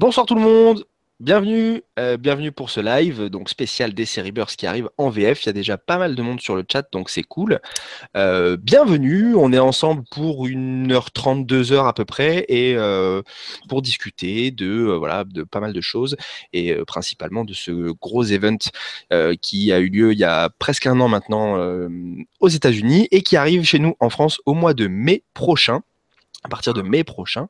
Bonsoir tout le monde, bienvenue, euh, bienvenue pour ce live, donc spécial DC Rebirth qui arrive en VF. Il y a déjà pas mal de monde sur le chat, donc c'est cool. Euh, bienvenue, on est ensemble pour 1h30, 2h à peu près, et euh, pour discuter de, voilà, de pas mal de choses, et principalement de ce gros event qui a eu lieu il y a presque un an maintenant aux États-Unis, et qui arrive chez nous en France au mois de mai prochain à partir de mai prochain.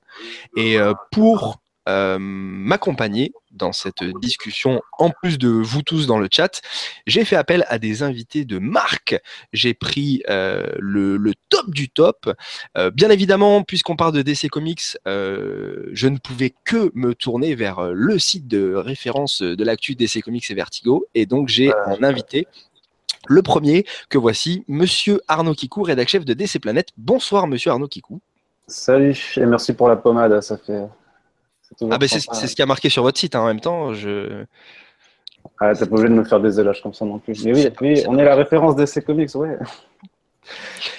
Et pour euh, m'accompagner dans cette discussion, en plus de vous tous dans le chat. J'ai fait appel à des invités de marque. J'ai pris euh, le, top du top. Euh, bien évidemment, puisqu'on parle de DC Comics, je ne pouvais que me tourner vers le site de référence de l'actu DC Comics et Vertigo. Et donc, j'ai un invité le premier que voici, Monsieur Arnaud Kikou, rédacteur chef de DC Planète. Bonsoir, Monsieur Arnaud Kikou. Salut et merci pour la pommade. Ça fait ah ben c'est ce qui a marqué sur votre site hein, en même temps. Je... Ah, t'es pas obligé de me faire des éloges comme ça non plus. Mais oui, on est la référence DC Comics, ouais.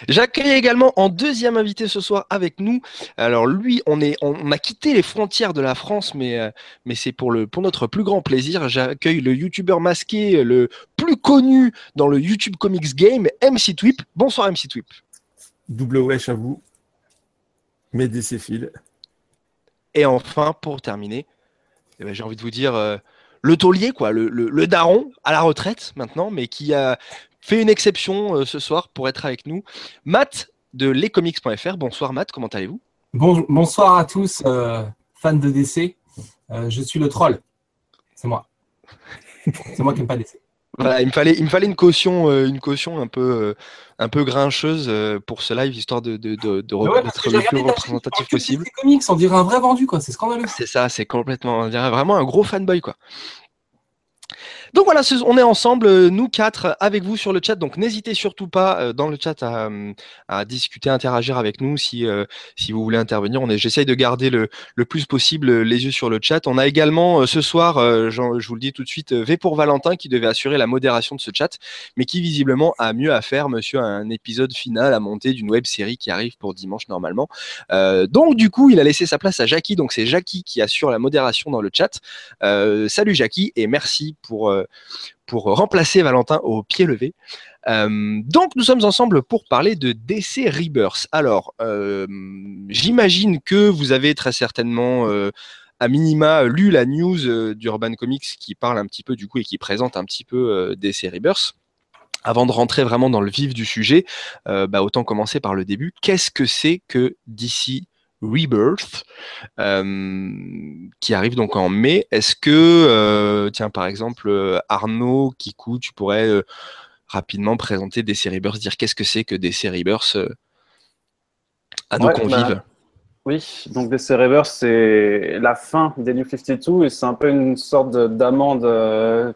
J'accueille également en deuxième invité ce soir avec nous. Alors lui, on, est, on, a quitté les frontières de la France, mais, euh, mais c'est pour, le, pour notre plus grand plaisir. J'accueille le youtubeur masqué, le plus connu dans le YouTube Comics Game, MC Twip. Bonsoir MC Twip. Double wesh à vous. Mes DC et enfin, pour terminer, eh ben, j'ai envie de vous dire euh, le taulier, quoi, le, daron à la retraite maintenant, mais qui a fait une exception euh, ce soir pour être avec nous. Matt de lescomics.fr. Bonsoir Matt, comment allez-vous? Bonsoir à tous, euh, fans de DC. je suis le troll. C'est moi. C'est moi qui n'aime pas DC il me fallait, il me fallait une caution, une caution un peu, un peu grincheuse euh, pour ce live, histoire de, de, de, de le plus représentatif possible. Comics, on dirait un vrai vendu, quoi. C'est scandaleux. C'est ça, c'est complètement, on dirait vraiment un gros fanboy, quoi. Donc voilà, on est ensemble, euh, nous quatre, avec vous sur le chat. Donc n'hésitez surtout pas euh, dans le chat à, discuter, interagir avec nous si, euh, vous voulez intervenir. J'essaye de garder le, le, plus possible les yeux sur le chat. On a également ce soir, je vous le dis tout de suite, V pour Valentin qui devait assurer la modération de ce chat, mais qui visiblement a mieux à faire, monsieur, un épisode final à monter d'une web série qui arrive pour dimanche normalement. donc du coup, il a laissé sa place à Jackie. Donc c'est Jackie qui assure la modération dans le chat. salut Jackie et merci pour pour remplacer Valentin au pied levé. Euh, donc nous sommes ensemble pour parler de DC Rebirth. Alors, euh, j'imagine que vous avez très certainement euh, à minima lu la news d'Urban Comics qui parle un petit peu du coup et qui présente un petit peu DC Rebirth. Avant de rentrer vraiment dans le vif du sujet, bah, autant commencer par le début. Qu'est-ce que c'est que DC Rebirth, euh, qui arrive donc en mai. Est-ce que, euh, tiens, par exemple, euh, Arnaud, Kikou, tu pourrais rapidement présenter DC Rebirth, dire qu'est-ce que c'est que DC Rebirth à nos convives bah, Oui, donc DC Rebirth, c'est la fin des New 52 et c'est un peu une sorte d'amende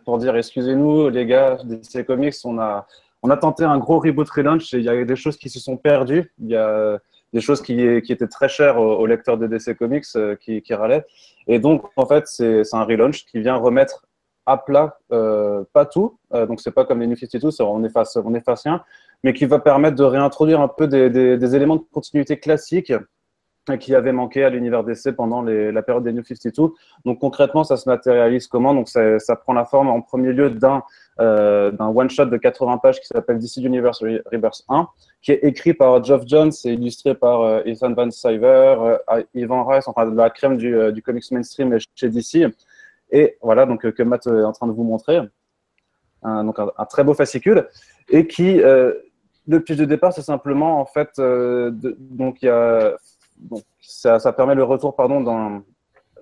pour dire excusez-nous, les gars, DC Comics, on a, on a tenté un gros reboot relaunch et il y a des choses qui se sont perdues. Il y a des choses qui, étaient très chères aux, lecteurs de DC Comics euh, qui, râlaient. Et donc, en fait, c'est un relaunch qui vient remettre à plat, euh, pas tout, euh, donc c'est pas comme les New 52, on efface, on efface rien, mais qui va permettre de réintroduire un peu des, éléments de continuité classiques qui avaient manqué à l'univers DC pendant la période des New 52. Donc concrètement, ça se matérialise comment? Donc ça, prend la forme en premier lieu d'un d'un one-shot de 80 pages qui s'appelle DC Universe Rebirth 1, qui est écrit par Geoff Jones et illustré par euh, Ethan Van Sciver, euh, Ivan Rice, enfin la crème du, du comics mainstream chez DC. Et voilà, donc que Matt est en train de vous montrer. Un, donc un, très beau fascicule et qui le pitch de départ, c'est simplement en fait, donc il y a donc ça, permet le retour pardon d'un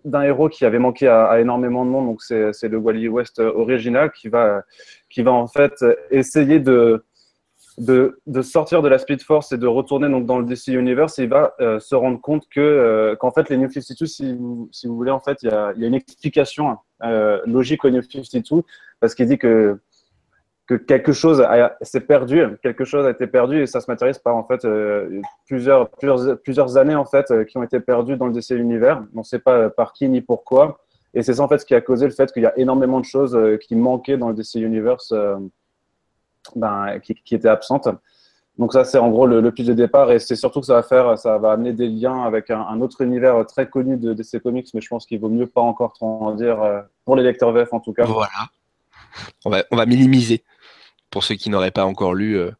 d'un héros qui avait manqué à, à énormément de monde, donc c'est le Wally West original qui va, qui va en fait essayer de, de, sortir de la Speed Force et de retourner donc dans le DC Universe. Il va euh, se rendre compte que euh, qu'en fait les New 52, si vous, si vous voulez, en fait il y a, y a une explication euh, logique aux New 52 parce qu'il dit que que quelque chose s'est perdu, quelque chose a été perdu et ça se matérialise par en fait plusieurs, plusieurs, plusieurs années en fait qui ont été perdues dans le DC univers. On ne sait pas par qui ni pourquoi. Et c'est ça en fait ce qui a causé le fait qu'il y a énormément de choses qui manquaient dans le DC Universe, ben, qui, qui, étaient absentes. Donc ça, c'est en gros le, le pitch de départ et c'est surtout que ça va faire, ça va amener des liens avec un, un autre univers très connu de DC Comics, mais je pense qu'il vaut mieux pas encore trop en dire euh, pour les lecteurs VF en tout cas. Voilà. On va, on va minimiser pour ceux qui n'auraient pas encore lu. euh,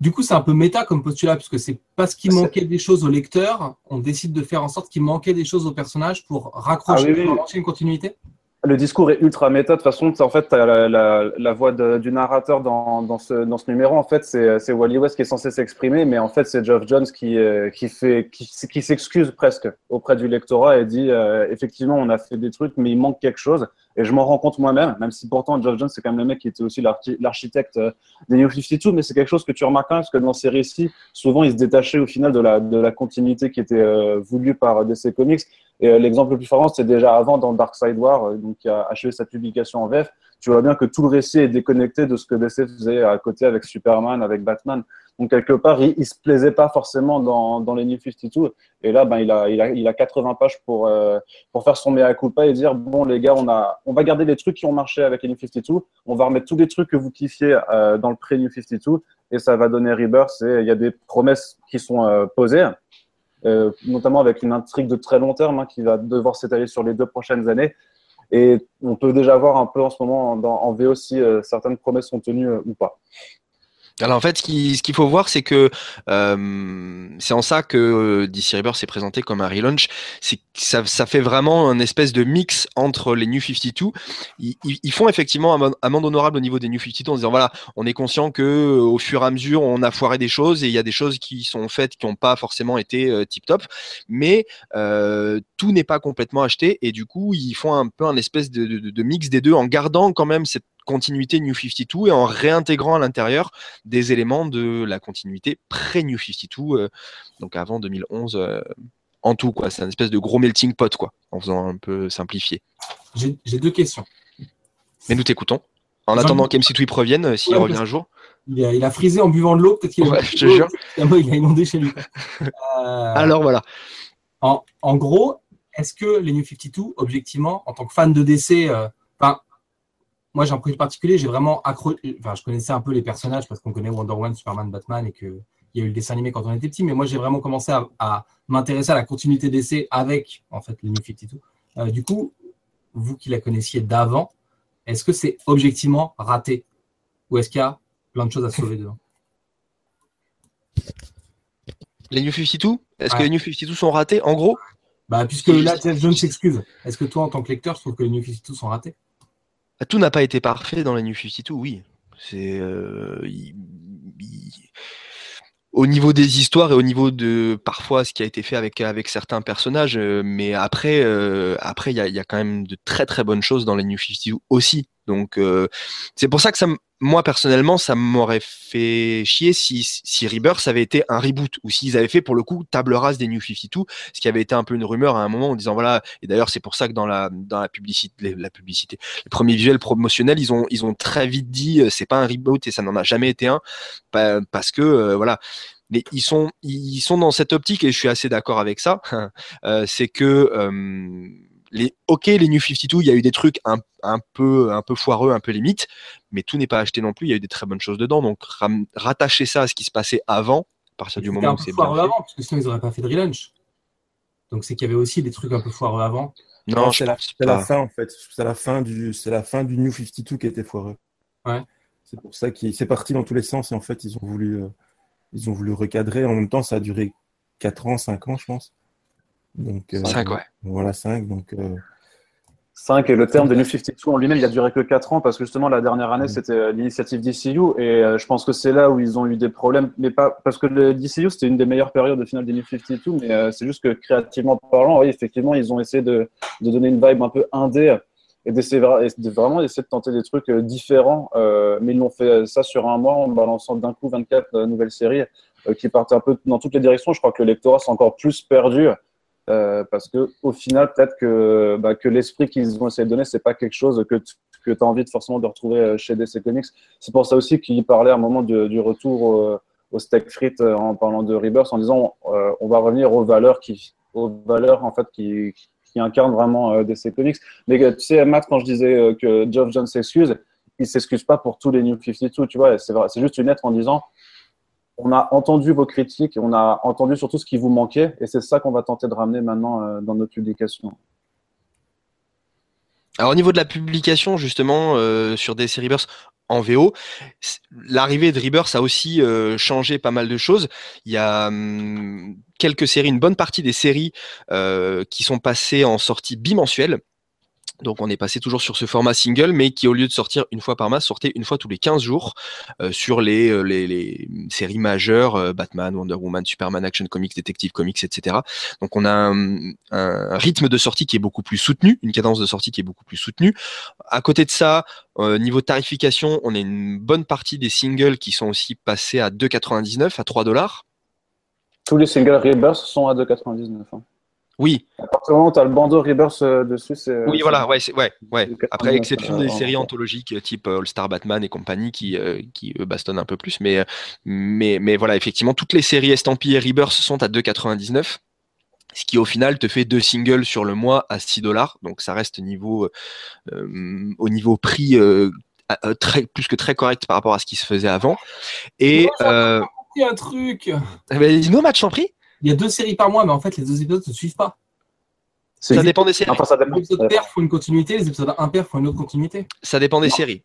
Du coup, c'est un peu méta comme postulat, puisque c'est parce qu'il manquait des choses au lecteur, on décide de faire en sorte qu'il manquait des choses au personnage pour raccrocher, Ah oui, oui. pour lancer une continuité? Le discours est ultra méta. De toute façon, en fait, la, voix du narrateur dans, ce, numéro. En fait, c'est Wally West qui est censé s'exprimer, mais en fait, c'est Geoff Jones qui, euh, qui, s'excuse presque auprès du lectorat et dit euh, effectivement, on a fait des trucs, mais il manque quelque chose. Et je m'en rends compte moi-même, même si pourtant Geoff Jones, c'est quand même le mec qui était aussi l'archi- l'architecte euh, des New 52, mais c'est quelque chose que tu remarques quand même, parce que dans ces récits, souvent, ils se détachaient au final de la, de la continuité qui était euh, voulue par DC Comics. Et euh, l'exemple le plus flagrant, c'est déjà avant dans Dark Side War, euh, donc qui a achevé sa publication en VF. Tu vois bien que tout le récit est déconnecté de ce que DC faisait à côté avec Superman, avec Batman. Donc quelque part, il, il se plaisait pas forcément dans, dans les New 52. Et là, ben il a, il a, il a 80 pages pour euh, pour faire son mea culpa et dire bon les gars, on a, on va garder les trucs qui ont marché avec les New 52. On va remettre tous les trucs que vous kiffiez dans le pré New 52 et ça va donner Rebirth. Et il y a des promesses qui sont posées euh, notamment avec une intrigue de très long terme hein, qui va devoir s'étaler sur les deux prochaines années. Et on peut déjà voir un peu en ce moment en, en VO si euh, certaines promesses sont tenues euh, ou pas. Alors en fait, ce qui- ce qu'il faut voir, c'est que euh, c'est en ça que euh, DC Rebirth s'est présenté comme un relaunch. C'est ça, ça fait vraiment un espèce de mix entre les New 52. Ils, ils- font effectivement amende honorable au niveau des New 52 en disant voilà, on est conscient que euh, au fur et à mesure, on a foiré des choses et il y a des choses qui sont faites qui n'ont pas forcément été tip top, mais tout n'est pas complètement acheté et du coup, ils font un peu un espèce de mix des deux en gardant quand même cette continuité New 52 et en réintégrant à l'intérieur des éléments de la continuité pré-New 52, euh, donc avant 2011 euh, en tout. quoi. C'est un espèce de gros melting pot, quoi, en faisant un peu simplifié. J'ai deux questions. Mais nous t'écoutons. En attendant qu'MC2 revienne, euh, s'il Ouais, revient un jour. Il a, il a frisé en buvant de l'eau, peut-être qu'il Ouais, je te jure. Finalement, il a inondé chez lui. Euh, Alors voilà. en, en gros, est-ce que les New 52, objectivement, en tant que fan de DC, euh, moi j'ai un projet particulier, j'ai vraiment accroché, enfin, je connaissais un peu les personnages parce qu'on connaît Wonder Woman, Superman, Batman et qu'il y a eu le dessin animé quand on était petit, mais moi j'ai vraiment commencé à, à m'intéresser à la continuité DC avec, en fait, les New 52. Euh, du coup, vous qui la connaissiez d'avant, est-ce que c'est objectivement raté ou est-ce qu'il y a plein de choses à sauver dedans? Les New 52 Est-ce que les New 52 sont ratés En gros, bah, Puisque là, Jeff Jones s'excuse. Est-ce que toi, en tant que lecteur, tu trouves que les New 52 sont ratés? Tout n'a pas été parfait dans les New 52, oui. C'est. euh, Au niveau des histoires et au niveau de parfois ce qui a été fait avec, certains personnages, euh, mais après, euh, après il y a, quand même de très très bonnes choses dans les New 52 aussi. Donc c'est pour ça que ça, m- moi personnellement, ça m'aurait fait chier si, si Rebirth avait été un reboot ou s'ils avaient fait pour le coup table rase des New 52, ce qui avait été un peu une rumeur à un moment en disant voilà. Et d'ailleurs c'est pour ça que dans la publicité, les- la publicité, les premiers visuels promotionnels, ils ont très vite dit euh, c'est pas un reboot et ça n'en a jamais été un pa- parce que euh, voilà. Mais ils sont dans cette optique et je suis assez d'accord avec ça. euh, c'est que les ok les New 52, il y a eu des trucs un, un peu un peu foireux, un peu limite, mais tout n'est pas acheté non plus. Il y a eu des très bonnes choses dedans. Donc ram- rattacher ça à ce qui se passait avant, à partir du moment un où c'est bien avant, parce que sinon ils n'auraient pas fait de relaunch. Donc c'est qu'il y avait aussi des trucs un peu foireux avant. Non, c'est la, la fin en fait. C'est la fin du, c'est la fin du New 52 qui était foireux. Ouais. C'est pour ça qu'il c'est parti dans tous les sens et en fait ils ont voulu, euh, ils ont voulu recadrer. En même temps, ça a duré 4 ans, 5 ans, je pense. Donc euh, Cinq, ouais. Voilà 5 donc. euh, 5 et le terme de New 52 en lui-même, il a duré que 4 ans parce que justement la dernière année, Mm. c'était euh, l'initiative DCU et euh, je pense que c'est là où ils ont eu des problèmes, mais pas parce que le DCU c'était une des meilleures périodes de finale des New 52, mais euh, c'est juste que créativement parlant, oui, effectivement, ils ont essayé de, de donner une vibe un peu indé et d'essayer de vraiment essayer de tenter des trucs euh, différents, euh, mais ils l'ont fait euh, ça sur un mois en balançant d'un coup 24 euh, nouvelles séries euh, qui partaient un peu dans toutes les directions. Je crois que le lectorat s'est encore plus perdu. Euh, parce que au final, peut-être que, bah, que l'esprit qu'ils ont essayé de donner, c'est pas quelque chose que tu as envie de forcément de retrouver euh, chez DC Comics. C'est pour ça aussi qu'il parlait à un moment du, retour au, steak frites euh, en parlant de Rebirth, en disant on va revenir aux valeurs qui, aux valeurs en fait qui, incarnent vraiment DC Comics. Mais tu sais, Matt, quand je disais que Geoff Jones s'excuse, il s'excuse pas pour tous les New 52, tu vois. C'est juste une lettre en disant on a entendu vos critiques, on a entendu surtout ce qui vous manquait, et c'est ça qu'on va tenter de ramener maintenant euh, dans notre publication. Alors au niveau de la publication, justement, euh, sur DC Rebirth en VO, l'arrivée de Rebirth a aussi euh, changé pas mal de choses. Il y a hum, quelques séries, une bonne partie des séries euh, qui sont passées en sortie bimensuelle. Donc on est passé toujours sur ce format single, mais qui au lieu de sortir une fois par mois, sortait une fois tous les 15 jours euh, sur les, euh, les, séries majeures, euh, Batman, Wonder Woman, Superman, Action Comics, Detective Comics, etc. Donc on a un, rythme de sortie qui est beaucoup plus soutenu, une cadence de sortie qui est beaucoup plus soutenue. À côté de ça, niveau tarification, on a une bonne partie des singles qui sont aussi passés à 2,99, à 3 dollars. Tous les singles Rebirth sont à 2,99. Hein. Oui, À partir du moment où tu as le bandeau Rebirth euh, dessus, c'est. oui, c'est- voilà, ouais, c'est- ouais, ouais. Après, 99, exception des euh, séries anthologiques euh, type euh, All Star Batman et compagnie qui, euh, qui eux, bastonnent un peu plus, mais, mais, mais voilà, effectivement, toutes les séries estampillées Rebirth sont à 2,99. Ce qui au final te fait deux singles sur le mois à 6 dollars. Donc ça reste niveau, euh, au niveau prix très, plus que très correct par rapport à ce qui se faisait avant. Et Moi, j'ai euh, Il y a un truc. eh ben, nos matchs en prix, Il y a deux séries par mois, mais en fait, les deux épisodes ne se suivent pas. c'est- ça dépend des séries. Enfin, ça dépend. Les épisodes pairs font une continuité, les épisodes impairs font une autre continuité. Ça dépend des Non. séries.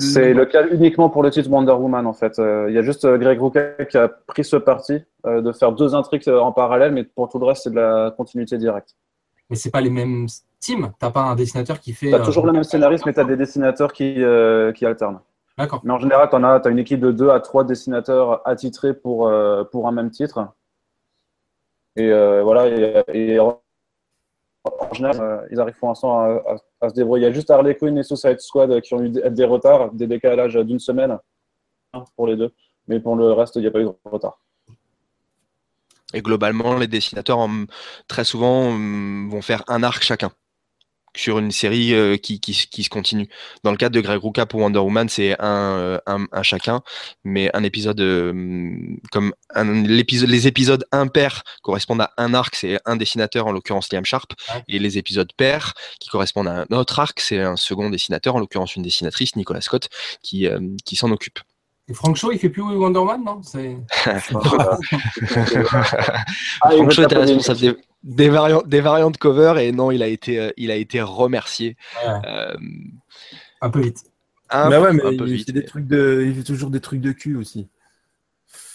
C'est le cas uniquement pour le titre Wonder Woman en fait. Euh, Il y a juste euh, Greg Rucka qui a pris ce parti euh, de faire deux intrigues en parallèle, mais pour tout le reste, c'est de la continuité directe. Mais c'est pas les mêmes teams. T'as pas un dessinateur qui fait. Tu as euh, toujours le même scénariste, mais tu as des dessinateurs qui, euh, qui alternent. D'accord. Mais en général, tu as, as une équipe de deux à trois dessinateurs attitrés pour, euh, pour un même titre. Et euh, voilà, et, et en en général, euh, ils arrivent pour l'instant à, à- à se débrouiller. Il y a juste Harley Quinn et Suicide Squad qui ont eu des, des retards, des décalages d'une semaine hein, pour les deux. Mais pour le reste, il n'y a pas eu de retard. Et globalement, les dessinateurs, très souvent, hum, vont faire un arc chacun sur une série euh, qui, qui, qui se continue. Dans le cadre de Greg Rucka pour Wonder Woman, c'est un, euh, un, un chacun, mais un épisode euh, comme un, les épisodes impairs correspondent à un arc, c'est un dessinateur, en l'occurrence Liam Sharp, Ouais. et les épisodes pairs qui correspondent à un autre arc, c'est un second dessinateur, en l'occurrence une dessinatrice, Nicolas Scott, qui, euh, qui s'en occupe. Et Frank Shaw, il fait plus Wonder Man, non? C'est- ah, Franck Shaw était responsable des, des, variantes, des variantes cover et non, il a été, euh, il a été remercié. Ouais, Euh, un peu vite. un, bah ouais, mais un peu il, vite, fait des mais- trucs de, il fait toujours des trucs de cul aussi.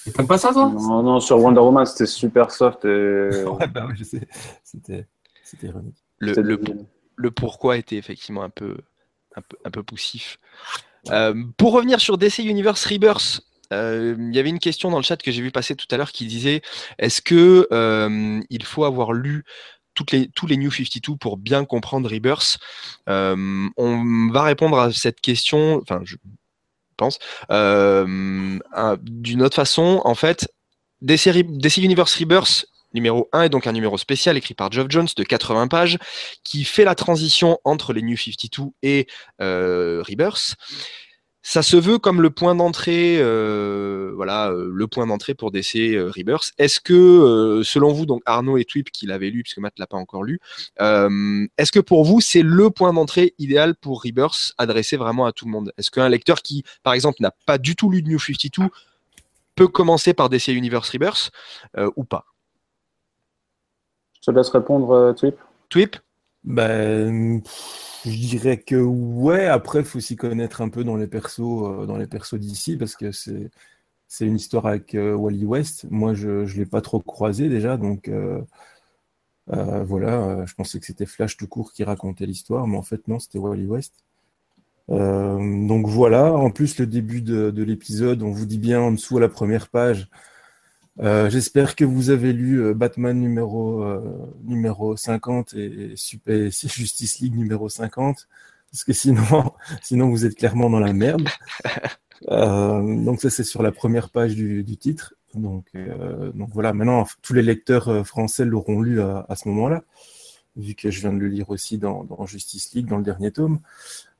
Et t'aimes pas ça, toi? Non, non, sur Wonder Woman, c'était super soft et Ouais, bah ouais, je sais. C'était, c'était ironique. le, le, le pourquoi était effectivement un peu, un peu, un peu poussif. Euh, pour revenir sur DC Universe Rebirth, il y avait une question dans le chat que j'ai vu passer tout à l'heure qui disait est-ce que il faut avoir lu toutes les, tous les New 52 pour bien comprendre Rebirth? On va répondre à cette question, enfin je pense, un- d'une autre façon. En fait, DC, DC Universe Rebirth numéro 1 est donc un numéro spécial écrit par Geoff Jones de 80 pages qui fait la transition entre les New 52 et Rebirth. Ça se veut comme le point d'entrée, euh, voilà, euh, le point d'entrée pour DC euh, Rebirth. Est-ce que, selon vous, donc Arnaud et Twip qui l'avaient lu, puisque Matt l'a pas encore lu, est-ce que pour vous c'est le point d'entrée idéal pour Rebirth adressé vraiment à tout le monde? Est-ce qu'un lecteur qui, par exemple, n'a pas du tout lu de New 52 peut commencer par DC Universe Rebirth ou pas? Je te laisse répondre, Twip. Twip? Ben, je dirais que ouais. Après, faut s'y connaître un peu dans les persos, euh, dans les persos d'ici, parce que c'est c'est une histoire avec euh, Wally West. Moi, je je l'ai pas trop croisé déjà, donc euh, voilà. je pensais que c'était Flash tout court qui racontait l'histoire, mais en fait non, c'était Wally West. Donc voilà. En plus, le début de, de l'épisode, on vous dit bien en dessous à la première page. Euh, j'espère que vous avez lu euh, Batman numéro, euh, numéro 50 et, Justice League numéro 50, parce que sinon, sinon vous êtes clairement dans la merde. Donc ça c'est sur la première page du, titre. Donc, voilà, maintenant tous les lecteurs français l'auront lu à, ce moment-là, vu que je viens de le lire aussi dans Justice League, dans le dernier tome.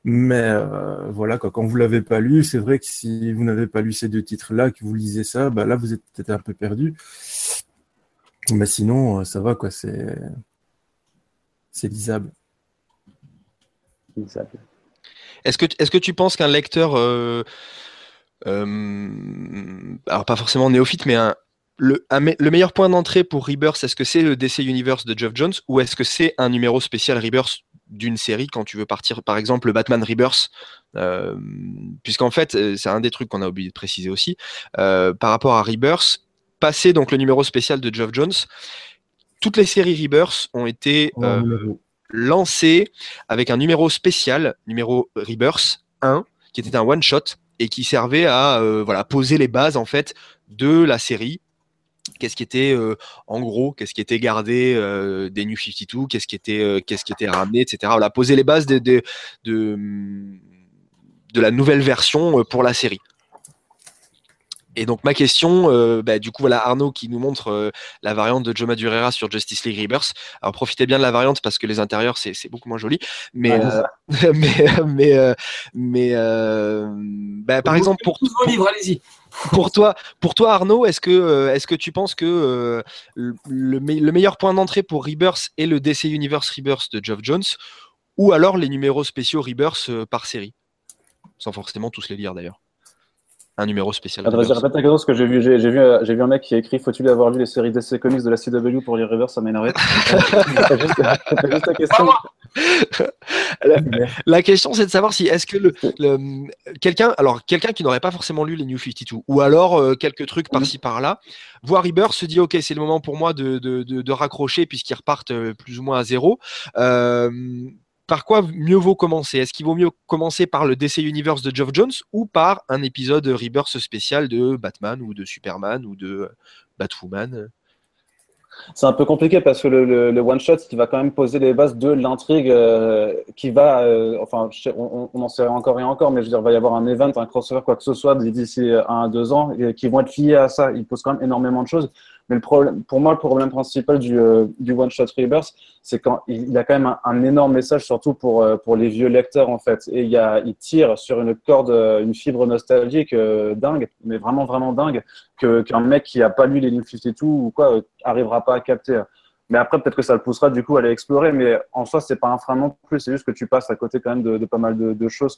Mais euh, voilà, quoi, quand vous l'avez pas lu, c'est vrai que si vous n'avez pas lu ces deux titres-là, que vous lisez ça, bah là vous êtes peut-être un peu perdu. Mais sinon, euh, ça va, quoi, c'est c'est lisable. Est-ce que, est-ce que tu penses qu'un lecteur euh, euh, alors pas forcément néophyte, mais un, le, le meilleur point d'entrée pour Rebirth, est-ce que c'est le DC Universe de Geoff Jones ou est-ce que c'est un numéro spécial Rebirth d'une série quand tu veux partir, par exemple, le Batman Rebirth euh, Puisqu'en fait, euh, c'est un des trucs qu'on a oublié de préciser aussi, par rapport à Rebirth, passer donc le numéro spécial de Geoff Jones, toutes les séries Rebirth ont été lancées avec un numéro spécial, numéro Rebirth 1, qui était un one-shot et qui servait à euh, voilà, poser les bases en fait de la série. Qu'est-ce qui était en gros, qu'est-ce qui était gardé des New 52, qu'est-ce qui était, qu'est-ce qui était ramené, etc. Voilà, poser les bases de, de la nouvelle version pour la série. Et donc ma question, euh, bah, du coup voilà Arnaud qui nous montre euh, la variante de Joe Madureira sur Justice League Rebirth. Alors profitez bien de la variante parce que les intérieurs c'est, beaucoup moins joli. Mais euh, mais mais mais bah, par exemple. Pour toi, pour toi Arnaud, est-ce que est-ce que tu penses que le, le, meilleur point d'entrée pour Rebirth est le DC Universe Rebirth de Geoff Jones ou alors les numéros spéciaux Rebirth par série, sans forcément tous les lire d'ailleurs un numéro spécial. Attends, vas-y, répète ta question, parce que j'ai vu, j'ai, vu, euh, j'ai vu un mec qui a écrit Faut-il avoir lu les séries DC Comics de la CW pour lire Reverse Ça m'a énervé. juste ta question. la, question, c'est de savoir si est-ce que le, quelqu'un, alors quelqu'un qui n'aurait pas forcément lu les New 52, ou alors euh, quelques trucs mhm. par-ci par-là, voit Rebirth se dit ok, c'est le moment pour moi de, de, de, de raccrocher puisqu'ils repartent euh, plus ou moins à zéro. Euh, par quoi mieux vaut commencer? Est-ce qu'il vaut mieux commencer par le DC Universe de Geoff Jones ou par un épisode Rebirth spécial de Batman ou de Superman ou de Batwoman? C'est un peu compliqué parce que le, one-shot qui va quand même poser les bases de l'intrigue euh, qui va, euh, enfin, on, en sait encore et encore, mais je veux dire, il va y avoir un event, un crossover, quoi que ce soit d'ici un à deux ans qui vont être liés à ça. Il pose quand même énormément de choses. Mais pour moi, le problème principal du, euh, One Shot Rebirth, c'est quand il, a quand même un, énorme message, surtout pour, euh, pour les vieux lecteurs, en fait. Et il, tire sur une corde, euh, une fibre nostalgique dingue, mais vraiment, vraiment dingue, qu'un mec qui a pas lu les New 52 ou quoi, arrivera pas à capter. Mais après, peut-être que ça le poussera du coup à aller explorer. Mais en soi, c'est pas un frein non plus. C'est juste que tu passes à côté quand même de, pas mal de, choses,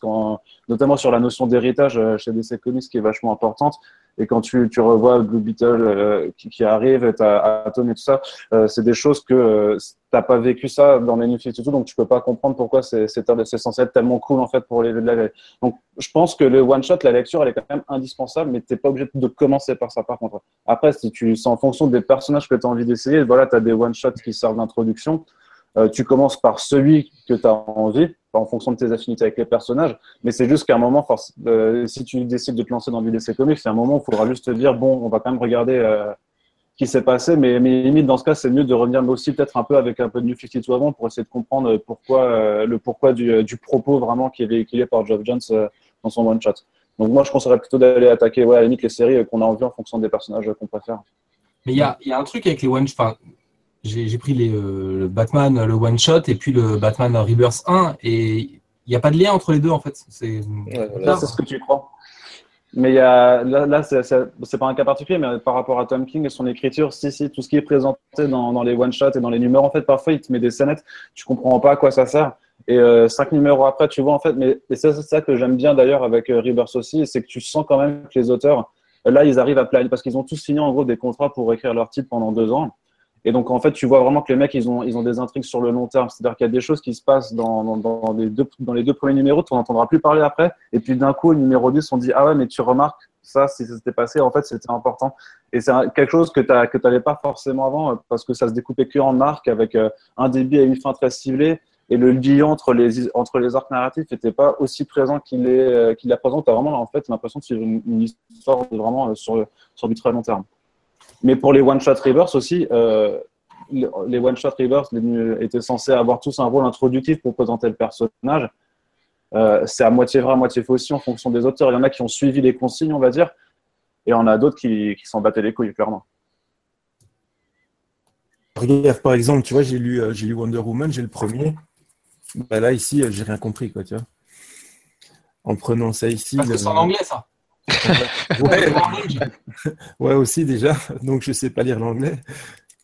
notamment sur la notion d'héritage chez DC Comics qui est vachement importante. Et quand tu, tu revois Blue Beetle euh, qui, qui, arrive, t'as Atom et tout ça, euh, c'est des choses que euh, t'as pas vécu ça dans les et tout, donc tu peux pas comprendre pourquoi c'est censé être tellement cool en fait pour les la Donc je pense que le one shot, la lecture, elle est quand même indispensable, mais t'es pas obligé de commencer par ça par contre. Après, si tu, c'est en fonction des personnages que tu as envie d'essayer. Voilà, tu as des one shots qui servent d'introduction. Euh, tu commences par celui que tu as envie, en fonction de tes affinités avec les personnages, mais c'est juste qu'à un moment, euh, si tu décides de te lancer dans du DC Comics, c'est un moment où il faudra juste te dire, bon, on va quand même regarder euh, qui s'est passé, mais, limite, dans ce cas, c'est mieux de revenir aussi peut-être un peu avec un peu de New 52 avant pour essayer de comprendre pourquoi, le pourquoi du, propos vraiment qui est véhiculé par Geoff Jones dans son one-shot. Donc moi, je conseillerais plutôt d'aller attaquer ouais, à la limite les séries qu'on a envie en fonction des personnages qu'on préfère. Mais il y a, un truc avec les one shots j'ai pris les, euh, le Batman, le One Shot, et puis le Batman Rebirth 1, et il n'y a pas de lien entre les deux, en fait. C'est ce que tu crois. Mais y a, là, là c'est pas un cas particulier, mais par rapport à Tom King et son écriture, si, si, tout ce qui est présenté dans, dans les one-shots et dans les numéros, en fait, parfois, il te met des scénettes, tu comprends pas à quoi ça sert. Et euh, cinq numéros après, tu vois, en fait, mais c'est ça que j'aime bien d'ailleurs avec euh, Rebirth aussi, c'est que tu sens quand même que les auteurs, là, ils arrivent à planifier, parce qu'ils ont tous signé en gros des contrats pour écrire leur titre pendant deux ans. Et donc, en fait, tu vois vraiment que les mecs, ils ont, ils ont des intrigues sur le long terme. C'est-à-dire qu'il y a des choses qui se passent dans, dans, les, deux, premiers numéros, tu n'en entendras plus parler après. Et puis, d'un coup, au numéro 10, on dit Ah ouais, mais tu remarques ça, si ça s'était passé, en fait, c'était important. Et c'est quelque chose que tu n'avais pas forcément avant, euh, parce que ça se découpait que en arc, avec euh, un débit à une fin très ciblée. Et le lien entre les, entre les arcs narratifs n'était pas aussi présent qu'il est, euh, qu'il la présente. Tu as vraiment, en fait, l'impression de suivre une, une histoire vraiment sur, sur du très long terme. Mais pour les one-shot reverse aussi, euh, les one-shot reverse étaient censés avoir tous un rôle introductif pour présenter le personnage. Euh, c'est à moitié vrai, à moitié faux aussi en fonction des auteurs. Il y en a qui ont suivi les consignes, on va dire, et il y en a d'autres qui, qui s'en battaient les couilles, clairement. Regarde, par exemple, tu vois, j'ai lu, euh, j'ai lu Wonder Woman, j'ai le premier. Bah là, ici, j'ai rien compris, quoi, tu vois. En prenant ça ici. Parce que c'est en anglais, ça. ouais, ouais, aussi déjà. Donc je sais pas lire l'anglais.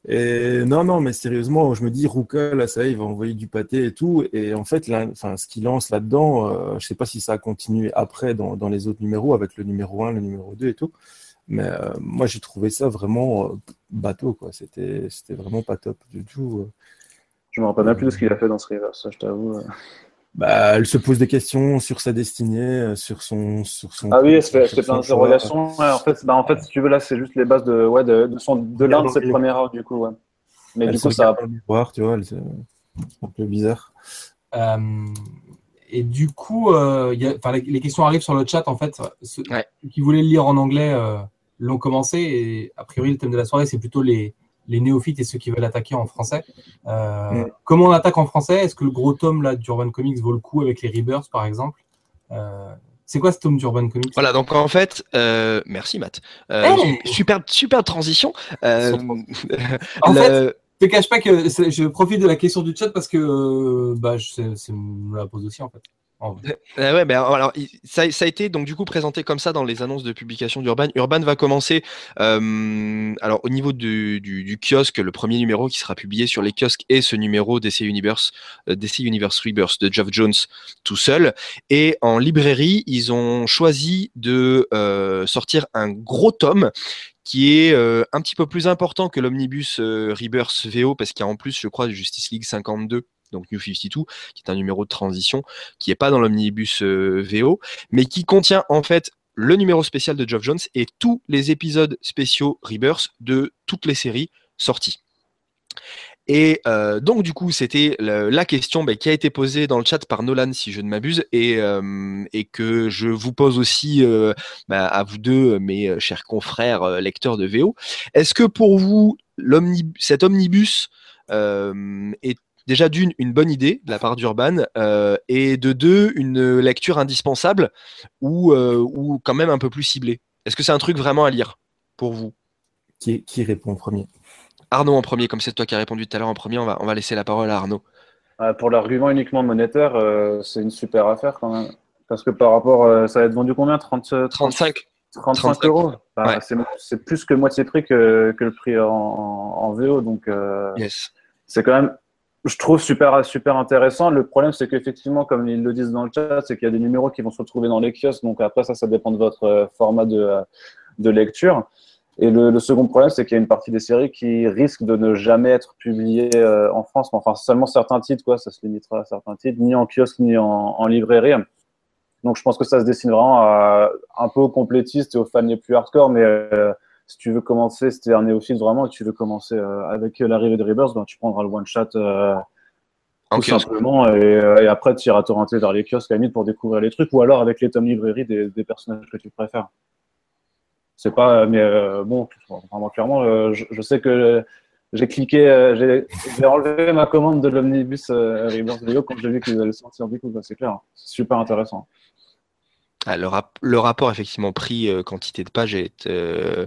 Et non, non, mais sérieusement, je me dis, Ruka, là, ça y est, il va envoyer du pâté et tout. Et en fait, là, enfin, ce qu'il lance là-dedans, euh, je sais pas si ça a continué après dans, dans les autres numéros, avec le numéro 1, le numéro 2 et tout. Mais euh, moi, j'ai trouvé ça vraiment euh, bateau, quoi. C'était, c'était vraiment pas top du tout. euh. Je me rappelle même plus de ce qu'il a fait dans ce reverse, je t'avoue. Bah, elle se pose des questions sur sa destinée, euh, sur son, sur son. Ah oui, elle se fait, plein d'interrogations. Ouais, en fait, bah, en fait, si tu veux, là, c'est juste les bases de, ouais, de, de, son, de l'un de ses premières heures, du coup, ouais. Mais Elle du coup, ça miroir, tu vois, elle, c'est un peu bizarre. Euh, et du coup, euh, y a- les, les questions arrivent sur le chat. En fait, ceux Ouais. qui voulaient le lire en anglais euh, l'ont commencé. Et a priori, le thème de la soirée, c'est plutôt les, les néophytes et ceux qui veulent attaquer en français. Euh, Mm. Comment on attaque en français? Est-ce que le gros tome là d'Urban Comics vaut le coup avec les Rebirths, par exemple? Euh, C'est quoi ce tome d'Urban Comics? Voilà, donc en fait, euh, merci Matt. Euh, Hey super, super transition. Euh, En le- fait, Je te cache pas que je profite de la question du chat parce que euh, bah, je c'est- c'est- me la pose aussi en fait. Vrai. Euh, ouais, ben ça, a été donc du coup présenté comme ça dans les annonces de publication d'Urban. Urban va commencer euh, alors au niveau du, kiosque, le premier numéro qui sera publié sur les kiosques est ce numéro DC Universe, euh, DC Universe Rebirth de Geoff Jones tout seul. Et en librairie, ils ont choisi de euh, sortir un gros tome qui est euh, un petit peu plus important que l'omnibus euh, Rebirth VO parce qu'il y a en plus, je crois, Justice League 52, donc New 52, qui est un numéro de transition qui est pas dans l'omnibus euh, VO, mais qui contient en fait le numéro spécial de Geoff Jones et tous les épisodes spéciaux Rebirth de toutes les séries sorties. Et euh, donc du coup, c'était la question bah, qui a été posée dans le chat par Nolan, si je ne m'abuse, et, euh, que je vous pose aussi bah, à vous deux, mes chers confrères lecteurs de VO. Est-ce que pour vous, cet omnibus est déjà d'une une bonne idée de la part d'Urban euh, et de deux une lecture indispensable ou, euh, ou quand même un peu plus ciblée Est-ce que c'est un truc vraiment à lire pour vous? Qui, qui répond en premier? Arnaud en premier, comme c'est toi qui as répondu tout à l'heure en premier, on va, on va laisser la parole à Arnaud. Euh, pour l'argument uniquement monétaire, euh, c'est une super affaire quand même. Parce que par rapport, euh, ça va être vendu combien? 30, euh, 35 35 35. euros? Enfin, Ouais. c'est- C'est plus que moitié prix que, que le prix en, en, en VO. Donc, euh, Yes. c'est quand même, je trouve, super, super intéressant. Le problème, c'est qu'effectivement, comme ils le disent dans le chat, c'est qu'il y a des numéros qui vont se retrouver dans les kiosques. Donc après, ça, ça dépend de votre euh, format de, euh, de lecture. Et le, second problème, c'est qu'il y a une partie des séries qui risquent de ne jamais être publiées euh, en France. Enfin, seulement certains titres, quoi. Ça se limitera à certains titres, ni en kiosque, ni en, librairie. Donc, je pense que ça se destine vraiment un peu aux complétistes et aux fans les plus hardcore. Mais si tu veux commencer, es un néophyte vraiment et tu veux commencer euh, avec l'arrivée de Rebirth, ben, tu prendras le one-shot euh, tout simplement. Et, euh, et après, tu iras torrenter vers les kiosques à la limite pour découvrir les trucs ou alors avec les tomes librairies des, des personnages que tu préfères. C'est pas, mais bon, vraiment clairement, je, je sais que j'ai cliqué, j'ai enlevé ma commande de l'omnibus Rebirth Video quand j'ai vu qu'ils allaient sortir du coup, bah, c'est clair, c'est super intéressant. Ah, le, rap- le rapport effectivement prix euh, quantité de pages est, euh,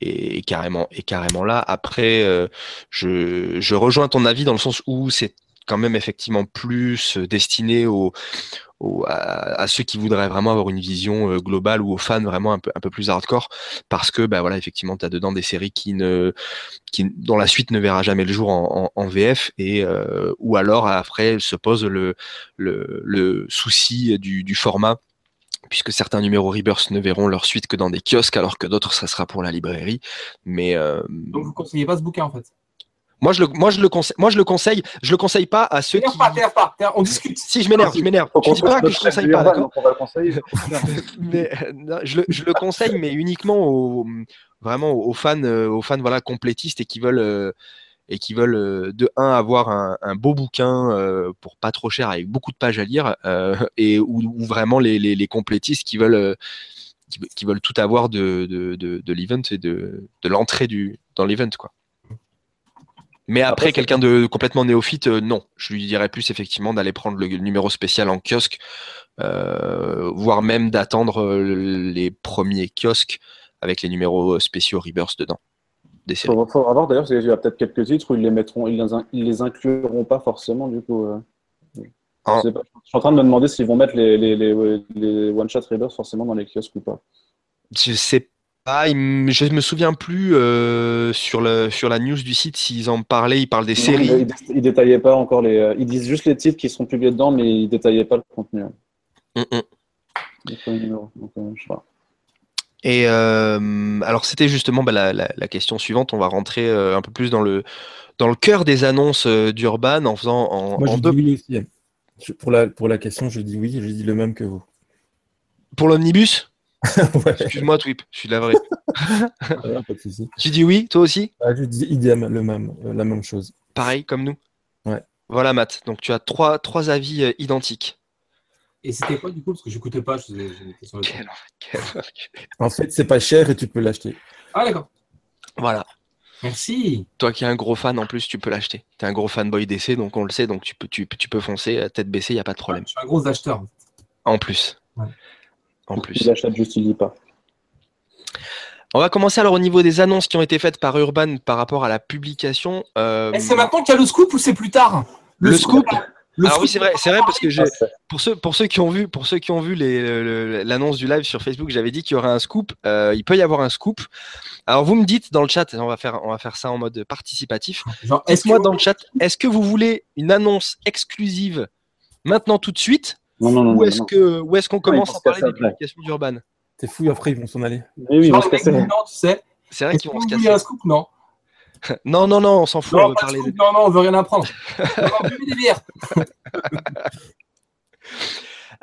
est, carrément est carrément là. Après, euh, je, je rejoins ton avis dans le sens où c'est quand même effectivement plus euh, destiné aux- à, ceux qui voudraient vraiment avoir une vision euh, globale ou aux fans vraiment un peu un peu plus hardcore parce que bah voilà effectivement tu as dedans des séries qui ne qui dont la suite ne verra jamais le jour en, en, VF et ou alors après se pose le le, le souci du, du format puisque certains numéros Rebirth ne verront leur suite que dans des kiosques, alors que d'autres, ça sera pour la librairie. Mais euh, Donc vous conseillez pas ce bouquin en fait? moi, je le, moi, je le conseille. Moi, je le conseille. Je le conseille pas à ceux qui. pas, on discute. Si je m'énerve, je m'énerve. Je dis pas que je conseille pas, d'accord? donc on va le conseiller. mais euh, non, je, le, je le conseille, mais uniquement aux, vraiment aux fans, euh, aux fans voilà complétistes et qui veulent euh, et qui veulent euh, de un avoir un, un beau bouquin euh, pour pas trop cher avec beaucoup de pages à lire euh, et ou, ou vraiment les, les, les complétistes qui veulent qui, qui veulent tout avoir de, de, de, de l'event et de, de l'entrée du dans l'event quoi. Mais après, Après, quelqu'un de complètement néophyte, euh, non. Je lui dirais plus effectivement d'aller prendre le numéro spécial en kiosque, voire même d'attendre les premiers kiosques avec les numéros spéciaux Rebirth dedans. Des Il séries. faut, faut avoir d'ailleurs, parce qu'il y a peut-être quelques titres où ils les mettront, ils les, in- ils les incluront pas forcément du coup. euh. Je, pas. Suis en train de me demander s'ils vont mettre les, les, one-shot Rebirth forcément dans les kiosques ou pas. Je sais Ah, il je me souviens plus euh, sur, le, sur la news du site s'ils en parlaient. Ils parlent des Non, séries. Ils, ils détaillaient pas encore les. euh, Ils disent juste les titres qui seront publiés dedans, mais ils détaillaient pas le contenu. Mm, mm. Donc, euh, je sais pas. Et euh, alors, c'était justement bah, la, la- la question suivante. On va rentrer euh, un peu plus dans le, dans le cœur des annonces euh, d'Urban en faisant en, Moi, en je deux. dis oui aussi. Je- pour, la, pour la question, je dis oui, je dis le même que vous. Pour l'omnibus? Ouais, Excuse-moi, Twip, je suis pas de souci. tu dis oui, toi aussi? Ah, je dis idem, le même, la même chose. Pareil, comme nous? Ouais. Voilà, Matt. Donc, tu as trois, trois avis euh, identiques. Et c'était quoi du coup? Parce que j'écoutais pas, je faisais- j'étais sur le Quel enfer, quel enfer. En fait, c'est pas cher et tu peux l'acheter. Ah d'accord. Voilà. Merci. Toi qui es un gros fan, en plus, tu peux l'acheter. Tu es un gros fanboy d'essai, donc on le sait, donc tu peux, tu, tu peux foncer à tête baissée, il n'y a pas de problème. Je suis un gros acheteur. En plus. Ouais. En plus. achète juste, pas. On va commencer alors au niveau des annonces qui ont été faites par Urban par rapport à la publication. Euh, Eh, c'est maintenant qu'il y a le scoop ou c'est plus tard? Le scoop Le Alors oui, c'est vrai, c'est vrai parce que j'ai, Ah, pour ceux, pour ceux qui ont vu, pour ceux qui ont vu l'annonce du live sur Facebook, j'avais dit qu'il y aurait un scoop. Euh, il peut y avoir un scoop. Alors vous me dites dans le chat, on va faire, on va faire ça en mode participatif. Est-ce Dites-moi que dans le chat, est-ce que vous voulez une annonce exclusive maintenant tout de suite, Non, non, non. ou est-ce que, ou est-ce qu'on commence à parler des publications d'Urban? T'es fou, après ils vont s'en aller. Mais oui, ils vont se casser. disent non, tu sais C'est vrai qu'ils vont se casser. un scoop? Non. Non, non, non, on s'en fout. Non, on veut pas de parler. non, non, on veut rien apprendre. Non, buvez des bières.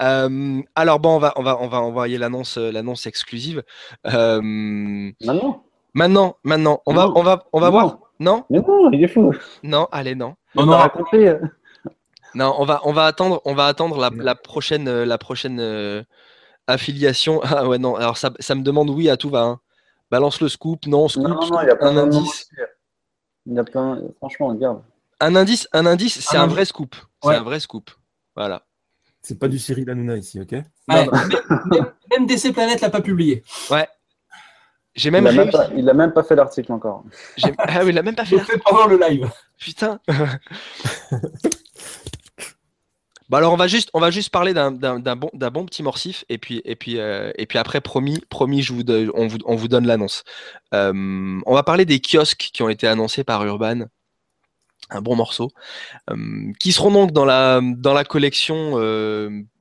Euh, alors bon, on va, on va, on va envoyer l'annonce, euh, l'annonce exclusive. Euh, Maintenant? Maintenant, maintenant, on va, on va, on va Non. voir. Non, Mais non, il est fou. non, allez, non, Non, On a compris. non. On va, on va attendre, on va attendre la, la prochaine, la prochaine euh, affiliation. Ah ouais, non. Alors ça, ça me demande oui à tout va. hein. Balance le scoop, non, scoop, Non, non, non, scoop, il y a plein un indice. Il y a plein. Franchement, regarde. Un indice, un indice, c'est Un vrai scoop. C'est Ouais. un vrai scoop. Voilà. C'est pas du Cyril Hanouna ici, ok? Ouais, même, même- même DC Planète l'a pas publié. Ouais. J'ai Il même a même pas, il a même pas fait l'article encore. Ah oui, il a même pas fait Je l'ai fait pendant le live. Putain. Bah alors on va juste parler d'un bon petit morcif et puis euh, après promis promis on vous on vous donne l'annonce. Euh, on va parler des kiosques qui ont été annoncés par Urban. Un bon morceau Euh, qui seront donc dans la dans la collection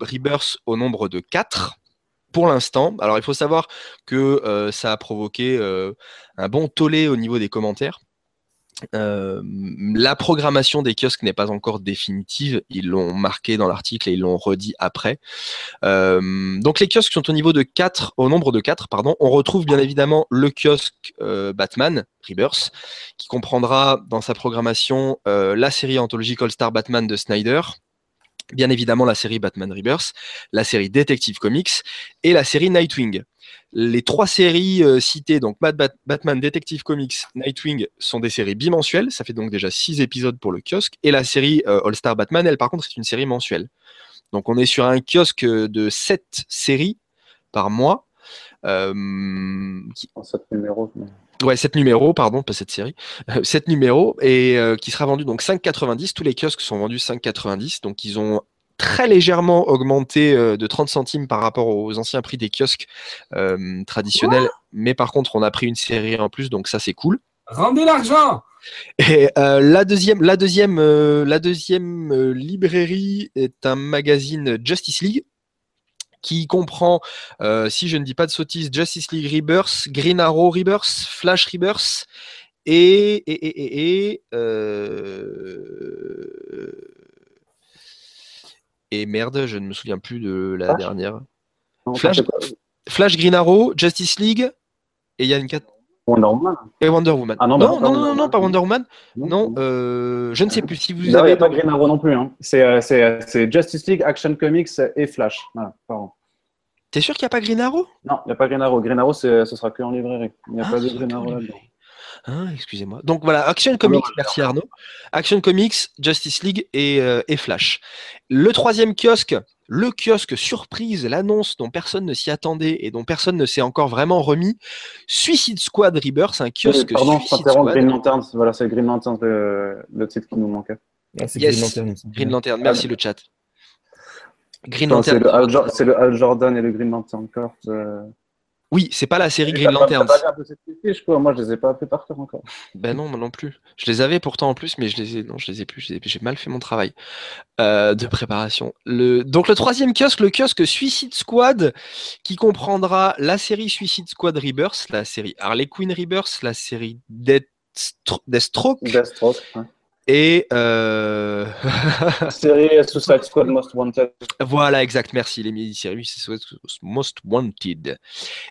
Rebirth au nombre de 4 pour l'instant. Alors il faut savoir que ça a provoqué un bon tollé au niveau des commentaires. Euh, la programmation des kiosques n'est pas encore définitive. Ils l'ont marqué dans l'article et ils l'ont redit après. Euh, donc les kiosques sont au niveau de 4, au nombre de 4, pardon. On retrouve bien évidemment le kiosque euh, Batman, Rebirth, qui comprendra dans sa programmation la série anthologique All-Star Batman de Snyder, bien évidemment la série Batman Rebirth, la série Detective Comics et la série Nightwing. Les trois séries euh, citées, donc Batman, Detective Comics, Nightwing, sont des séries bimensuelles. Ça fait donc déjà six épisodes pour le kiosque. Et la série euh, All Star Batman, elle, par contre, c'est une série mensuelle. Donc on est sur un kiosque de sept séries par mois. Euh, qui- En 7 numéros. mais- Ouais, 7 numéros, pardon, pas cette série. 7 numéros, et euh, qui sera vendu donc 5,90. Tous les kiosques sont vendus 5,90. Donc ils ont très légèrement augmenté euh, de 30 centimes par rapport aux anciens prix des kiosques euh, traditionnels. Mais par contre, on a pris une série en plus, donc ça c'est cool. Rendez l'argent Et euh, la deuxième, la deuxième, euh, la deuxième euh, librairie est un magazine Justice League qui comprend, euh, si je ne dis pas de sottises, Justice League Rebirth, Green Arrow Rebirth, Flash Rebirth et et et et, et, euh, et merde, je ne me souviens plus de la Flash? dernière. Non, Flash- Flash, Green Arrow, Justice League et il y a une Wonder Woman. et Wonder Woman. Ah non, non, bah, non, non, non, Wonder non, pas. Wonder Woman. Non, euh, je ne sais plus si vous Là, il n'y avez. a pas Green Arrow non plus. Hein. C'est euh, c'est, euh, c'est Justice League, Action Comics et Flash. Voilà, pardon. T'es sûr qu'il n'y a pas Green Arrow Non, il n'y a pas Green Arrow. Green Arrow, ce sera que en librairie. Il n'y a Ah, pas de Green Arrow là-dedans. Hein, Excusez-moi. Donc voilà, Action Comics, merci Arnaud. Action Comics, Justice League et, euh, et Flash. Le troisième kiosque, le kiosque surprise, l'annonce dont personne ne s'y attendait et dont personne ne s'est encore vraiment remis. Suicide Squad Rebirth, un kiosque Pardon, je Suicide t'interromps. Squad. Green Lantern. Voilà, c'est Green Lantern le, le titre qui nous manquait. Ah, Yes. Green Lantern. Green merci le chat. Green Non, C'est Lantern. le, Al Jor- c'est le Al Jordan et le Green Lantern Corps. euh, Oui, c'est pas la série Green Lantern. Moi, je les ai pas fait par cœur encore. Ben non, moi non plus. Je les avais pourtant en plus, mais je les ai, non, je les ai plus. J'ai mal fait mon travail euh, de préparation. Le, donc le troisième kiosque, le kiosque Suicide Squad, qui comprendra la série Suicide Squad Rebirth, la série Harley Quinn Rebirth, la série Deathstro- Deathstroke Deathstroke. Et euh... Série Suicide Squad Most Wanted. Voilà, exact, merci. Les mini-séries Most Wanted.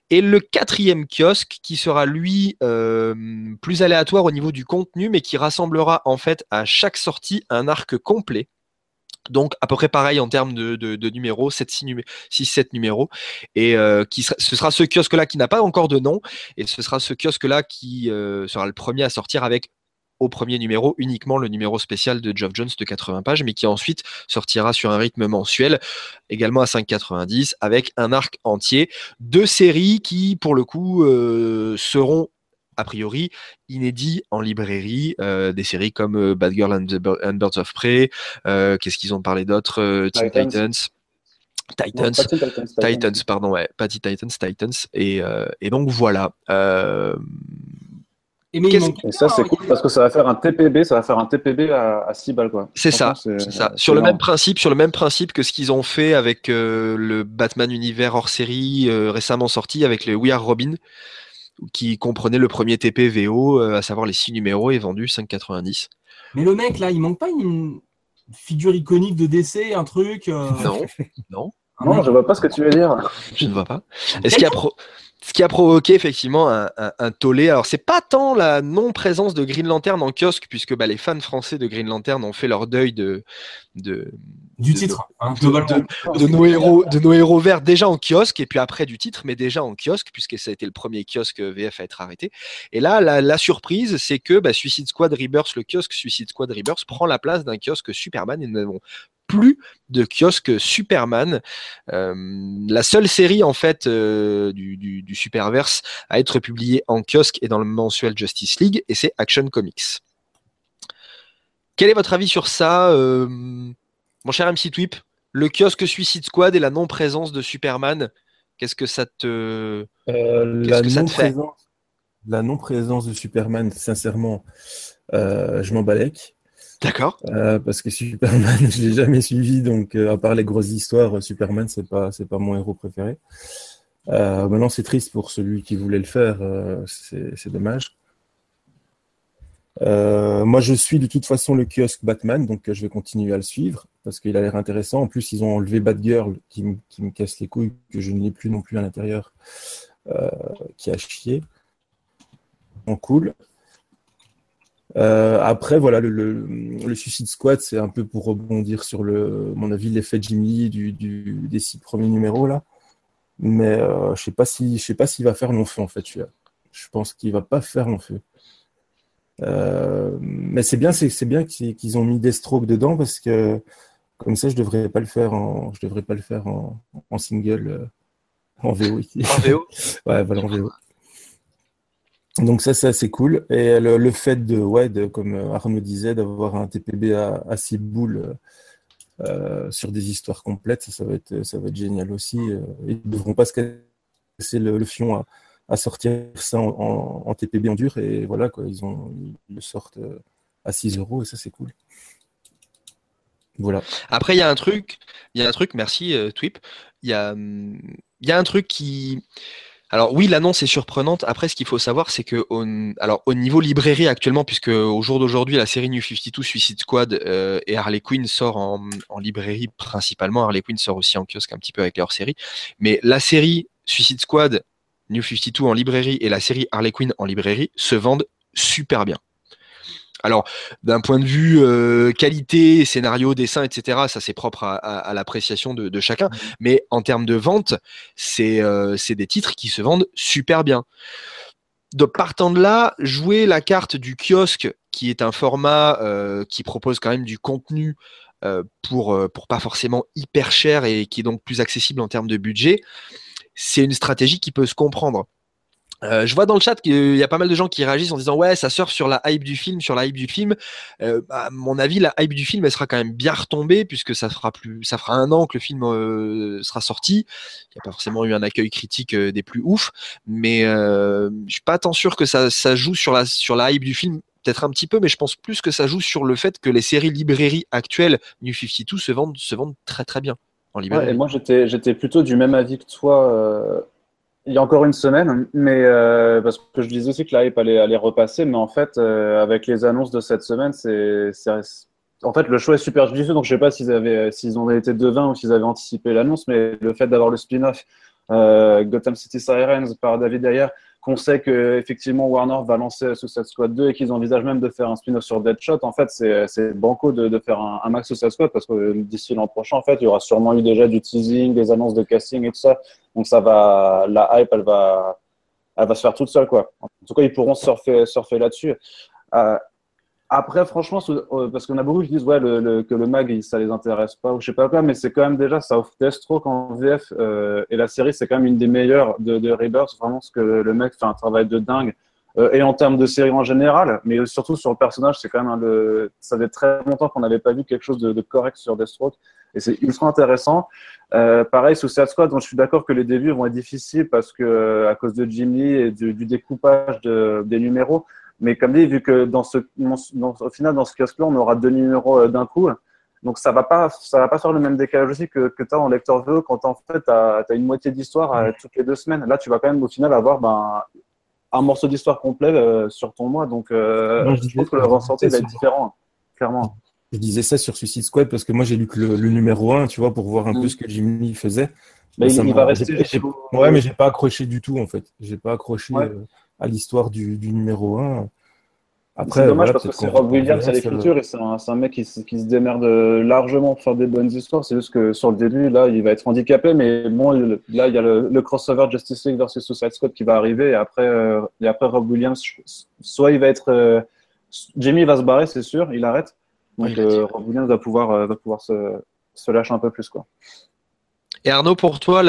Et le quatrième kiosque, qui sera lui euh, plus aléatoire au niveau du contenu, mais qui rassemblera en fait à chaque sortie un arc complet. Donc à peu près pareil en termes de, de, de numéros, 6-7 numéros. Et euh, qui sera, ce sera ce kiosque-là qui n'a pas encore de nom, et ce sera ce kiosque-là qui euh, sera le premier à sortir avec au premier numéro uniquement le numéro spécial de Geoff Jones de 80 pages, mais qui ensuite sortira sur un rythme mensuel, également à 5,90, avec un arc entier. Deux séries qui, pour le coup, euh, seront a priori inédits en librairie. Euh, des séries comme euh, Bad Girl and, and Birds of Prey. euh, Qu'est-ce qu'ils ont parlé d'autre Teen Titans. Titans. Titans. pas Teen Titans, Titans. Titans, pardon, ouais, Teen Titans, Titans. Et, et donc voilà. Et mais ça, c'est quelqu'un, cool hein, parce que ça va faire un TPB, ça va faire un TPB à, à 6 balles, quoi. C'est ça, c'est ça. Sur le même principe, sur le même principe que ce qu'ils ont fait avec euh, le Batman univers hors série euh, récemment sorti avec le We Are Robin, qui comprenait le premier TP VO, euh, à savoir les six numéros et vendu 5,90. Mais le mec, là, il manque pas une figure iconique de DC, un truc. euh, Non, non, Non, je vois pas ce que tu veux dire. je ne vois pas. Et ce qui a, pro- ce qui a provoqué effectivement un, un- un tollé. Alors, c'est pas tant la non-présence de Green Lantern en kiosque, puisque bah, les fans français de Green Lantern ont fait leur deuil de, de, Du de- titre, hein, de- nos héros de nos héros verts déjà en kiosque et puis après du titre mais déjà en kiosque puisque ça a été le premier kiosque VF à être arrêté et là la, la surprise c'est que bah, Suicide Squad Rebirth le kiosque Suicide Squad Rebirth prend la place d'un kiosque Superman et nous n'avons plus de kiosque Superman Euh, la seule série en fait euh, du, du, du Superverse à être publiée en kiosque et dans le mensuel Justice League et c'est Action Comics quel est votre avis sur ça euh, mon cher MC Twip, le kiosque Suicide Squad et la non-présence de Superman, qu'est-ce que ça te. Qu'est-ce la que ça te fait? non-présence, la non-présence de Superman, sincèrement, je m'en balèque. D'accord Euh, parce que Superman, je l'ai jamais suivi, donc euh, à part les grosses histoires, euh, Superman, c'est pas, c'est pas mon héros préféré. Maintenant, c'est triste pour celui qui voulait le faire, c'est, dommage. Moi, je suis de toute façon le kiosque Batman, donc je vais continuer à le suivre parce qu'il a l'air intéressant. En plus, ils ont enlevé Batgirl qui, me- qui me casse les couilles, que je n'ai plus non plus à l'intérieur, qui a chié. Donc, cool. Euh, après, voilà, le, le, le Suicide Squad, c'est un peu pour rebondir sur le, à mon avis, l'effet Jimmy du, du, des six premiers numéros là. Mais euh, je sais pas si, je sais pas s'il va faire long feu en fait. Je pense qu'il va pas faire long feu. Euh, mais c'est bien, c'est bien qu'ils qu'ils ont mis des strokes dedans parce que comme ça, je devrais pas le faire en, je devrais pas le faire en, en single, en VO ici. En VO Ouais, voilà, en VO. Donc ça, c'est assez cool. Et le, le fait de, ouais, comme Arnaud disait, d'avoir un TPB à, à six boules euh, sur des histoires complètes, ça, va être, ça va être génial aussi. Euh, Ils ne devront pas se casser le, fion à, sortir ça en, TPB en dur. Et voilà, quoi, ils, ont, le sortent euh, à 6 euros et ça, c'est cool. Voilà. Après, il y a un truc, il y a un truc, merci euh, Twip, il y a, hum, y a un truc qui. Alors oui, l'annonce est surprenante. Après, ce qu'il faut savoir, c'est que au, alors, au niveau librairie actuellement, puisque au jour d'aujourd'hui, la série New 52 Suicide Squad euh, et Harley Quinn sort en, en librairie principalement. Harley Quinn sort aussi en kiosque un petit peu avec les hors-série. Mais la série Suicide Squad, New 52 en librairie et la série Harley Quinn en librairie se vendent super bien. Alors, d'un point de vue euh, qualité, scénario, dessin, etc., ça c'est propre à, à- à l'appréciation de, de chacun. Mais en termes de vente, c'est euh, c'est des titres qui se vendent super bien. De partant de là, jouer la carte du kiosque, qui est un format euh, qui propose quand même du contenu pour, pour pas forcément hyper cher et qui est donc plus accessible en termes de budget, c'est une stratégie qui peut se comprendre. Euh, je vois dans le chat qu'il y a pas mal de gens qui réagissent en disant ouais ça surfe sur la hype du film, sur la hype du film. Euh, bah, à mon avis la hype du film elle sera quand même bien retombée puisque ça fera plus, ça fera un an que le film euh, sera sorti. Il n'y a pas forcément eu un accueil critique euh, des plus ouf, mais euh, je suis pas tant sûr que ça, ça joue sur la sur la hype du film. Peut-être un petit peu, mais je pense plus que ça joue sur le fait que les séries librairies actuelles New 52 se vendent se vendent très très bien en librairie. Ouais, et moi, j'étais, j'étais plutôt du même avis que toi euh, il y a encore une semaine, mais euh, parce que je disais aussi que la hype allait, repasser, mais en fait, euh, avec les annonces de cette semaine, c'est, en fait, le choix est super judicieux, donc je sais pas s'ils avaient, s'ils ont été devins ou s'ils avaient anticipé l'annonce, mais le fait d'avoir le spin-off euh, Gotham City Sirens par David Ayer, qu'on sait que effectivement Warner va lancer Suicide Squad 2 et qu'ils envisagent même de faire un spin-off sur Deadshot, en fait, c'est, banco de, de faire un, un max Suicide Squad parce que d'ici l'an prochain, en fait, il y aura sûrement eu déjà du teasing, des annonces de casting et tout ça. Donc ça va, la hype, elle va, elle va se faire toute seule, quoi. En tout cas, ils pourront surfer, surfer là-dessus. Euh, après, franchement, euh, parce qu'on a beaucoup qui disent que le mag, ça les intéresse pas ou je sais pas quoi, mais c'est quand même déjà, ça offre Deathstroke en VF euh, et la série, c'est quand même une des meilleures de, de Rebirth. Vraiment, ce que le mec fait un travail de dingue. Euh, et en termes de série en général, mais surtout sur le personnage, c'est quand même un, le, ça fait très longtemps qu'on n'avait pas vu quelque chose de, correct sur Deathstroke et c'est ultra intéressant. Pareil, sous Suicide Squad, dont je suis d'accord que les débuts vont être difficiles parce que à cause de Jim Lee et du, découpage de, des numéros. Mais comme dit, vu que dans ce, dans, au final, dans ce kiosque-là, on aura deux numéros euh, d'un coup. Donc ça va pas, ça va pas faire le même décalage aussi que, que tu as en lecteur VO quand en fait tu as, une moitié d'histoire toutes les deux semaines. Là, tu vas quand même au final avoir ben, un morceau d'histoire complet euh, sur ton mois. Donc euh, je je trouve que le ressenti va être différent, clairement. Je disais ça sur Suicide Squad parce que moi j'ai lu que le, le numéro 1, tu vois, pour voir un Mm. peu ce que Jim Lee faisait. Mais il, il va rester Ouais, mais j'ai pas accroché du tout en fait. J'ai pas accroché Ouais. euh, à l'histoire du, du numéro 1. C'est dommage voilà, parce que c'est Rob Williams à l'écriture et c'est un, mec qui, se- qui se démerde largement pour faire des bonnes histoires. C'est juste que sur le début, là, il va être handicapé, mais bon, là, il y a le, le crossover Justice League versus Suicide Squad qui va arriver et après, euh, et après Rob Williams, soit il va être, euh, Jamie va se barrer, c'est sûr, il arrête. Donc Oui, euh. Rob Williams va pouvoir, euh, va pouvoir se, se lâcher un peu plus, quoi. Et Arnaud, pour toi,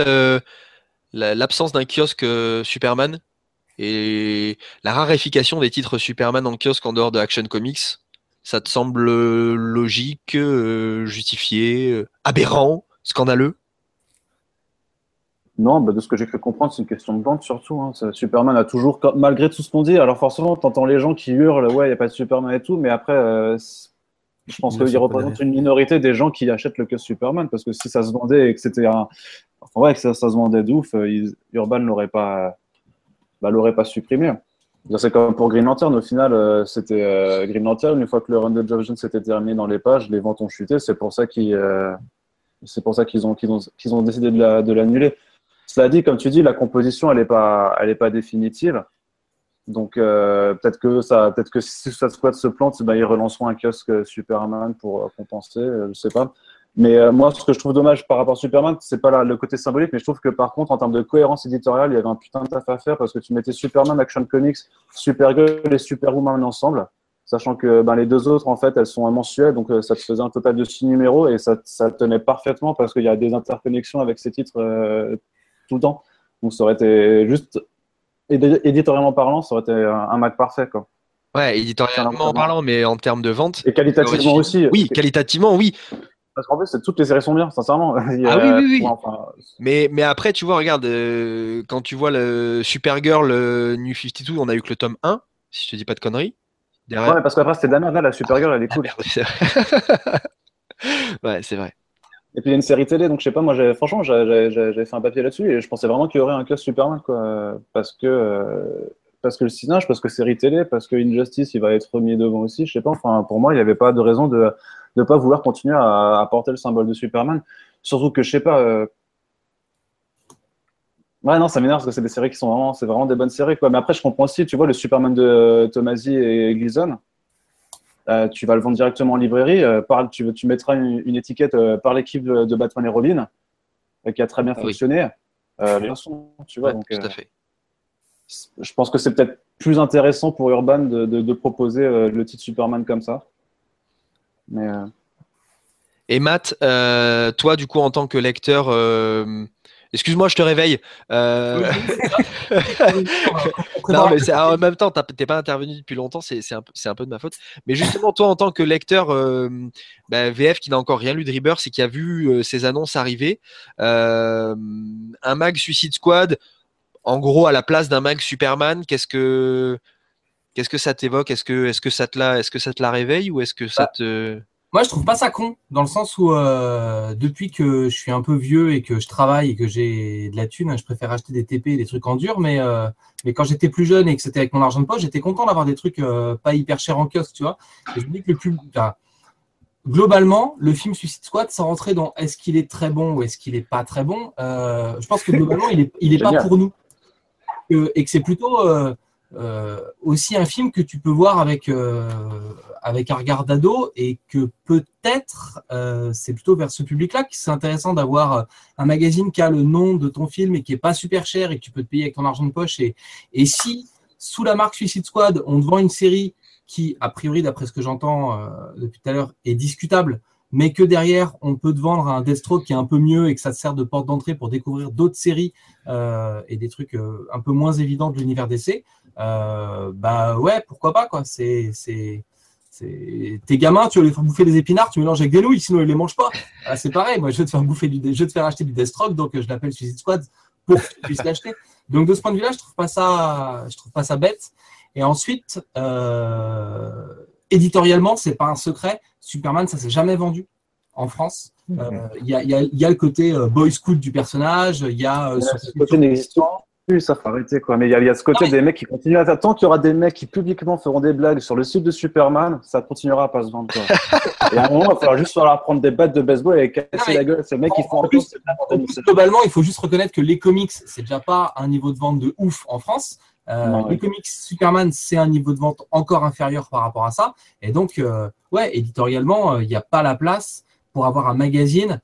l'absence d'un kiosque euh, Superman et la raréfication des titres Superman en kiosque en dehors de Action Comics, ça te semble euh, logique, euh, justifié, euh, aberrant, scandaleux? Non, bah, de ce que j'ai cru comprendre, c'est une question de vente surtout. Hein. Superman a toujours, malgré tout ce qu'on dit, alors forcément, t'entends les gens qui hurlent, ouais, il n'y a pas de Superman et tout, mais après, euh, je pense qu'il représente une minorité des gens qui achètent le kiosque Superman, parce que si ça se vendait et que c'était un. Enfin, ouais, que ça, ça se vendait de ouf, euh, Urban l'aurait pas, bah, l'aurait pas supprimé. C'est comme pour Green Lantern, au final, euh, c'était euh, Green Lantern, une fois que le run de Jones s'était terminé dans les pages, les ventes ont chuté, c'est pour ça qu'ils euh, ça ont, décidé de la- de l'annuler. Cela dit, comme tu dis, la composition, elle n'est pas, définitive. Donc peut-être que ça, si Squad se plante, ben, ils relanceront un kiosque Superman pour compenser, je sais pas. Mais euh, moi, ce que je trouve dommage par rapport à Superman, c'est pas le côté symbolique, mais je trouve que par contre, en termes de cohérence éditoriale, il y avait un putain de taf à faire parce que tu mettais Superman, Action Comics, Supergirl et Superwoman ensemble, sachant que ben, les deux autres, en fait, elles sont mensuelles, donc euh, ça te faisait un total de six numéros et ça, ça tenait parfaitement parce qu'il y a des interconnexions avec ces titres euh, tout le temps. Donc ça aurait été juste édi- éditorialement parlant, ça aurait été un, un Mac parfait, quoi. Ouais, éditorialement parlant, mais en termes de vente. Et qualitativement aussi. Oui, qualitativement, oui. Parce qu'en fait, toutes les séries sont bien, sincèrement. Il y a- Ah oui, oui, oui. enfin, Mais, mais après, tu vois, regarde, euh, quand tu vois le Supergirl euh, New 52, on a eu que le tome 1, si je te dis pas de conneries. Derrière. Ouais, mais parce qu'après, c'était de la merde. Là, la Supergirl, elle est Ah, cool. vrai. ouais, c'est vrai. Et puis, il y a une série télé, donc je sais pas, moi, franchement, j'ai fait un papier là-dessus et je pensais vraiment qu'il y aurait un kiosque Superman, quoi. Parce que, euh, parce que le cinéma, parce que série télé, parce que Injustice, il va être remis devant aussi, je sais pas. Enfin, pour moi, il n'y avait pas de raison de ne pas vouloir continuer à, à porter le symbole de Superman. Surtout que, je sais pas. euh, Ouais, non, ça m'énerve parce que c'est des séries qui sont vraiment, c'est vraiment des bonnes séries, quoi. Mais après, je comprends aussi, tu vois, le Superman de Tomasi et Gleason, euh, tu vas le vendre directement en librairie. euh, par, tu, tu mettras une, une étiquette euh, par l'équipe de, de Batman et Robin, euh, qui a très bien Ah oui. fonctionné. Euh, les leçons, tu vois, Ouais, donc, tout euh, à fait. je pense que c'est peut-être plus intéressant pour Urban de, de- de proposer euh, le titre Superman comme ça. Mais euh, Et Matt, euh, toi, du coup, en tant que lecteur, euh, Excuse-moi, je te réveille. Euh, non, mais c'est- en même temps, t'es pas intervenu depuis longtemps, c'est un, peu- c'est un peu de ma faute. Mais justement, toi, en tant que lecteur euh, bah, VF qui n'a encore rien lu de Rebirth et qui a vu euh, ces annonces arriver, euh, un mag Suicide Squad, en gros, à la place d'un mag Superman, qu'est-ce que qu'est-ce que ça t'évoque? Est-ce que est-ce que ça te la est-ce que ça te la réveille ou est-ce que ça Bah, te Moi, je trouve pas ça con, dans le sens où euh, depuis que je suis un peu vieux et que je travaille et que j'ai de la thune, je préfère acheter des TP et des trucs en dur. Mais, euh, mais quand j'étais plus jeune et que c'était avec mon argent de poche, j'étais content d'avoir des trucs euh, pas hyper chers en kiosque, tu vois. Et je me dis que le plus. enfin, globalement, le film Suicide Squad, sans rentrer dans est-ce qu'il est très bon ou est-ce qu'il est pas très bon, euh, je pense que globalement, il est, il est pas pour nous. Et que c'est plutôt aussi un film que tu peux voir avec, euh, avec un regard d'ado et que peut-être euh, c'est plutôt vers ce public-là que c'est intéressant d'avoir euh, un magazine qui a le nom de ton film et qui est pas super cher et que tu peux te payer avec ton argent de poche. Et, et si, sous la marque Suicide Squad, on te vend une série qui, a priori, d'après ce que j'entends euh, depuis tout à l'heure, est discutable, mais que derrière, on peut te vendre un Deathstroke qui est un peu mieux et que ça te sert de porte d'entrée pour découvrir d'autres séries euh, et des trucs euh, un peu moins évidents de l'univers DC, euh, bah ouais, pourquoi pas, quoi. C'est, c'est. Tes gamins, tu veux les faire bouffer des épinards, tu mélanges avec des nouilles, sinon ils les mangent pas. Ah, c'est pareil, moi je vais te faire bouffer du, je vais te faire acheter du Deathstroke, donc je l'appelle Suicide Squad pour que tu puisses l'acheter. Donc de ce point de vue-là, je trouve pas ça, je trouve pas ça bête. Et ensuite, euh, éditorialement, c'est pas un secret. Superman, ça s'est jamais vendu en France. Euh, Il y, a, il y a- il y a le côté euh, boy scout du personnage, il y a euh, ce côté n'existe plus, ça faut arrêter quoi. Mais il y, a- il y a ce côté des mecs qui continuent à Tant qu'il y aura des mecs qui publiquement feront des blagues sur le site de Superman, ça continuera à pas se vendre. Et à un moment, il va falloir juste falloir prendre des battes de baseball et casser la gueule. Ces mecs qui font plus- En plus, globalement, il faut juste reconnaître que les comics, c'est déjà pas un niveau de vente de ouf en France. Euh, les comics Superman, c'est un niveau de vente encore inférieur par rapport à ça. Et donc, euh, ouais, éditorialement, euh, il n'y a pas la place pour avoir un magazine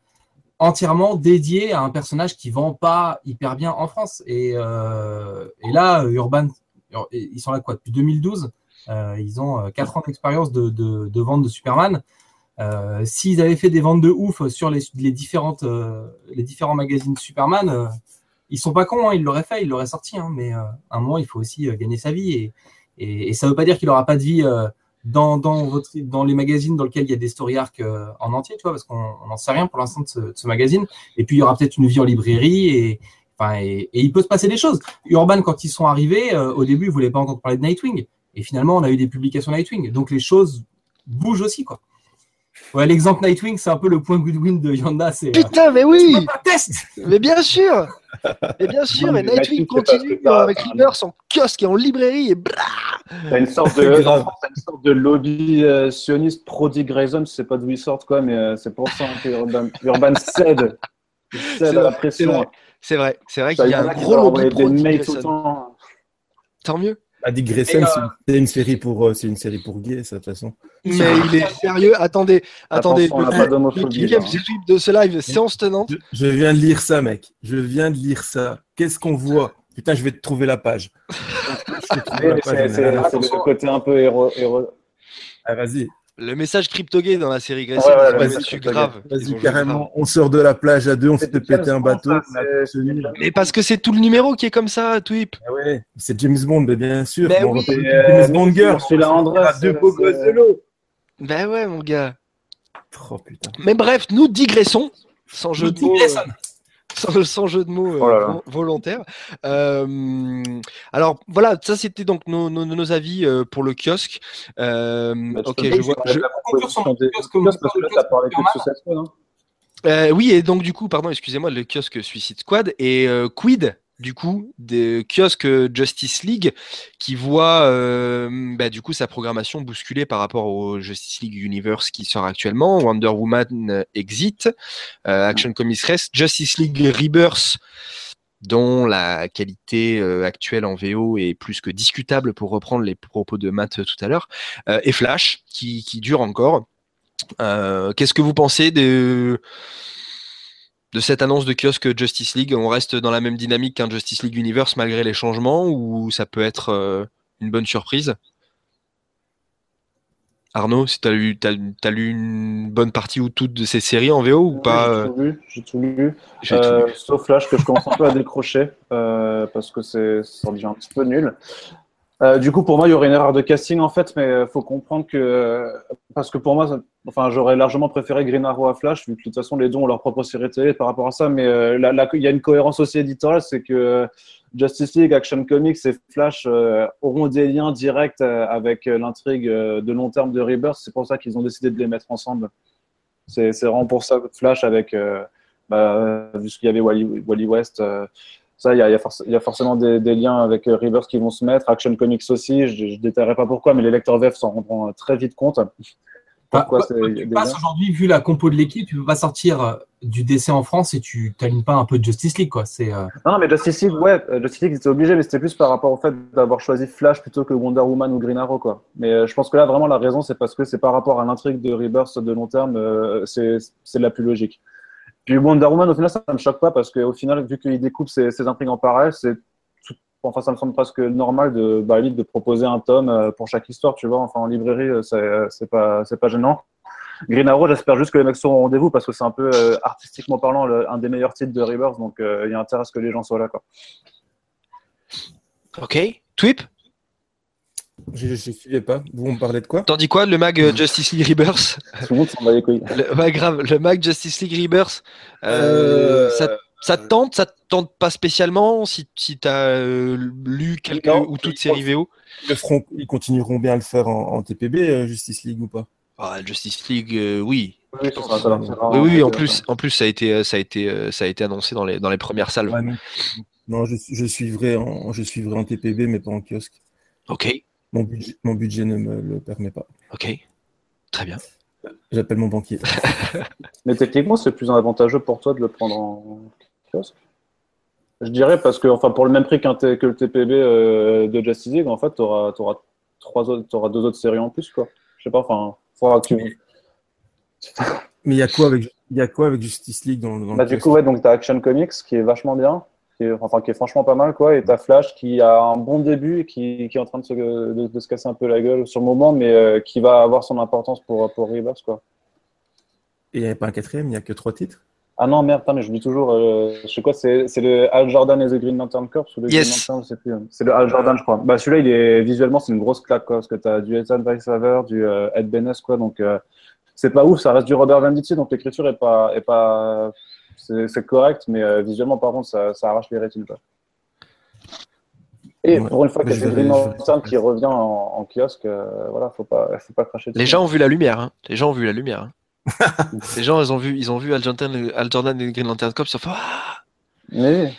entièrement dédié à un personnage qui vend pas hyper bien en France. Et, et là, Urban, ils sont là quoi depuis 2012. Euh, ils ont 4 ans d'expérience de, de, de vente de Superman. Euh, S'ils avaient fait des ventes de ouf sur les, les, différentes, euh, les différents magazines Superman, euh, ils sont pas cons, hein, ils l'auraient fait, ils l'auraient sorti. Hein, mais euh, à un moment, il faut aussi euh, gagner sa vie. Et, et, et ça veut pas dire qu'il aura pas de vie euh, dans, dans, votre, dans les magazines dans lesquels il y a des story arcs euh, en entier, tu vois, parce qu'on n'en sait rien pour l'instant de, ce- de ce magazine. Et puis, il y aura peut-être une vie en librairie et, enfin, et, et il peut se passer des choses. Urban, quand ils sont arrivés, euh, au début, ils voulaient pas entendre parler de Nightwing. Et finalement, on a eu des publications Nightwing. Donc, les choses bougent aussi, quoi. Ouais, l'exemple Nightwing, c'est un peu le point Goodwin de Yanda. C'est euh, Putain, mais tu oui peux pas test Mais bien sûr Et bien sûr, et mais Nightwing continue avec Rebirth en kiosque et en librairie et brrr. T'as une sorte de, une sorte de lobby euh, sioniste pro-Dick Grayson, je sais pas d'où ils sortent quoi, mais euh, c'est pour ça hein, que Urban, Urban cède, Il C'est cède à la c'est pression. vrai. C'est vrai, c'est vrai qu'il y a un gros lobby pro. Tant mieux. Dick Grayson, euh, c'est une série pour, euh, c'est une série pour gays, ça, de toute façon. Mais il est sérieux. Attendez, attendez. Le- là. Zip de ce live, séance tenante. Je, je viens de lire ça, mec. Je viens de lire ça. Qu'est-ce qu'on voit? Putain, je vais te trouver la page. C'est le côté un peu héros. héros. ah, vas-y, Le message crypto-gay dans la série Grayson, Ouais, ouais, crypto-gay. grave. Vas-y, carrément. On sort de la plage à deux, on se C'est fait péter un bateau. c'est-. Mais parce que c'est tout le numéro qui est comme ça, Twip. Ah ouais, c'est James Bond, mais bien sûr. Mais on oui. Et, James euh, Bond girl. celui-là, André, à deux c'est- beaux c'est- gosses de l'eau. Ben ouais, mon gars. Oh putain. Mais bref, nous digressons, sans jeu de mots. Sans, sans jeu de mots euh, Oh là là. vo- volontaire. Euh, alors voilà, ça c'était donc nos, nos, nos avis euh, pour le kiosque. Euh, Bah, ok, je me vois. je- euh, oui, et donc du coup, pardon, excusez-moi, le kiosque Suicide Squad et euh, quid du coup des kiosques Justice League qui voit euh, bah, du coup sa programmation bousculée par rapport au Justice League Universe qui sort actuellement, Wonder Woman euh, Exit, euh, Action Comics Rest, Justice League Rebirth dont la qualité euh, actuelle en VO est plus que discutable pour reprendre les propos de Matt euh, tout à l'heure, euh, et Flash qui, qui dure encore. Euh, Qu'est-ce que vous pensez de, de cette annonce de kiosque Justice League On reste dans la même dynamique qu'un Justice League Universe malgré les changements ou ça peut être euh, une bonne surprise? Arnaud, si tu as lu, t'as, t'as lu une bonne partie ou toute de ces séries en VO ou Oui, pas J'ai euh, tout lu, j'ai tout lu. j'ai tout Euh, lu. sauf Flash que je commence un peu à décrocher euh, parce que c'est devient un petit peu nul. Euh, du coup, pour moi, il y aurait une erreur de casting en fait, mais il faut comprendre que parce que pour moi, enfin, j'aurais largement préféré Green Arrow à Flash, vu que de toute façon les deux ont leur propre série télé par rapport à ça. Mais euh, il y a une cohérence aussi éditoriale, c'est que Justice League, Action Comics et Flash euh, auront des liens directs euh, avec euh, l'intrigue euh, de long terme de Rebirth. C'est pour ça qu'ils ont décidé de les mettre ensemble. C'est vraiment pour ça Flash avec euh, bah, vu qu'il y avait Wally, Wally West, euh, ça, il y a, il y a forc- il y a forcément des, des liens avec Rebirth qui vont se mettre. Action Comics aussi, je ne détaillerai pas pourquoi, mais les lecteurs VF s'en rendront euh, très vite compte. Pourquoi Bah, c'est quoi il y a qu'il des passe liens. aujourd'hui, vu la compo de l'équipe, tu peux pas sortir euh, du DC en France et tu t'alignes pas un peu de Justice League, quoi. C'est euh, Non, mais Justice League, ouais, Justice League, ils étaient obligés, mais c'était plus par rapport au fait d'avoir choisi Flash plutôt que Wonder Woman ou Green Arrow, quoi. Mais euh, je pense que là, vraiment, la raison, c'est parce que c'est par rapport à l'intrigue de Rebirth de long terme, euh, c'est c'est la plus logique. Puis Wonder Woman, au final, ça ne me choque pas parce qu'au final, vu qu'il découpe ses, ses intrigues en parallèle, c'est enfin, ça me semble presque normal de, bah, de proposer un tome euh, pour chaque histoire, tu vois. Enfin, en librairie, euh, euh, c'est pas, pas gênant. Green Arrow, j'espère juste que les mecs seront au rendez-vous parce que c'est un peu artistiquement parlant un des meilleurs titres de Rebirth, donc il y a intérêt à ce que les gens soient là, quoi. Ok. Twip? Je ne suivais pas. Vous, on parlait de quoi? T'en dis quoi Le mag euh, Justice League Rebirth? Tout le monde s'en bat les couilles. le, grave, le mag Justice League Rebirth, euh, ça, ça te tente Ça te tente pas spécialement si, si tu as lu quelques Non, ou toutes ces Ils, le ils continueront bien à le faire en, en TPB, euh, Justice League ou pas? Ah, Justice League, euh, oui. Oui, Oui, en plus, en plus ça, a été, euh, ça, a été, euh, ça a été annoncé dans les, dans les premières salles. Ouais, non, non, je, je suivrai en, je suivrai en TPB, mais pas en kiosque. Ok, Mon budget, mon budget ne me le permet pas. ok. Très bien. J'appelle mon banquier. Mais techniquement, c'est plus avantageux pour toi de le prendre en kiosque. Je dirais parce que, enfin, pour le même prix qu'un que le TPB euh, de Justice League, en fait, tu auras, trois autres, t'auras deux autres séries en plus, quoi. Je sais pas, enfin, faudra que tu. Mais il y a quoi avec, il y a quoi avec Justice League dans, dans le Bah, du coup, ouais, donc t'as Action Comics qui est vachement bien, qui est, enfin, qui est franchement pas mal, quoi, et t'as Flash qui a un bon début et qui, qui est en train de se, de, de se casser un peu la gueule sur le moment, mais euh, qui va avoir son importance pour, pour Rebirth, quoi. Et il n'y a pas un quatrième, il n'y a que trois titres? Ah non, merde, putain, mais je dis toujours, euh, je sais quoi, c'est c'est le Al Jordan et the Green Lantern Corps ou le Yes. Green Lantern, je sais plus. C'est le Al Jordan, je crois. Bah, celui-là, il est visuellement, c'est une grosse claque, quoi, parce que t'as du Ethan Weishaver, du euh, Ed Benes, quoi, donc euh, c'est pas ouf, ça reste du Robert Venditti, donc l'écriture est pas, est pas, c'est c'est correct, mais euh, visuellement, par contre, ça, ça arrache les rétines, quoi. Et Ouais. pour une fois que je c'est verrai, Green. Lantern qui revient en, en kiosque, euh, voilà, faut pas, faut pas cracher. Les gens ont vu la lumière. Hein. Les gens ont vu la lumière. hein. Les gens, ils ont vu, ils ont vu Al Jordan, Al Jordan et Green Lantern Corps. Ils se sont fait, Ah Mais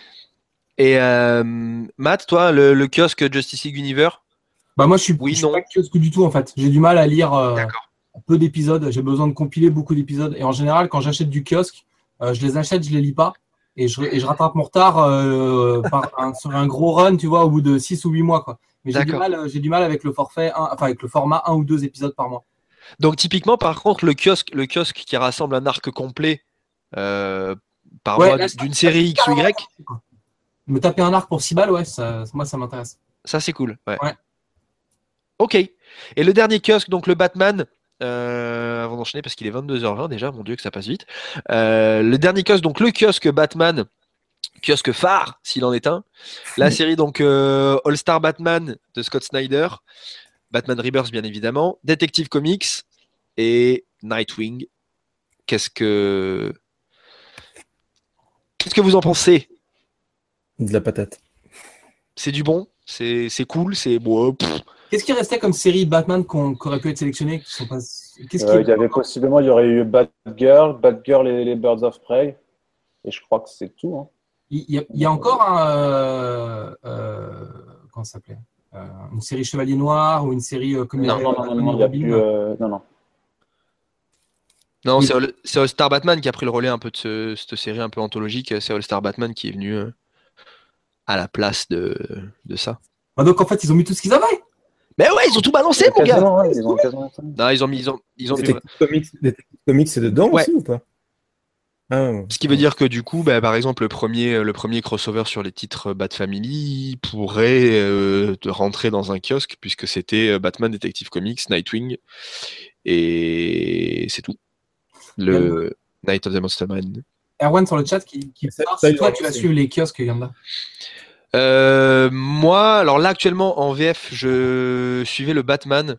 Et euh, Matt, toi, le, le kiosque Justice League Universe? Bah moi je suis, Oui, je suis non. pas kiosque du tout en fait. J'ai du mal à lire euh, peu d'épisodes. J'ai besoin de compiler beaucoup d'épisodes. Et en général, quand j'achète du kiosque, euh, je les achète, je les lis pas. Et je, et je rattrape mon retard euh, par un, sur un gros run, tu vois, au bout de 6 ou 8 mois. Quoi. Mais j'ai du, mal, euh, j'ai du mal avec le forfait, un- enfin avec le format un ou deux épisodes par mois. Donc typiquement, par contre, le kiosque, le kiosque qui rassemble un arc complet euh, par Ouais, d'une série X ou Y, Me taper un arc pour 6 balles, ouais, ça, moi ça m'intéresse. ça c'est cool. Ouais. Ouais. Ok. Et le dernier kiosque, donc le Batman. Euh, avant d'enchaîner parce qu'il est 22h20 déjà, mon dieu que ça passe vite. Euh, le dernier kiosque, donc le kiosque Batman, kiosque phare s'il en est un. La série donc euh, All Star Batman de Scott Snyder, Batman Rebirth bien évidemment, Detective Comics et Nightwing. Qu'est-ce que qu'est-ce que vous en pensez? De la patate. C'est du bon, c'est c'est cool, c'est bon. pff. Qu'est-ce qui restait comme série Batman qu'on aurait pu être sélectionné qui sont pas... Qu'est-ce qui Euh, il y avait possiblement, il y aurait eu Batgirl, Batgirl et les Birds of Prey. Et je crois que c'est tout. Hein. Il y, a, il y a encore un. Euh, euh, comment ça s'appelait Euh, Une série Chevalier Noir ou une série euh, comme Non, non, non, non, non, il y a plus. euh, non, non. Non, Oui. c'est All, c'est All Star Batman qui a pris le relais un peu de ce- cette série un peu anthologique. C'est All Star Batman qui est venu euh, à la place de, de ça. Ah, donc en fait, ils ont mis tout ce qu'ils avaient. Mais ouais, ils ont tout balancé, mon gars. Ouais, ils ont. Non, ils ont mis, ils ont, ils ont mis- Comics, c'est dedans Ouais. aussi ou pas? Ah, ouais. Ce qui veut dire que du coup, bah, par exemple, le premier, le premier crossover sur les titres Bat Family pourrait euh, te rentrer dans un kiosque puisque c'était euh, Batman Detective Comics, Nightwing et c'est tout. Le Night of the Monster Man. Erwan sur le chat qui, qui part, si toi tu vas suivre les kiosques Yanda. Euh, moi, alors là actuellement en VF, je suivais le Batman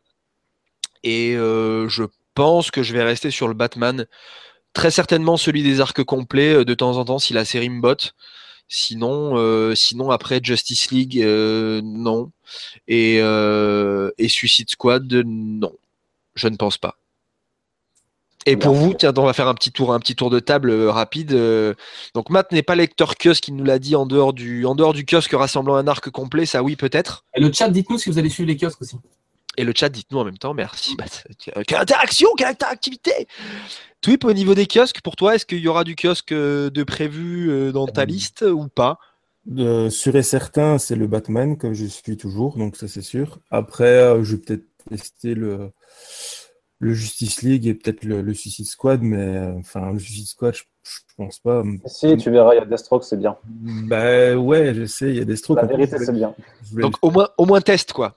et euh, je pense que je vais rester sur le Batman. Très certainement celui des arcs complets euh, de temps en temps si la série me botte. Sinon, euh, sinon après Justice League, non. Et, et Suicide Squad, non. Je ne pense pas. Et pour vous, tiens, on va faire un petit tour, un petit tour de table euh, rapide. euh, donc Matt n'est pas lecteur kiosque, il nous l'a dit en dehors du, en dehors du kiosque rassemblant un arc complet, ça oui peut-être. Et le chat, dites-nous si vous allez suivre les kiosques aussi. Et le chat, dites-nous en même temps, merci. Matt. Quelle interaction, quelle interactivité Twip, au niveau des kiosques, pour toi, est-ce qu'il y aura du kiosque euh, de prévu dans ta liste ou pas? Euh, sûr et certain, c'est le Batman, comme je suis toujours, donc ça c'est sûr. Après, euh, je vais peut-être tester le, le Justice League et peut-être le, le Suicide Squad, mais enfin, le Suicide Squad, je, je pense pas. Si, tu verras, il y a Deathstroke, c'est bien. Bah ouais, je sais, il y a des strokes. La vérité, c'est bien. Donc au moins, au moins test quoi.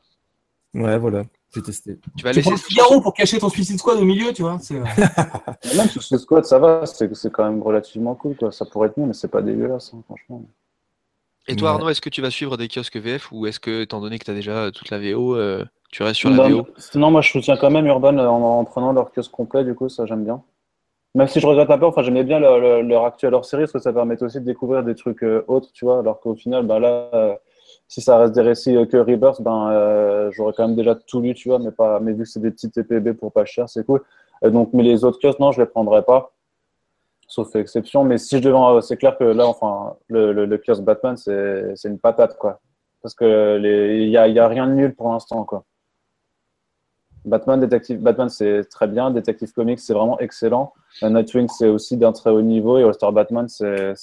Ouais, voilà, j'ai testé. Tu vas Tu laisser. le Figaro pour cacher ton Suicide Squad au milieu, tu vois. c'est, euh, Même sur ce squad, ça va, c'est c'est quand même relativement cool. Quoi. Ça pourrait être mieux, mais c'est pas dégueulasse, hein, franchement. Et toi Ouais. Arnaud, est-ce que tu vas suivre des kiosques VF ou est-ce que, étant donné que tu as déjà toute la VO, euh, tu restes sur la Non, VO Sinon, moi, je soutiens quand même Urban euh, en, en prenant leur kiosque complet, du coup, ça, j'aime bien. Même si je regrette un peu, enfin, j'aimais bien leur, leur, leur actuel hors série, parce que ça permettait aussi de découvrir des trucs euh, autres, tu vois, alors qu'au final, ben là, euh, si ça reste des récits euh, que Rebirth, ben, euh, j'aurais quand même déjà tout lu, tu vois, mais, pas, mais vu que c'est des petits TPB pour pas cher, c'est cool. Euh, donc, mais les autres kiosques, non, je les prendrais pas, sauf exception. Mais si je devais, c'est clair que là, enfin, le, le, le kiosque Batman, c'est une patate, quoi. Parce que il y a, il y a rien de nul pour l'instant, quoi. Batman, Detective, Batman, c'est très bien. Detective Comics, c'est vraiment excellent. Euh, Nightwing, c'est aussi d'un très haut niveau. Et All-Star Batman, c'est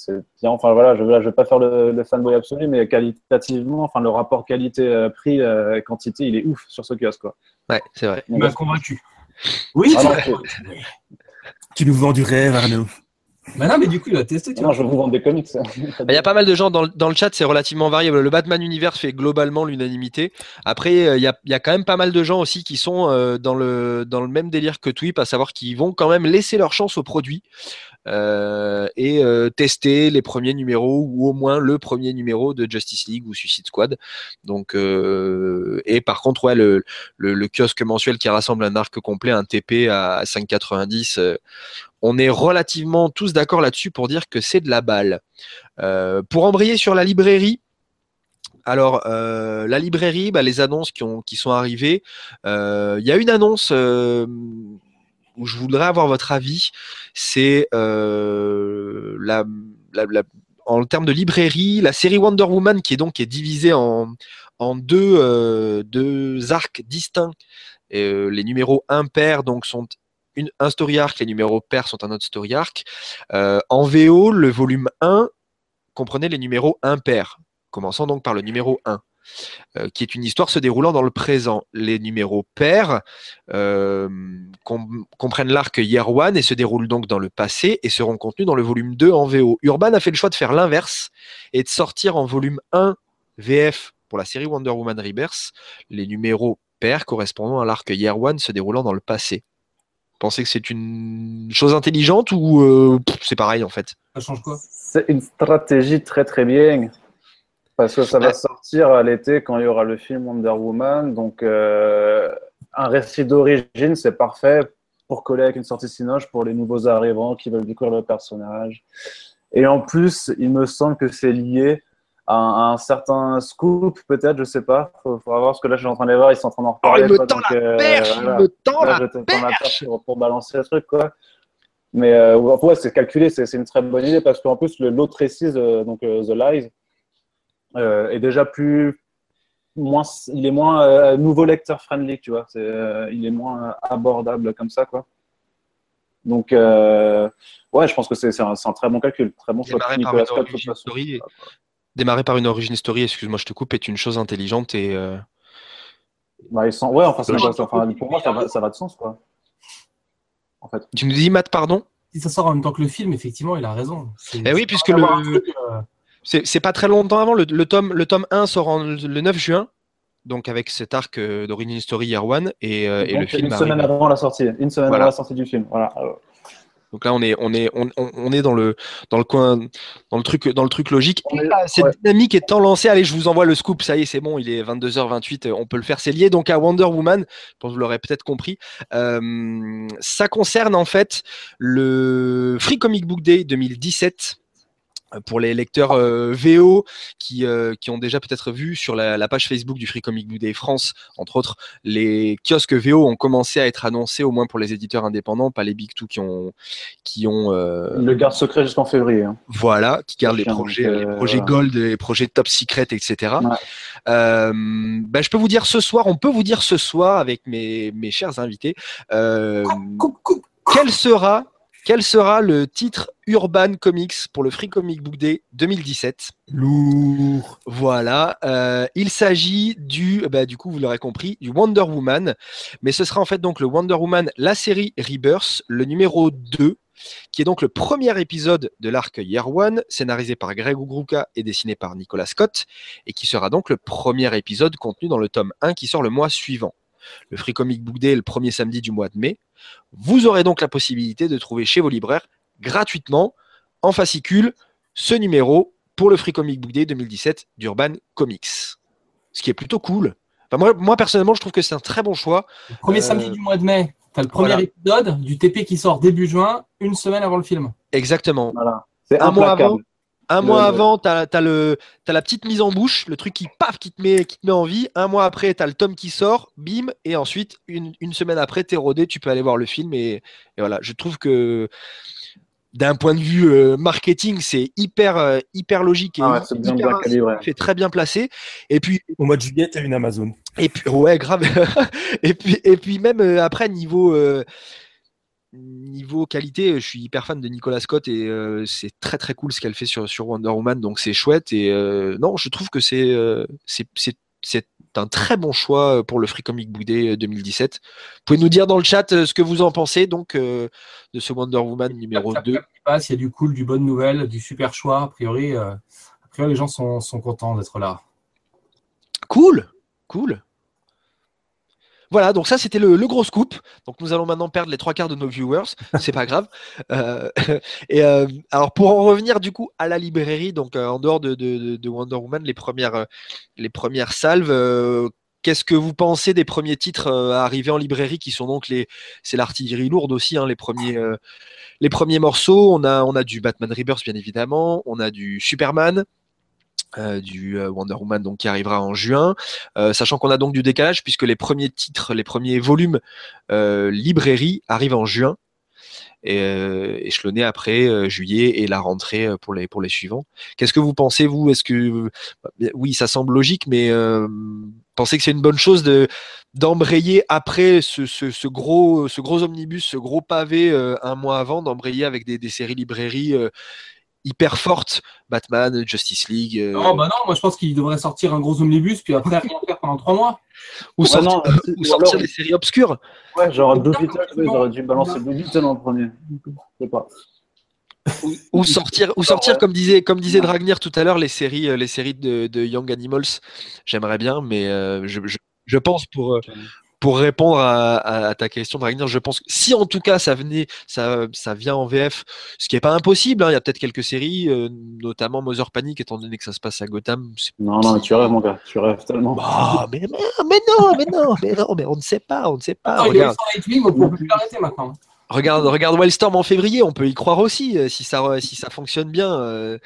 bien. Enfin, voilà, je ne vais pas faire le, le fanboy absolu, mais qualitativement, enfin, le rapport qualité-prix, euh, il est ouf sur ce kiosque, quoi. Ouais, c'est vrai. Il m'a convaincu. Oui, Ah non. Tu nous vends du rêve, Arnaud. Bah non, mais du coup, il a testé, tu Non, vois. je vous vends des comics. Bah, Il y a pas mal de gens dans, le- dans le chat, c'est relativement variable. Le Batman Universe fait globalement l'unanimité. Après, euh, il y, a, il y a quand même pas mal de gens aussi qui sont euh, dans, le, dans le même délire que Twip, à savoir qu'ils vont quand même laisser leur chance au produit euh, et euh, tester les premiers numéros ou au moins le premier numéro de Justice League ou Suicide Squad. Donc, euh, et par contre, ouais, le, le, le kiosque mensuel qui rassemble un arc complet, un TP à 5,90. On est relativement tous d'accord là-dessus pour dire que c'est de la balle. Euh, pour embrayer sur la librairie, alors euh, la librairie, bah, les annonces qui, ont, qui sont arrivées, euh, il y a une annonce où je voudrais avoir votre avis, c'est en termes de librairie, la série Wonder Woman qui est donc est divisée en, deux, arcs distincts. Les numéros impairs donc sont un story arc, les numéros pairs sont un autre story arc. Euh, en VO, le volume 1 comprenait les numéros impairs, commençant donc par le numéro 1, euh, qui est une histoire se déroulant dans le présent. Les numéros pairs euh, com- comprennent l'arc Year One et se déroulent donc dans le passé et seront contenus dans le volume 2 en VO. Urban a fait le choix de faire l'inverse et de sortir en volume 1 VF pour la série Wonder Woman Rebirth les numéros pairs correspondant à l'arc Year One se déroulant dans le passé. Pensez que c'est une chose intelligente ou euh, c'est pareil en fait Ça change quoi? C'est une stratégie très très bien. Parce que ça va Ouais. sortir à l'été quand il y aura le film Wonder Woman. Donc, euh, un récit d'origine, c'est parfait pour coller avec une sortie Cinoche pour les nouveaux arrivants qui veulent découvrir le personnage. Et en plus, il me semble que c'est lié un, un certain scoop, peut-être, je sais pas. Faut, faut voir, parce que là, je suis en train de les voir, ils sont en train d'en Oh, reparler. il me tend la euh, perche, voilà. il me tend Là, la je perche. pour, pour balancer le truc, quoi. Mais euh, ouais, c'est calculé, c'est une très bonne idée parce qu'en plus, le- l'autre récit, euh, donc euh, The Lies, euh, est déjà plus. Moins, il est moins euh, nouveau lecteur friendly, tu vois. C'est, euh, il est moins euh, abordable comme ça, quoi. Donc, euh, ouais, je pense que c'est un, un très bon calcul. Très bon choix Nicolas Scott, Démarrer par une origin story, excuse-moi, je te coupe, est une chose intelligente et euh, Bah. Ouais, enfin, pour moi, ça va, ça va de sens, quoi. En fait. tu nous dis Matt, pardon? Si ça sort en même temps que le film, effectivement, il a raison. Eh oui, puisque le- euh, C'est pas très longtemps avant, le, le tome, le tome 1 sort en- le 9 juin, donc avec cet arc euh, d'Origin Story Year One, et, euh, et le film une arrive. semaine avant la sortie. Une semaine Voilà. avant la sortie du film. Voilà. Donc là, on est, on est, on, est dans le, dans le coin, dans le truc, dans le truc logique. Et là, cette ouais. dynamique étant lancée, allez, je vous envoie le scoop. Ça y est, c'est bon, il est 22h28, euh, on peut le faire. C'est lié donc à Wonder Woman. Je pense que vous l'aurez peut-être compris. Euh, ça concerne en fait le Free Comic Book Day 2017. Pour les lecteurs euh, VO qui, euh, qui ont déjà peut-être vu sur la, la page Facebook du Free Comic Book Day France, entre autres, les kiosques VO ont commencé à être annoncés, au moins pour les éditeurs indépendants, pas les Big Two qui ont, qui ont euh, Le garde secret jusqu'en février. hein. voilà, qui gardent les projets, les projets voilà. Gold, les projets Top Secret, etc. Ouais. Euh, ben, je peux vous dire ce soir, on peut vous dire ce soir avec mes, mes chers invités, euh, quel sera quel sera le titre Urban Comics pour le Free Comic Book Day 2017 Lourd. voilà, euh, il s'agit du, bah, du coup, vous l'aurez compris, du Wonder Woman, mais ce sera en fait donc le Wonder Woman, la série Rebirth, le numéro 2, qui est donc le premier épisode de l'arc Year One, scénarisé par Greg Ugruka et dessiné par Nicolas Scott, et qui sera donc le premier épisode contenu dans le tome 1 qui sort le mois suivant. Le Free Comic Book Day est le premier samedi du mois de mai. Vous aurez donc la possibilité de trouver chez vos libraires gratuitement, en fascicule, ce numéro pour le Free Comic Book Day 2017 d'Urban Comics. Ce qui est plutôt cool. Enfin, moi, moi, personnellement, je trouve que c'est un très bon choix. Le premier Euh, samedi du mois de mai, tu as le premier voilà. épisode du TP qui sort début juin, une semaine avant le film. Exactement. Voilà. C'est Un mois avant, un mois avant, tu as, le, t'as la petite mise en bouche, le truc qui paf, qui te met, qui te met en vie. Un mois après, tu as le tome qui sort, bim, et ensuite, une, une semaine après, tu es rodé, tu peux aller voir le film. Et, et voilà, je trouve que d'un point de vue euh, marketing, c'est hyper, euh, hyper logique et Ah ouais, c'est bien hyper bien calibré. fait très bien placé. Et puis, Au mois de juillet, tu as une Amazon. Et puis, ouais, grave. et, puis, et puis même euh, après, niveau, euh, niveau qualité, je suis hyper fan de Nicolas Scott et euh, c'est très très cool ce qu'elle fait sur, sur Wonder Woman, donc c'est chouette. Et euh, non, je trouve que c'est euh, c'est un très bon choix pour le Free Comic Book Day 2017. Vous pouvez nous dire dans le chat euh, ce que vous en pensez donc euh, de ce Wonder Woman numéro Cap, 2. cap, qui passe, Il y a du cool, du bonne nouvelle, du super choix. A priori, euh, a priori les gens sont, sont contents d'être là. Cool, cool. Voilà, donc ça c'était le, gros scoop. Donc nous allons maintenant perdre les trois quarts de nos viewers, c'est pas grave. Euh, et euh, alors pour en revenir du coup à la librairie, donc euh, en dehors de, de- de- de Wonder Woman, les premières, les premières salves, qu'est-ce que vous pensez des premiers titres à arriver en librairie qui sont donc les, c'est l'artillerie lourde aussi, hein, les premiers, les premiers morceaux. On a, on a du Batman Rebirth bien évidemment, on a du Superman. Euh, du euh, Wonder Woman donc qui arrivera en juin, euh, sachant qu'on a donc du décalage puisque les premiers titres, les premiers volumes librairie arrivent en juin. Et échelonnés après juillet et la rentrée pour les pour les suivants. Qu'est-ce que vous pensez vous? Est-ce que bah, oui, ça semble logique, mais pensez que c'est une bonne chose de d'embrayer après ce, ce, gros ce gros omnibus, ce gros pavé un mois avant, d'embrayer avec des, des séries librairies hyper fortes, Batman, Justice League, euh, Non, bah non, moi je pense qu'il devrait sortir un gros omnibus, puis après rien faire pendant trois mois. ou Ouais, sortir, non, ou ou sortir alors- des séries obscures. Ouais, genre Blue Beetle, ils auraient dû balancer Blue Beetle en premier. Je sais pas. ou, ou sortir ou sortir comme disait comme disait Dragnir tout à l'heure les séries euh, les séries de, de Young Animals j'aimerais bien mais euh, je, je, je pense pour euh, pour répondre à, à- à ta question Dragnir je pense que si en tout cas ça venait ça ça vient en VF ce qui est pas impossible hein, il y a peut-être quelques séries euh, notamment Mother Panic étant donné que ça se passe à Gotham Non, non, tu rêves, mon gars. Tu rêves tellement. bah, mais, mais, mais non mais non mais non mais on ne sait pas on ne sait pas Non, il est regarde Nightwing, on peut plus l'arrêter maintenant. regarde regarde Wildstorm en février on peut y croire aussi euh, si ça si ça fonctionne bien euh,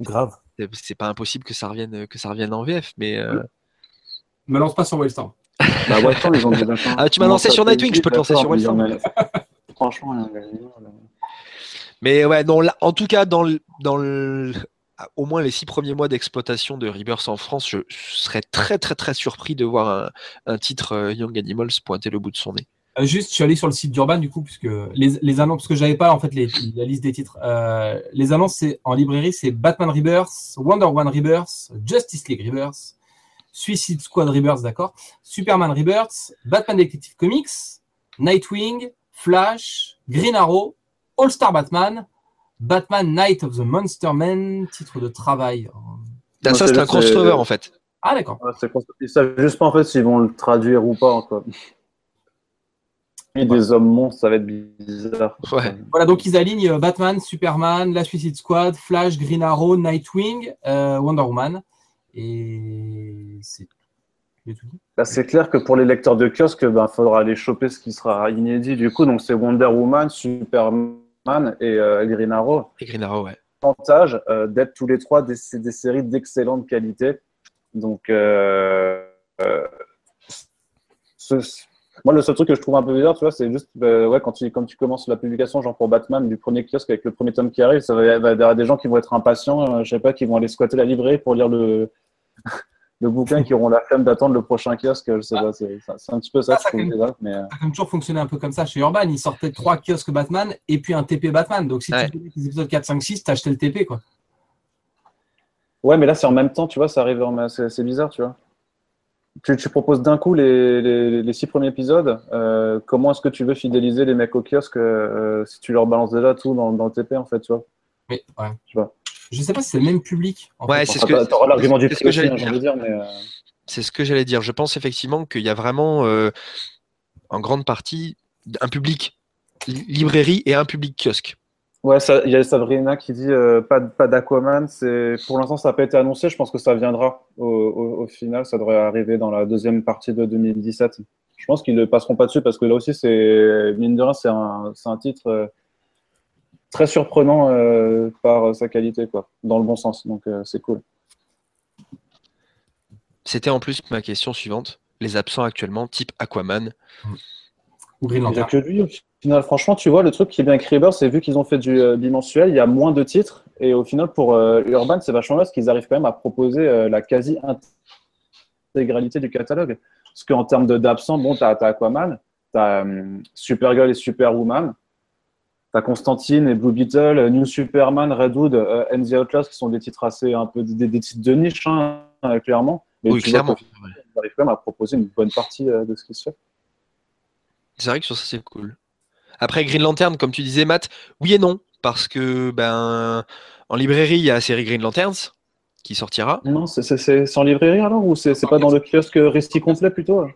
Grave. c'est- c'est pas impossible que ça revienne que ça revienne en VF mais euh, Me lance pas sur Wildstorm. Bah, ils ont Ah, tu m'as lancé sur Nightwing, je peux te lancer sur Wildstorm. Franchement, il y a un gars, là. mais ouais non là, en tout cas dans le, dans le à- au moins les six premiers mois d'exploitation de Rebirth en France, je serais très très très surpris de voir un, un titre euh, Young Animals pointer le bout de son nez. Euh, juste, je suis allé sur le site d'Urban du coup, puisque les, les annonces, parce que j'avais pas en fait les- la liste des titres. Euh, les annonces c'est en librairie, c'est Batman Rebirth, Wonder Woman Rebirth, Justice League Rebirth, Suicide Squad Rebirth, d'accord, Superman Rebirth, Batman Detective Comics, Nightwing, Flash, Green Arrow, All Star Batman, Batman Night of the Monster Man, titre de travail. Ah, ça, c'est un crossover en fait. Ah d'accord. Ouais, con- Ils savent juste pas en fait s'ils vont le traduire ou pas. Quoi. Et des hommes monstres, ça va être bizarre. Ouais. Voilà, donc ils alignent euh, Batman, Superman, la Suicide Squad, Flash, Green Arrow, Nightwing, euh, Wonder Woman. Et c'est tout clair que pour les lecteurs de kiosque, il faudra aller choper ce qui sera inédit du coup. Donc c'est Wonder Woman, Superman et euh, Green Arrow. Et Green Arrow, ouais. Avantage euh, d'être tous les trois des, séries d'excellente qualité. Donc euh, euh, ce- moi le seul truc que je trouve un peu bizarre, tu vois, c'est juste euh, ouais quand tu quand tu commences la publication genre pour Batman du premier kiosque avec le premier tome qui arrive, ça va, y avoir des gens qui vont être impatients, euh, je sais pas, qui vont aller squatter la librairie pour lire le le bouquin, qui auront la flemme d'attendre le prochain kiosque. Je sais pas, c'est c'est un petit peu ça Ah, que je ça, trouve même. mais euh, Ça a quand même toujours fonctionné un peu comme ça chez Urban. Ils sortaient trois kiosques Batman et puis un TP Batman. Donc si Ouais. tu faisais les épisodes 4, 5, 6, t'achetais le TP quoi. Ouais, mais là, c'est en même temps, tu vois, ça arrive en c'est c'est bizarre, tu vois. Tu, tu proposes d'un coup les, les, les six premiers épisodes. euh, comment est-ce que tu veux fidéliser les mecs au kiosque euh, si tu leur balances déjà tout dans, dans le TP, en fait, tu vois Mais ouais. Tu vois. Je sais pas si c'est le même public. en Ouais, c'est Enfin, ce que- t'auras- T'auras l'argument du c'est ce prix que aussi, j'allais dire, mais... euh, C'est ce que j'allais dire. Je pense effectivement qu'il y a vraiment, euh, en grande partie, un public li- librairie et un public kiosque. Ouais, il y a Sabrina qui dit euh, pas, pas d'Aquaman. C'est pour l'instant ça n'a pas été annoncé. Je pense que ça viendra au, au- au final. Ça devrait arriver dans la deuxième partie de 2017. Je pense qu'ils ne passeront pas dessus parce que là aussi c'est mine de rien c'est un, c'est un titre euh, très surprenant euh, par sa qualité quoi, dans le bon sens. Donc euh, c'est cool. C'était en plus ma question suivante. Les absents actuellement, type Aquaman. Ou Green Il n'y a Lantern. que lui au final. Franchement, tu vois, le truc qui est bien avec Rebirth, c'est vu qu'ils ont fait du euh, bimensuel, il y a moins de titres. Et au final, pour euh, Urban, c'est vachement bien parce qu'ils arrivent quand même à proposer euh, la quasi-intégralité du catalogue. Parce qu'en termes de- d'absents, bon, tu as, Aquaman, tu as Supergirl et Superwoman, tu as Constantine et Blue Beetle, New Superman, Redwood, euh, and the Outlaws, qui sont des titres assez un peu des, des titres de niche, hein, euh, clairement. Mais Oui, tu clairement. Ils arrivent quand même à proposer une bonne partie euh, de ce qui se fait. C'est vrai que sur ça, c'est cool. Après, Green Lantern, comme tu disais, Matt, oui et non. Parce que, ben, en librairie, il y a la série Green Lanterns qui sortira. Non, c'est- en librairie alors ou c'est pas dans le kiosque récit complet plutôt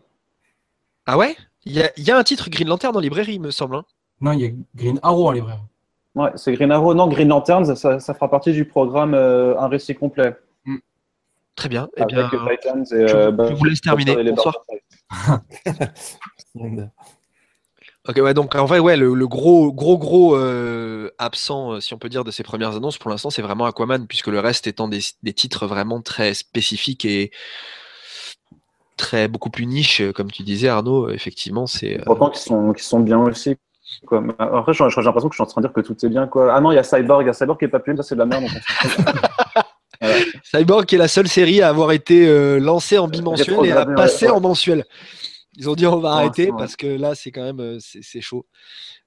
Ah ouais? Il y a, il y a un titre Green Lantern en librairie, il me semble. hein. Non, il y a Green Arrow en librairie. Ouais, c'est Green Arrow. Non, Green Lanterns, ça, ça fera partie du programme euh, Un récit complet. Très bien. Eh avec bien, euh, Titans et je, euh, je vous laisse terminer. Bonsoir. Ok, ouais, donc en vrai, ouais, le, le gros, gros, gros euh, absent, euh, si on peut dire, de ces premières annonces, pour l'instant, c'est vraiment Aquaman, puisque le reste étant des, des titres vraiment très spécifiques et très beaucoup plus niche, euh, comme tu disais, Arnaud. Effectivement, c'est. euh, Pourtant, qui sont, qui sont bien aussi. Quoi. Mais Après, j'ai l'impression que je suis en train de dire que tout est bien. Quoi. Ah non, il y a Cyborg. Il y a Cyborg qui est pas publié. Ça, c'est de la merde. fout. Cyborg qui est la seule série à avoir été euh, lancée en bimensuel et à passer ouais. en mensuel. Ils ont dit on va Pour arrêter parce que là c'est quand même euh, c'est c'est chaud.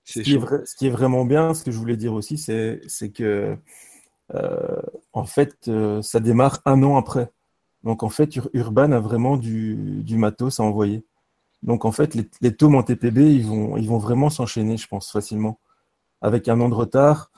Ce C'est qui, est chaud. vrai- ce qui est vraiment bien, ce que je voulais dire aussi, c'est c'est que euh, en fait, euh, ça démarre un an après. Donc en fait, Ur- Urban a vraiment du, du matos à envoyer. Donc en fait, les, les tomes en TPB, ils vont, ils vont vraiment s'enchaîner, je pense, facilement. Avec un an de retard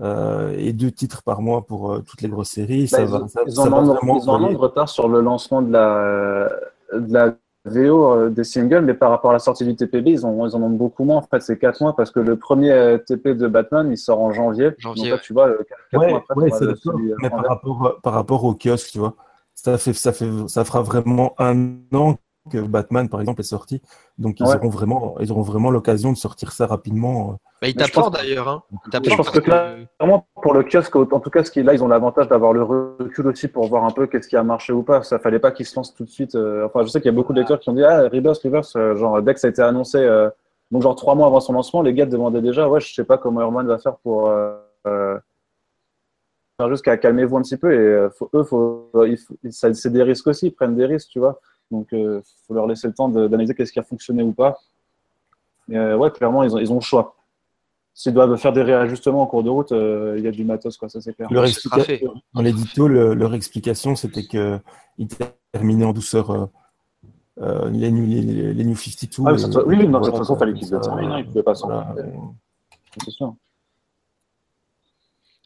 euh, et deux titres par mois pour euh, toutes les grosses séries, Bah, ça ils, va, ont- ça, ils ça ont va un an- vraiment ils ont un an envoyer. de retard sur le lancement de la, de la VO euh, des singles, mais par rapport à la sortie du TPB, ils, ont, ils en ont beaucoup moins. En fait, c'est 4 mois parce que le premier TP de Batman, il sort en janvier. Janvier, Donc là, ouais. tu vois, 4 Ouais, mois après, ouais, le- celui, Mais par rapport, par rapport au kiosque, tu vois, ça fait, ça fait, ça fera vraiment un an que Batman, par exemple, est sorti. Donc ils Ouais. auront vraiment, ils auront vraiment l'occasion de sortir ça rapidement. euh. Bah, il que- d'ailleurs. Hein. Je pense que là- Vraiment, pour le kiosque, en tout cas, ce qui, là, ils ont l'avantage d'avoir le recul aussi pour voir un peu qu'est-ce qui a marché ou pas. Ça fallait pas qu'ils se lancent tout de suite. euh, Enfin, je sais qu'il y a beaucoup de lecteurs qui ont dit Ah, Rebirth, Rebirth, euh, genre, dès que ça a été annoncé, euh, donc genre trois mois avant son lancement, les gars demandaient déjà Ouais, je sais pas comment Herman va faire pour. euh, faire juste qu'à calmez-vous un petit peu. Et euh, faut- eux, faut, faut- c'est des risques aussi, ils prennent des risques, tu vois. Donc, il faut leur laisser le temps d'analyser qu'est-ce qui a fonctionné ou pas. Mais euh, ouais, clairement, ils ont, ils ont le choix. S'ils doivent faire des réajustements en cours de route, euh, il y a du matos, quoi, ça c'est clair. Leur Dans l'édito, le- leur explication, c'était que ils terminaient en douceur euh, euh, les, new, les, les- les New 52. Ah, mais ça oui, non, de toute façon, quoi. fallait qu'ils le terminent, ils pouvaient pas s'en voilà, faire. euh, C'est sûr.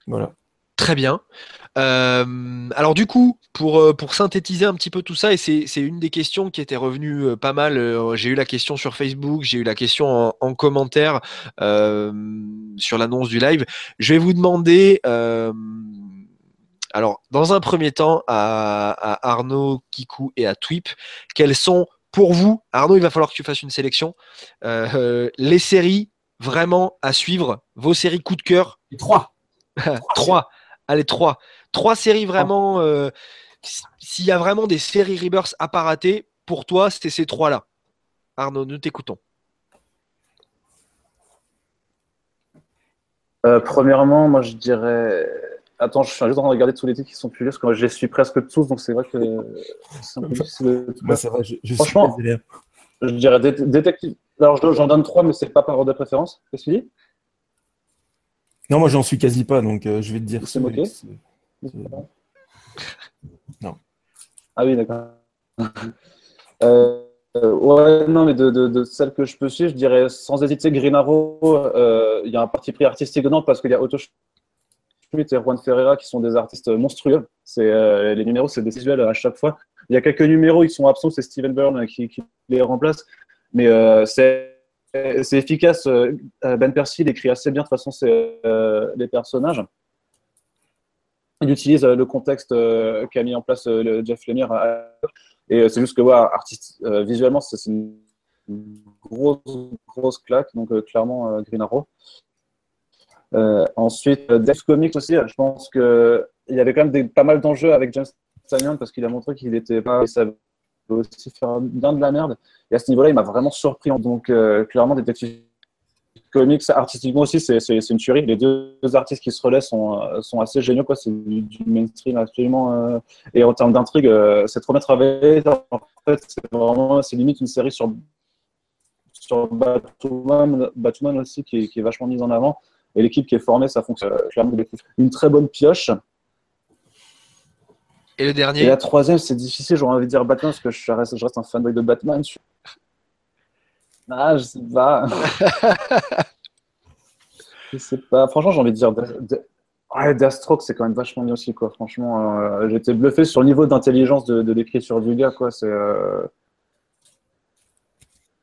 Voilà. Très bien. Euh, alors du coup, pour, euh, pour synthétiser un petit peu tout ça, et c'est une des questions qui était revenue euh, pas mal, j'ai eu la question sur Facebook, j'ai eu la question en, en commentaire euh, sur l'annonce du live. Je vais vous demander, euh, alors dans un premier temps, à, à Arnaud, Kikou et à Twip, quelles sont pour vous, Arnaud, il va falloir que tu fasses une sélection, euh, les séries vraiment à suivre, vos séries coup de cœur? Trois. Trois. Allez, trois. Trois séries vraiment. euh, S'il y a vraiment des séries Rebirth à pas rater, pour toi, c'était ces trois-là. Arnaud, nous t'écoutons. Euh, premièrement, moi je dirais. Attends, je suis juste en train de regarder tous les titres qui sont publiés parce que moi, je les suis presque tous, donc c'est vrai que c'est un peu difficile de tout Moi, ça va, je, je Franchement, suis. Je dirais dé- détective. Alors je- j'en donne trois, mais c'est pas par ordre de préférence. Qu'est-ce que tu dis? Non, moi, j'en suis quasi pas, donc euh, je vais te dire. C'est moqué Non. Ah oui, d'accord. Euh, euh, ouais, non, mais de, de, de celles que je peux suivre, je dirais sans hésiter Green Arrow. Il y a un parti pris artistique dedans parce qu'il y a Otto Schmidt et Juan Ferreira qui sont des artistes monstrueux. C'est les numéros, c'est des visuels à chaque fois. Il y a quelques numéros, ils sont absents, c'est Steven Byrne qui, qui les remplace, mais euh, c'est c'est efficace. Euh, Ben Percy il écrit assez bien de toute façon euh, les personnages. Il utilise euh, le contexte euh, qu'a mis en place euh, Jeff Lemire et euh, c'est juste que ouais, artiste, euh, visuellement c'est une grosse grosse claque donc euh, clairement euh, Green Arrow. Euh, ensuite, euh, Death Comics aussi, je pense que il y avait quand même pas mal d'enjeux avec James Tynion parce qu'il a montré qu'il était pas, aussi faire bien de la merde. Et à ce niveau-là, il m'a vraiment surpris. Donc, euh, clairement, Detective Comics, artistiquement aussi, c'est une tuerie. Les deux, artistes qui se relaient sont, euh, assez géniaux. C'est du, mainstream absolument. euh, et en termes d'intrigue, euh, c'est trop bien travaillé. En fait, c'est vraiment, c'est limite une série sur, Batman, aussi qui est, qui est vachement mise en avant. Et l'équipe qui est formée, ça fonctionne clairement. Une très bonne pioche. Et le Et dernier la troisième, c'est difficile, j'aurais envie de dire Batman, parce que je reste, je reste un fanboy de Batman. Je- Ah, je sais pas. je sais pas. Franchement, j'ai envie de dire. De- de- Ouais, Deathstroke, c'est quand même vachement bien aussi, quoi. Franchement, euh, été bluffé sur le niveau d'intelligence de, de l'écriture du gars, quoi. C'est. euh,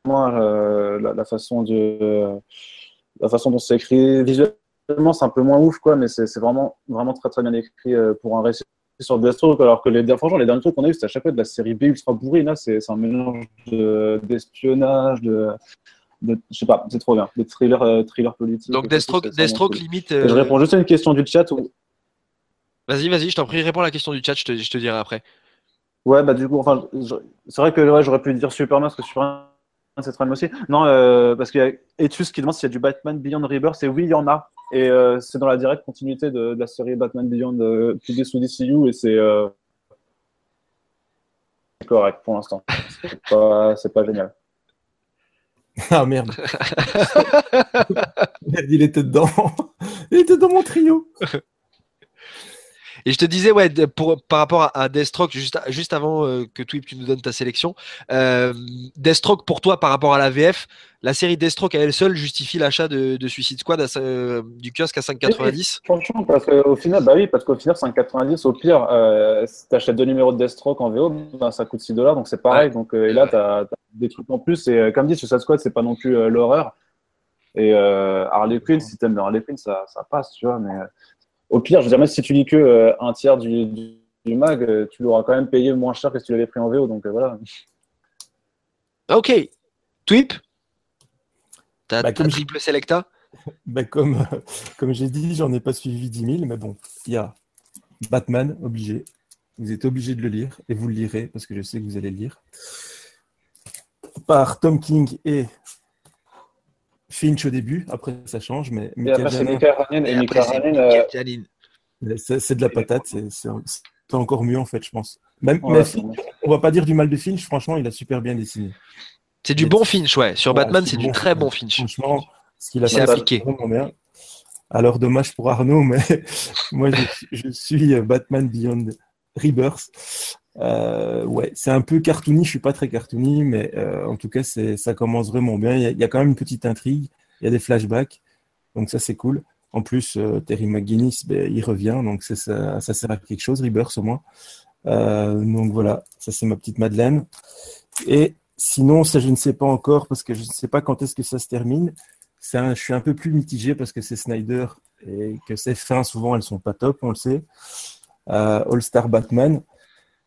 Moi, euh, la, la façon de. La façon dont c'est écrit visuellement, c'est un peu moins ouf, quoi, mais c'est c'est vraiment, vraiment très, très bien écrit euh, pour un récit sur Deathstroke, alors que les, franchement, les derniers trucs qu'on a eu, c'était à chaque fois de la série B ultra bourrine. Là, c'est c'est un mélange de- d'espionnage, de, de, Je sais pas, c'est trop bien. Des thrillers, euh, thrillers politiques. Donc Deathstroke, c'est Deathstroke cool. limite. Euh, Je réponds juste à une question du chat. Où... Vas-y, vas-y, je t'en prie, réponds à la question du chat, je te, je te dirai après. Ouais, bah du coup, enfin, c'est vrai que ouais, j'aurais pu dire Superman parce que Superman, c'est très aussi. Non, euh, parce qu'il y a Etus qui demande s'il y a du Batman Beyond Rebirth, et oui, il y en a. Et euh, c'est dans la directe continuité de, de la série Batman Beyond euh, publiée sous DCU, et c'est euh, c'est correct pour l'instant. C'est pas, c'est pas génial. Ah merde. merde, il était dedans. il était dans mon trio. Et je te disais, ouais, pour, par rapport à, à Deathstroke, juste, juste avant euh, que Twip, tu nous donnes ta sélection, euh, Deathstroke, pour toi, par rapport à la VF, la série Deathstroke à elle seule justifie l'achat de, de Suicide Squad à, euh, du kiosque à 5,90 Franchement, parce qu'au final, bah oui, parce qu'au final, 5,90 au pire, euh, si t'achètes deux numéros de Deathstroke en VO, bah, ça coûte 6 dollars, donc c'est pareil. Donc, euh, et là, t'as as des trucs en plus. Et comme dit, Suicide Squad, c'est pas non plus l'horreur. Et euh, Harley Quinn, si t'aimes Harley Quinn, ça, ça passe, tu vois. Mais au pire, je veux dire, même si tu lis que euh, un tiers du, du, du mag, euh, tu l'auras quand même payé moins cher que si tu l'avais pris en VO. Donc euh, voilà. Ok. Twip T'as Bah, comme triple Selecta Bah, comme comme j'ai dit, j'en ai pas suivi 10 000, mais bon, il y a Batman, obligé. Vous êtes obligé de le lire, et vous le lirez, parce que je sais que vous allez le lire. Par Tom King et Finch au début, après ça change, mais Et après, c'est Mika euh, de la patate, c'est encore mieux en fait, je pense. Même, ouais, mais c'est- Finch, on va pas dire du mal de Finch, franchement, il a super bien dessiné. C'est du bon Finch, ouais. Sur Ouais, Batman, c'est bon, du très bon Finch. Franchement, ce qu'il a C'est fait, appliqué. bien. Alors, dommage pour Arnaud, mais moi, je, je suis Batman Beyond Rebirth. Euh, ouais, c'est un peu cartoony, je suis pas très cartoony, mais euh, en tout cas, ça commence vraiment bien. Il y, a, quand même une petite intrigue, il y a des flashbacks, donc ça, c'est cool. En plus, euh, Terry McGuinness, ben, il revient, donc ça, ça, sert à quelque chose, Rebirth au moins. Donc voilà, ça c'est ma petite Madeleine. Et sinon, ça je ne sais pas encore parce que je ne sais pas quand est-ce que ça se termine. Un, je suis un peu plus mitigé parce que c'est Snyder et que ses fins souvent elles sont pas top, on le sait. All Star Batman.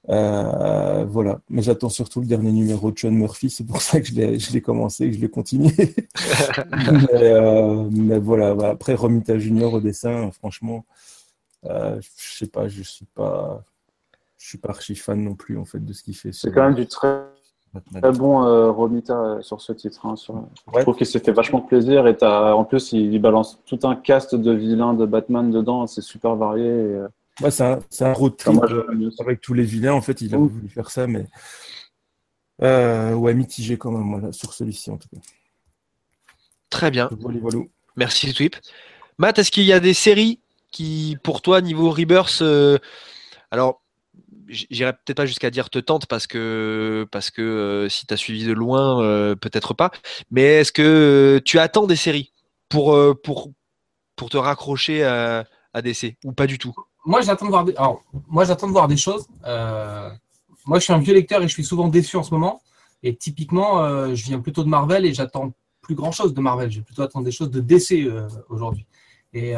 Euh, voilà, mais j'attends surtout le dernier numéro de John Murphy, c'est pour ça que je l'ai commencé et que je l'ai continué. mais, euh, mais, voilà, après Romita Junior au dessin, franchement, euh, je sais pas, je suis pas, je suis pas archi fan non plus en fait de ce qu'il fait. C'est quand même du très, très bon euh, Romita sur ce titre. Hein, sur... Ouais. Je trouve qu'il s'est fait vachement plaisir et as, en plus il, il, balance tout un cast de vilains de Batman dedans, c'est super varié. Et, euh, Ouais, c'est un, un, road trip moi, avec tous les vilains. En fait, il a voulu faire ça, mais euh, ouais, mitigé quand même voilà, sur celui-ci en tout cas. Très bien. Voilà, voilà. Merci Twip. Matt, est-ce qu'il y a des séries qui, pour toi, niveau Rebirth, euh, alors j'irai peut-être pas jusqu'à dire te tente parce que parce que euh, si tu as suivi de loin, euh, peut-être pas. Mais est-ce que tu attends des séries pour pour pour te raccrocher à, à DC ou pas du tout? Moi, j'attends de voir des, alors, moi, j'attends de voir des choses. Euh, moi, je suis un vieux lecteur et je suis souvent déçu en ce moment. Et typiquement, euh, je viens plutôt de Marvel et j'attends plus grand chose de Marvel. J'ai plutôt attendre des choses de DC euh, aujourd'hui. Et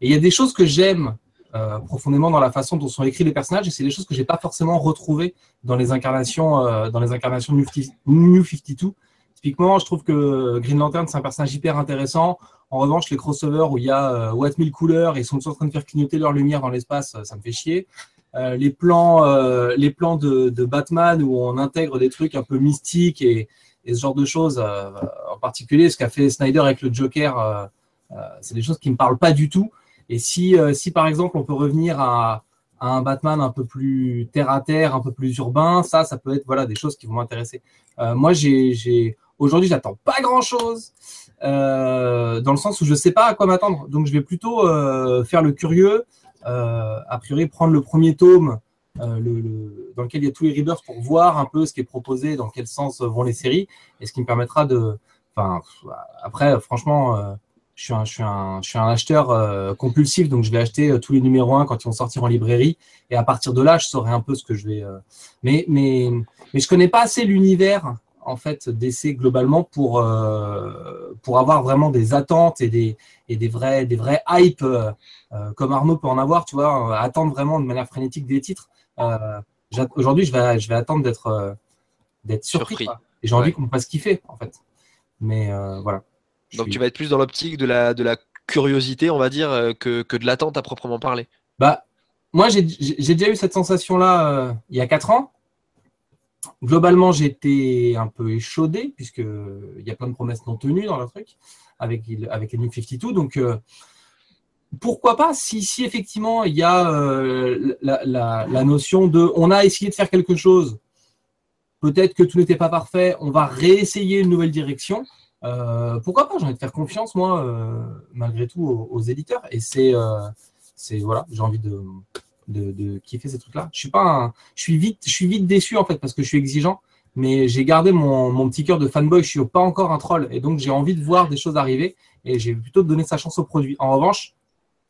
il y a des choses que j'aime profondément dans la façon dont sont écrits les personnages et c'est des choses que j'ai pas forcément retrouvées dans les incarnations, dans les incarnations New 52. Typiquement, je trouve que Green Lantern, c'est un personnage hyper intéressant. En revanche, les crossovers où il y a euh, What Mille couleurs et ils sont en train de faire clignoter leur lumière dans l'espace, ça me fait chier. Euh, les plans, euh, les plans de, Batman où on intègre des trucs un peu mystiques et, ce genre de choses, euh, en particulier ce qu'a fait Snyder avec le Joker, euh, euh, c'est des choses qui me parlent pas du tout. Et si, si par exemple on peut revenir à, à, un Batman un peu plus terre à terre, un peu plus urbain, ça, ça peut être voilà des choses qui vont m'intéresser. moi, j'ai aujourd'hui, j'attends pas grand chose. Euh, dans le sens où je sais pas à quoi m'attendre. Donc je vais plutôt euh, faire le curieux, euh, a priori prendre le premier tome dans lequel il y a tous les readers pour voir un peu ce qui est proposé, dans quel sens vont les séries, et ce qui me permettra de... Après, franchement, je suis un acheteur compulsif, donc je vais acheter tous les numéros 1 quand ils vont sortir en librairie, et à partir de là, je saurai un peu ce que je vais... mais, mais, mais je connais pas assez l'univers en fait d'essai globalement pour euh, pour avoir vraiment des attentes et des et des vrais des vrais hype euh, comme Arnaud peut en avoir tu vois attendre vraiment de manière frénétique des titres. Euh, aujourd'hui je vais je vais attendre d'être d'être surpris, surpris. et j'ai envie ouais. qu'on me fasse kiffer en fait. Mais voilà. Donc suis... tu vas être plus dans l'optique de la de la curiosité on va dire que, que de l'attente à proprement parler. Bah moi j'ai déjà eu cette sensation là il y a quatre ans globalement, j'ai été un peu échaudé, puisqu'il y a plein de promesses non tenues dans le truc, avec, avec les New 52. Donc, euh, pourquoi pas, si, effectivement il y a euh, la, notion de on a essayé de faire quelque chose, peut-être que tout n'était pas parfait, on va réessayer une nouvelle direction. Euh, pourquoi pas J'ai envie de faire confiance, moi, malgré tout, aux, éditeurs. Et c'est, c'est voilà, j'ai envie de, de, de kiffer ces trucs-là. Je suis pas un, je suis vite, je suis vite déçu en fait parce que je suis exigeant, mais j'ai gardé mon, mon petit cœur de fanboy. Je suis pas encore un troll et donc j'ai envie de voir des choses arriver et j'ai plutôt donné sa chance au produit. En revanche,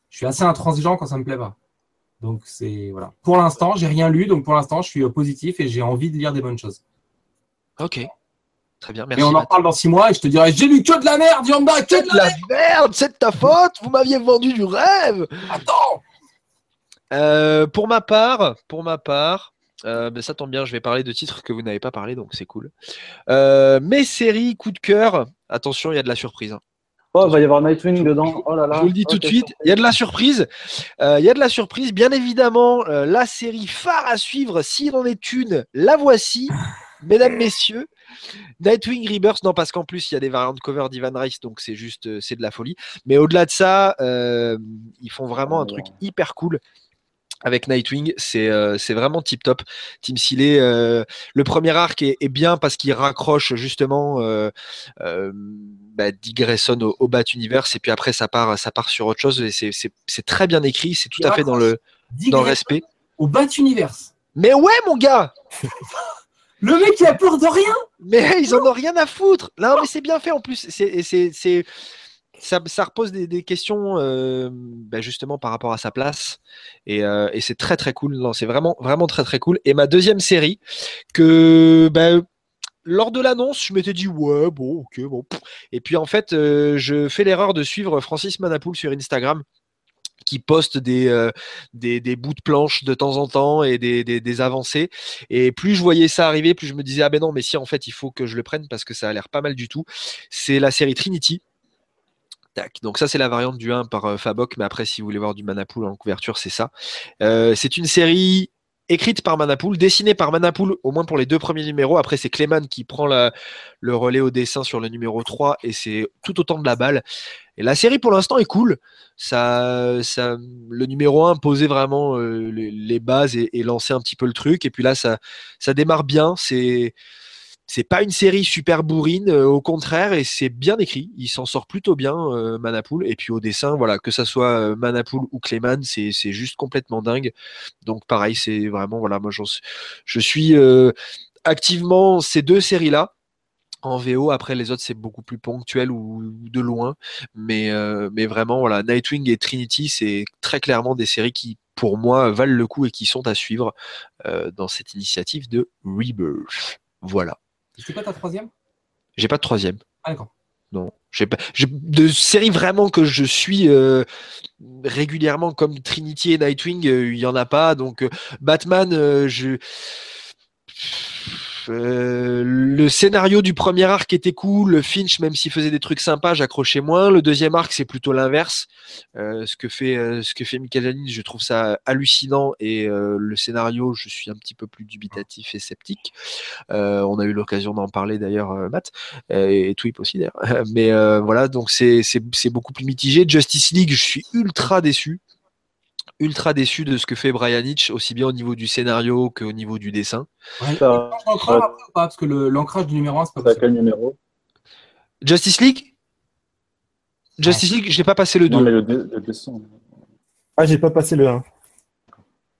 je suis assez intransigeant quand ça me plaît pas. Donc c'est voilà. Pour l'instant, j'ai rien lu, donc pour l'instant, je suis positif et j'ai envie de lire des bonnes choses. Ok. Très bien, merci. Et on en reparle dans six mois et je te dirai j'ai lu que de la merde, Yanda, que de la, la merde, c'est de ta faute, vous m'aviez vendu du rêve. Attends euh, pour ma part, pour ma part, euh, ben ça tombe bien, je vais parler de titres que vous n'avez pas parlé, donc c'est cool. Euh, mes séries coup de cœur, attention, il y a de la surprise. Hein. Oh, il va y avoir Nightwing dedans. Oh là là. Je vous le dis tout de suite, il y a de la surprise. Euh, il y a de la surprise. Bien évidemment, la série phare à suivre, s'il en est une, la voici, mesdames, messieurs. Nightwing Rebirth, non, parce qu'en plus, il y a des variantes cover d'Ivan Rice, donc c'est juste, c'est de la folie. Mais au-delà de ça, euh, ils font vraiment un truc hyper cool avec Nightwing, c'est euh, vraiment tip top. Tim Seeley, euh, le premier arc est, est bien parce qu'il raccroche justement euh, bah, Dick Grayson au, au, Bat Universe et puis après ça part, ça part sur autre chose et c'est très bien écrit, c'est tout il à fait dans le, dans le respect. Au Bat Universe. Mais ouais, mon gars Le mec il a peur de rien Mais ils en ont rien à foutre Non, mais c'est bien fait en plus. C'est ça, ça repose des, questions euh, bah, justement par rapport à sa place et, euh, et c'est très très cool. Non, c'est vraiment vraiment très très cool. Et ma deuxième série que bah, lors de l'annonce, je m'étais dit ouais bon ok bon. Et puis en fait, euh, je fais l'erreur de suivre Francis Manapoul sur Instagram qui poste des, des, bouts de planche de temps en temps et des, des avancées. Et plus je voyais ça arriver, plus je me disais ah ben non mais si en fait il faut que je le prenne parce que ça a l'air pas mal du tout. C'est la série Trinity. Donc ça c'est la variante du 1 par euh, Fabok, mais après si vous voulez voir du Manapool en couverture, c'est ça. Euh, c'est une série écrite par Manapool, dessinée par Manapool, au moins pour les deux premiers numéros. Après c'est Clément qui prend le relais au dessin sur le numéro 3 et c'est tout autant de la balle. Et la série pour l'instant est cool. Le numéro 1 posait vraiment euh, les, bases et, et lançait un petit peu le truc. Et puis là ça, ça démarre bien. C'est c'est pas une série super bourrine, euh, au contraire, et c'est bien écrit. Il s'en sort plutôt bien, euh, Manapool. Et puis au dessin, voilà, que ça soit euh, Manapool ou Clayman, c'est juste complètement dingue. Donc pareil, c'est vraiment, voilà, moi je suis activement ces deux séries-là. En VO, après les autres c'est beaucoup plus ponctuel ou de loin, mais, mais vraiment voilà, Nightwing et Trinity c'est très clairement des séries qui pour moi valent le coup et qui sont à suivre dans cette initiative de Rebirth. Voilà. C'est quoi ta troisième? J'ai pas de troisième. Ah, d'accord. Non. J'ai pas. De séries vraiment que je suis euh, régulièrement comme Trinity et Nightwing, euh, il y en a pas. Donc euh, Batman, euh, je. Euh, le scénario du premier arc était cool, le Finch, même s'il faisait des trucs sympas, j'accrochais moins. Le deuxième arc, c'est plutôt l'inverse. Euh, ce que fait euh, ce Michael Janin, je trouve ça hallucinant et le scénario, je suis un petit peu plus dubitatif et sceptique. On a eu l'occasion d'en parler d'ailleurs, Matt euh, et Twip aussi d'ailleurs. Mais voilà, donc c'est beaucoup plus mitigé. Justice League, je suis ultra déçu. Ultra déçu de ce que fait Brian Hitch, aussi bien au niveau du scénario qu'au niveau du dessin. Ouais. Ça- d'ancrage après ou pas? Parce que l'ancrage du numéro 1, c'est pas possible. quel numéro? Justice League? Justice League, j'ai pas passé le 2. Non, mais le, le dessin. Ah, j'ai pas passé le 1.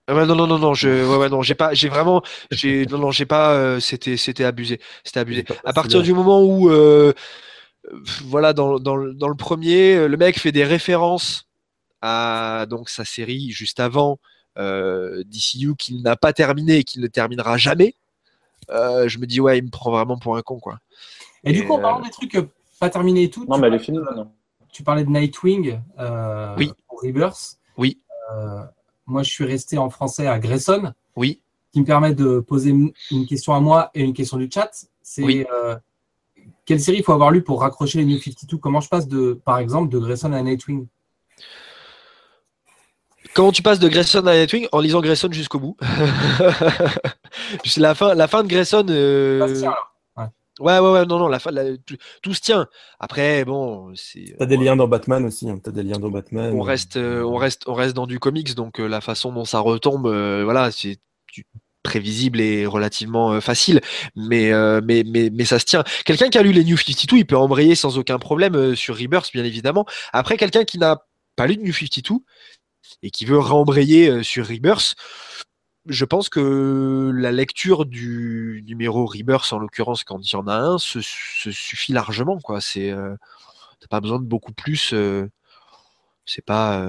Ah ouais, non, non, non, non, je, ouais, ouais, non, j'ai pas, j'ai vraiment, j'ai, non, non, j'ai pas, euh, c'était, c'était abusé, c'était abusé. À partir du moment où, euh, voilà, dans, dans, le- dans le premier, euh, le mec fait des références à donc sa série juste avant euh, DCU qu'il n'a pas terminé et qu'il ne terminera jamais. euh, je me dis ouais, il me prend vraiment pour un con quoi. Et du coup, en euh, parlant des trucs euh, pas terminés et tout, Non, tu, mais elle est finie maintenant. tu parlais de Nightwing euh, Oui. pour Rebirth. Oui. Euh, moi, je suis resté en français à Grayson, Oui. qui me permet de poser une une question à moi et une question du chat. C'est Oui. euh, quelle série il faut avoir lu pour raccrocher les New 52 Comment je passe de, par exemple, de Grayson à Nightwing? Comment tu passes de Grayson à Nightwing en lisant Grayson jusqu'au bout? La fin, la fin de Grayson. euh, Ça se tient, alors. Ouais, ouais, ouais, non, non, la fin, la- tout, tout se tient. Après, bon, c'est. T'as des liens dans Batman aussi. Hein. T'as des liens dans Batman. on reste, euh, on reste, on reste dans du comics, donc euh, la façon dont ça retombe, euh, voilà, c'est du- prévisible et relativement euh, facile, mais, euh, mais, mais, mais ça se tient. Quelqu'un qui a lu les New 52, il peut embrayer sans aucun problème euh, sur Rebirth, bien évidemment. Après, quelqu'un qui n'a pas lu de New 52 et qui veut rembrayer euh, sur Rebirth, je pense que la lecture du numéro Rebirth, en l'occurrence, quand il y en a un, se, se suffit largement, quoi. C'est, euh, t'as pas besoin de beaucoup plus. euh, c'est pas,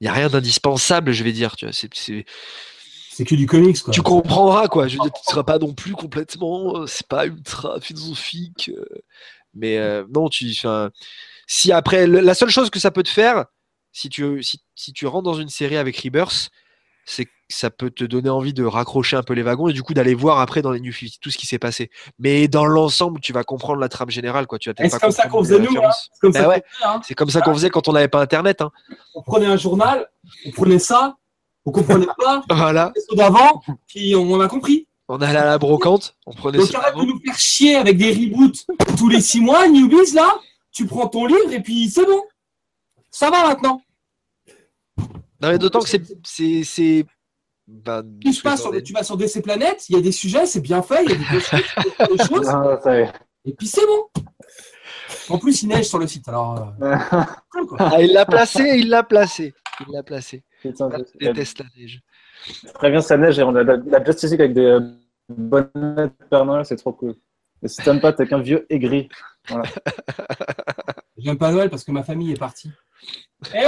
il y a rien d'indispensable, je vais dire. Tu vois, c'est, c'est- C'est que du comics, quoi. tu comprendras, quoi. Je veux dire, tu seras pas non plus complètement, c'est pas ultra philosophique, mais non, tu, enfin, si après, le- la seule chose que ça peut te faire, si tu, si, si tu rentres dans une série avec Rebirth, c'est ça peut te donner envie de raccrocher un peu les wagons et du coup d'aller voir après dans les New 50 tout ce qui s'est passé. Mais dans l'ensemble, tu vas comprendre la trame générale, quoi. Tu vas c'est comme ça qu'on faisait nous, hein? références. C'est comme Bah ça qu'on faisait, hein? C'est comme ça qu'on faisait quand on n'avait pas Internet. Hein. On prenait un journal, on prenait ça, on comprenait pas, Voilà, ceux d'avant, puis on, on a compris. on allait à la brocante, on prenait Donc arrête de nous faire chier avec des reboots tous les six mois, newbies là, tu prends ton livre et puis c'est bon. Ça va maintenant. Non, mais d'autant que c'est, c'est, c'est, ben, Tu, sur, vas sur DC Planète, il y a des sujets, c'est bien fait, il y a des, choses, Ah, ça et puis c'est bon. En plus, il neige sur le site, alors. euh, cool. Ah, il l'a placé, il l'a placé, il l'a placé. Putain, Je déteste la neige. Très bien, ça neige et on a la, la Justice League avec des euh, bonnettes Père Noël, c'est trop cool. Et si t'aimes pas, t'es qu'un vieux aigri. J'aime pas Noël parce que ma famille est partie. Eh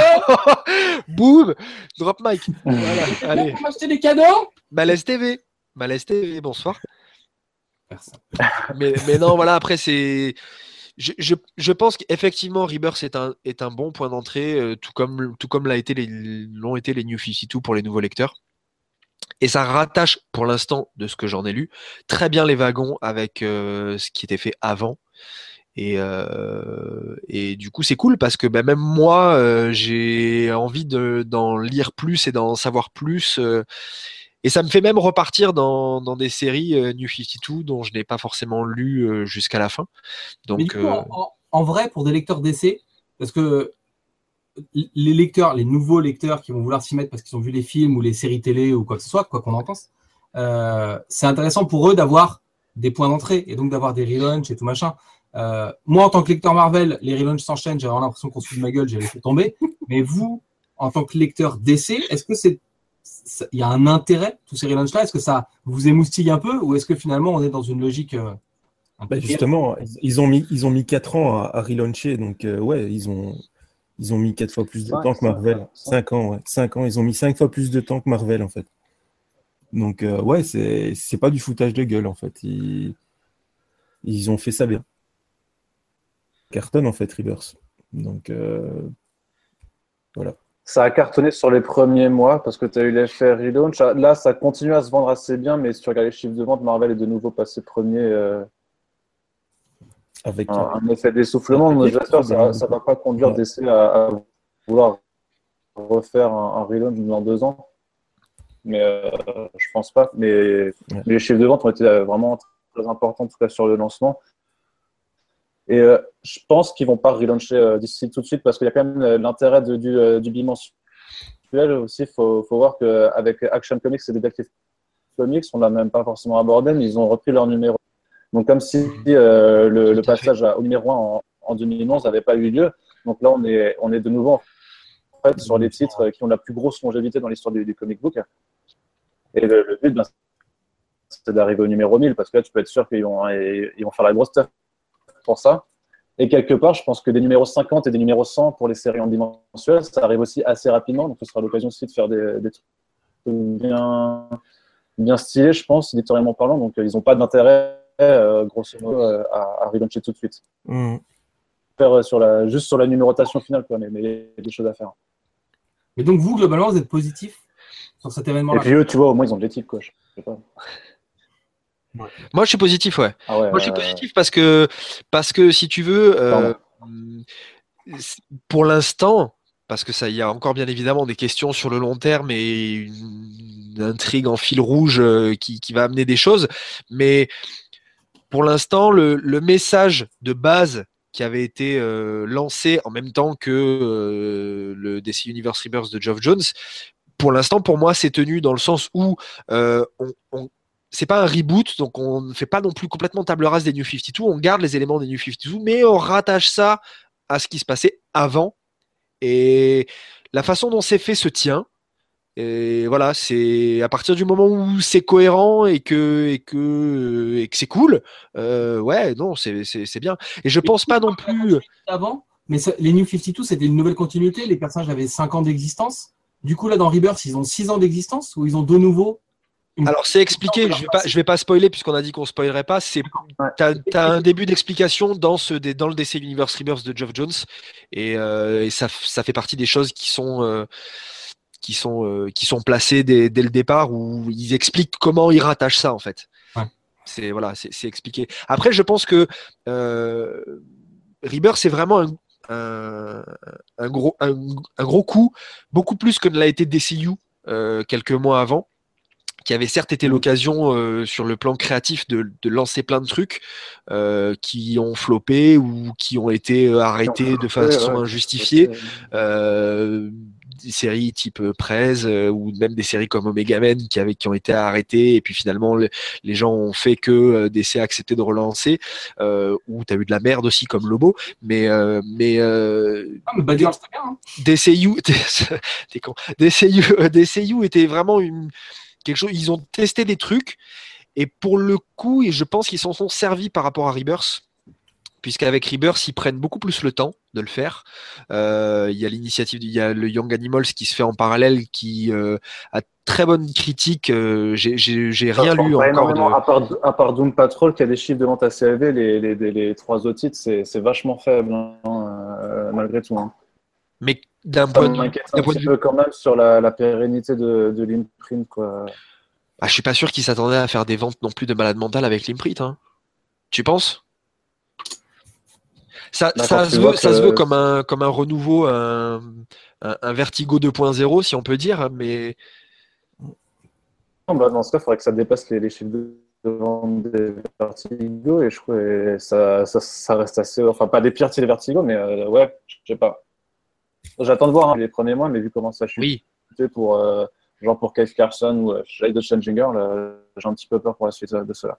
Boum Drop mic. Voilà, allez. Pour m'acheter des cadeaux Malaise TV. Malaise TV, bonsoir. Mais, mais non, voilà, après, c'est. Je, je, je pense qu'effectivement, Rebirth est un, est un bon point d'entrée, euh, tout comme, tout comme l'a été les, l'ont été les New 52 pour les nouveaux lecteurs. Et ça rattache, pour l'instant, de ce que j'en ai lu, très bien les wagons avec euh, ce qui était fait avant. Et, euh, et du coup, c'est cool parce que bah, même moi, euh, j'ai envie de, d'en lire plus et d'en savoir plus. euh, et ça me fait même repartir dans, dans des séries New 52 dont je n'ai pas forcément lu jusqu'à la fin. Mais Donc, du coup, en, vrai, pour des lecteurs d'essai, parce que les lecteurs, les nouveaux lecteurs qui vont vouloir s'y mettre parce qu'ils ont vu les films ou les séries télé ou quoi que ce soit, quoi qu'on en pense, c'est intéressant pour eux d'avoir des points d'entrée et donc d'avoir des relaunchs et tout machin. Euh, moi, en tant que lecteur Marvel, les relaunchs s'enchaînent, j'ai vraiment l'impression qu'on se fout de ma gueule, j'ai laissé tomber. Mais vous, en tant que lecteur d'essai, est-ce que c'est il y a un intérêt, tous ces relaunchs-là Est-ce que ça vous émoustille un peu ou est-ce que finalement on est dans une logique euh, un peu Bah, justement, ils- ont mis ils ont mis 4 ans à, à relauncher, donc euh, ouais, ils ont ils ont mis 4 fois plus de Cinq, temps que cinq, Marvel. cinq. 5 ans, ouais. 5 ans, ils ont mis 5 fois plus de temps que Marvel en fait. Donc euh, ouais, c'est c'est pas du foutage de gueule en fait. Ils, ils ont fait ça bien. Carton en fait, Rebirth. Donc euh, voilà. Ça a cartonné sur les premiers mois parce que tu as eu l'effet relaunch. Là, ça continue à se vendre assez bien, mais si tu regardes les chiffres de vente, Marvel est de nouveau passé premier. euh, Avec un, un effet d'essoufflement. ça ne va pas conduire Ouais. DC à, à vouloir refaire un, un relaunch dans deux ans. Mais euh, je pense pas. Mais, mais les chiffres de vente ont été euh, vraiment très importants, en tout cas sur le lancement. Et euh, je pense qu'ils vont pas relauncher euh, d'ici tout de suite parce qu'il y a quand même euh, l'intérêt du, du bimensuel aussi. Il faut, faut voir qu'avec Action Comics et Detective Comics, on l'a même pas forcément abordé, mais ils ont repris leur numéro. Donc comme si euh, le, passage à- au numéro 1 en, en 2011 n'avait pas eu lieu. Donc là, on est, on est de nouveau en fait, sur les titres qui ont la plus grosse longévité dans l'histoire du, du comic book. Et le, le but, ben, c'est d'arriver au numéro 1000 parce que là, tu peux être sûr qu'ils vont, ils vont faire la grosse stuff pour ça. Et quelque part, je pense que des numéros 50 et des numéros 100 pour les séries en bimensuel, ça arrive aussi assez rapidement. Donc, ce sera l'occasion aussi de faire des, des trucs bien, bien stylés, je pense, éditorialement parlant. Donc, euh, ils n'ont pas d'intérêt, euh, grosso modo, euh, à, à relauncher tout de suite. Mmh. Faire sur la, juste sur la numérotation finale, quoi, mais, il y a des choses à faire. Mais donc vous, globalement, vous êtes positif sur cet Et événement-là puis eux, tu vois, au moins, ils ont de l'éthique, quoi. Je sais pas. Moi, je suis positif, ouais. Ah ouais, Moi, je suis euh, positif parce que, parce que si tu veux, euh, pour l'instant, parce que ça, il y a encore bien évidemment des questions sur le long terme et une, une intrigue en fil rouge euh, qui, qui va amener des choses, mais pour l'instant, le, le message de base qui avait été euh, lancé en même temps que euh, le DC Universe Rebirth de Geoff Jones, pour l'instant, pour moi, c'est tenu dans le sens où euh, on, on- c'est pas un reboot, donc on ne fait pas non plus complètement table rase des New 52, on garde les éléments des New 52, mais on rattache ça à ce qui se passait avant. Et la façon dont c'est fait se tient. Et voilà, c'est à partir du moment où c'est cohérent et que et que et que c'est cool, euh, ouais, non, c'est bien. Et je pense pas non plus. avant, mais ça- les New 52, c'était une nouvelle continuité. Les personnages avaient 5 ans d'existence. Du coup, là, dans Rebirth, ils ont 6 ans d'existence ou ils ont de nouveau Alors c'est expliqué, je vais pas je vais pas spoiler puisqu'on a dit qu'on spoilerait pas. C'est. T'as as un début d'explication dans ce dans le DC Universe Rebirth de Geoff Jones et, euh, et ça, ça fait partie des choses qui sont euh, qui sont euh, qui sont placées dès, dès le départ où ils expliquent comment ils rattachent ça en fait. Ouais. C'est voilà, c'est expliqué. Après, je pense que Rebirth c'est vraiment un, un, un gros un, un gros coup, beaucoup plus que ne l'a été DCU quelques mois avant qui avait certes été l'occasion euh, sur le plan créatif de, de lancer plein de trucs euh, qui ont floppé ou qui ont été euh, arrêtés de façon injustifiée. Euh, des séries type euh, Prez euh, ou même des séries comme Omega Men qui, avaient, qui ont été arrêtées et puis finalement le- les gens ont fait que DC a accepté de relancer euh, ou tu as eu de la merde aussi comme Lobo mais euh, mais euh, Ah, mais bien. hein. DCU. DCU, DCU était vraiment une, quelque chose. Ils ont testé des trucs et pour le coup, et je pense qu'ils s'en sont servis par rapport à Rebirth puisqu'avec Rebirth, ils prennent beaucoup plus le temps de le faire. Euh, il y a l'initiative, il y a le Young Animals qui se fait en parallèle, qui euh, a très bonne critique. Euh, j'ai- rien lu encore. De... à, part, à part Doom Patrol qui a des chiffres de vente assez élevés, les, les, les, les trois autres titres, c'est vachement faible, hein, malgré tout. Hein. Mais d'un point de un d'un point de vue- peu quand même sur la, la pérennité de, de l'imprint. quoi. Ah, je suis pas sûr qu'ils s'attendaient à faire des ventes non plus de malade mental avec l'imprint. Hein. Tu penses? Ça, ça, se veut, vois ça que- se veut comme un, comme un renouveau, un, un, un Vertigo 2.0, si on peut dire, mais Non, bah, dans ce cas, il faudrait que ça dépasse les, les chiffres de vente des Vertigo et je trouve que ça, ça, ça reste assez. Enfin, pas des pires les Vertigo, mais euh, ouais, je sais pas. J'attends de voir hein, les premiers mois, mais vu comment ça chute oui. pour, euh, genre pour Keith Carson ou euh, Shade Girl, euh, j'ai un petit peu peur pour la suite euh, de cela.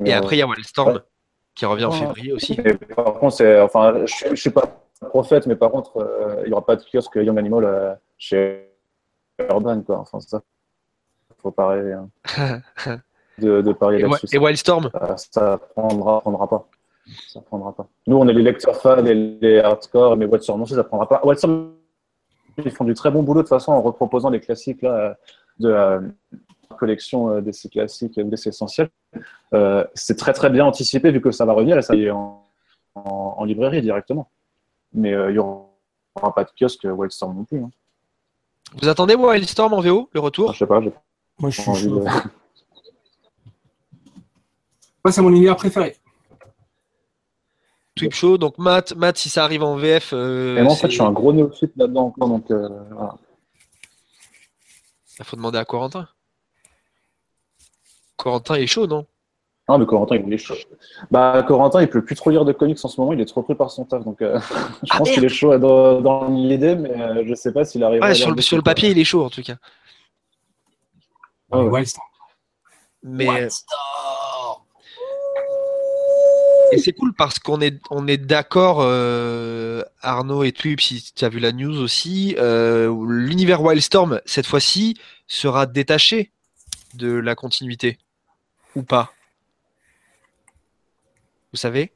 Et Mais, après, il y a Wildstorm ouais. qui revient en février aussi. Mais par contre, enfin, je, je suis pas prophète, mais par contre, euh, il y aura pas de kiosque Young Animal euh, chez Urban, quoi. Enfin, ça, faut pas rêver hein, de, de parier là-dessus. et Wildstorm? Ça, ça prendra, prendra pas. Ça prendra pas. Nous, on est les lecteurs fans et les hardcore, mais Wildstorm non ça prendra pas. Ils font du très bon boulot de toute façon en reproposant les classiques là, de la collection euh, DC classiques ou DC essentiels. Euh, c'est très très bien anticipé vu que ça va revenir et ça y est en, en, en librairie directement. Mais euh, il n'y aura pas de kiosque Wildstorm non plus. hein. Vous attendez Wildstorm en VO, le retour? Je sais pas, Moi, je suis envie chaud. de. Moi, c'est mon univers préféré. Show, donc Matt, Matt, si ça arrive en VF, euh, Et moi, en fait, je suis un gros néophyte là-dedans encore, donc euh, voilà. il faut demander à Corentin. Corentin est chaud, non? Ah, mais Corentin, il est chaud. Bah, Corentin, il peut plus trop lire de comics en ce moment, il est trop pris par son taf. Donc, euh, je Ah, pense qu'il est chaud dans, dans l'idée, mais euh, je sais pas s'il arrive Ouais, sur le, sur le papier, il est chaud en tout cas. Ah ouais. Mais. Et c'est cool parce qu'on est on est d'accord, euh, Arnaud et Twip, si tu as vu la news aussi, euh, l'univers Wildstorm cette fois-ci sera détaché de la continuité ou pas Vous savez?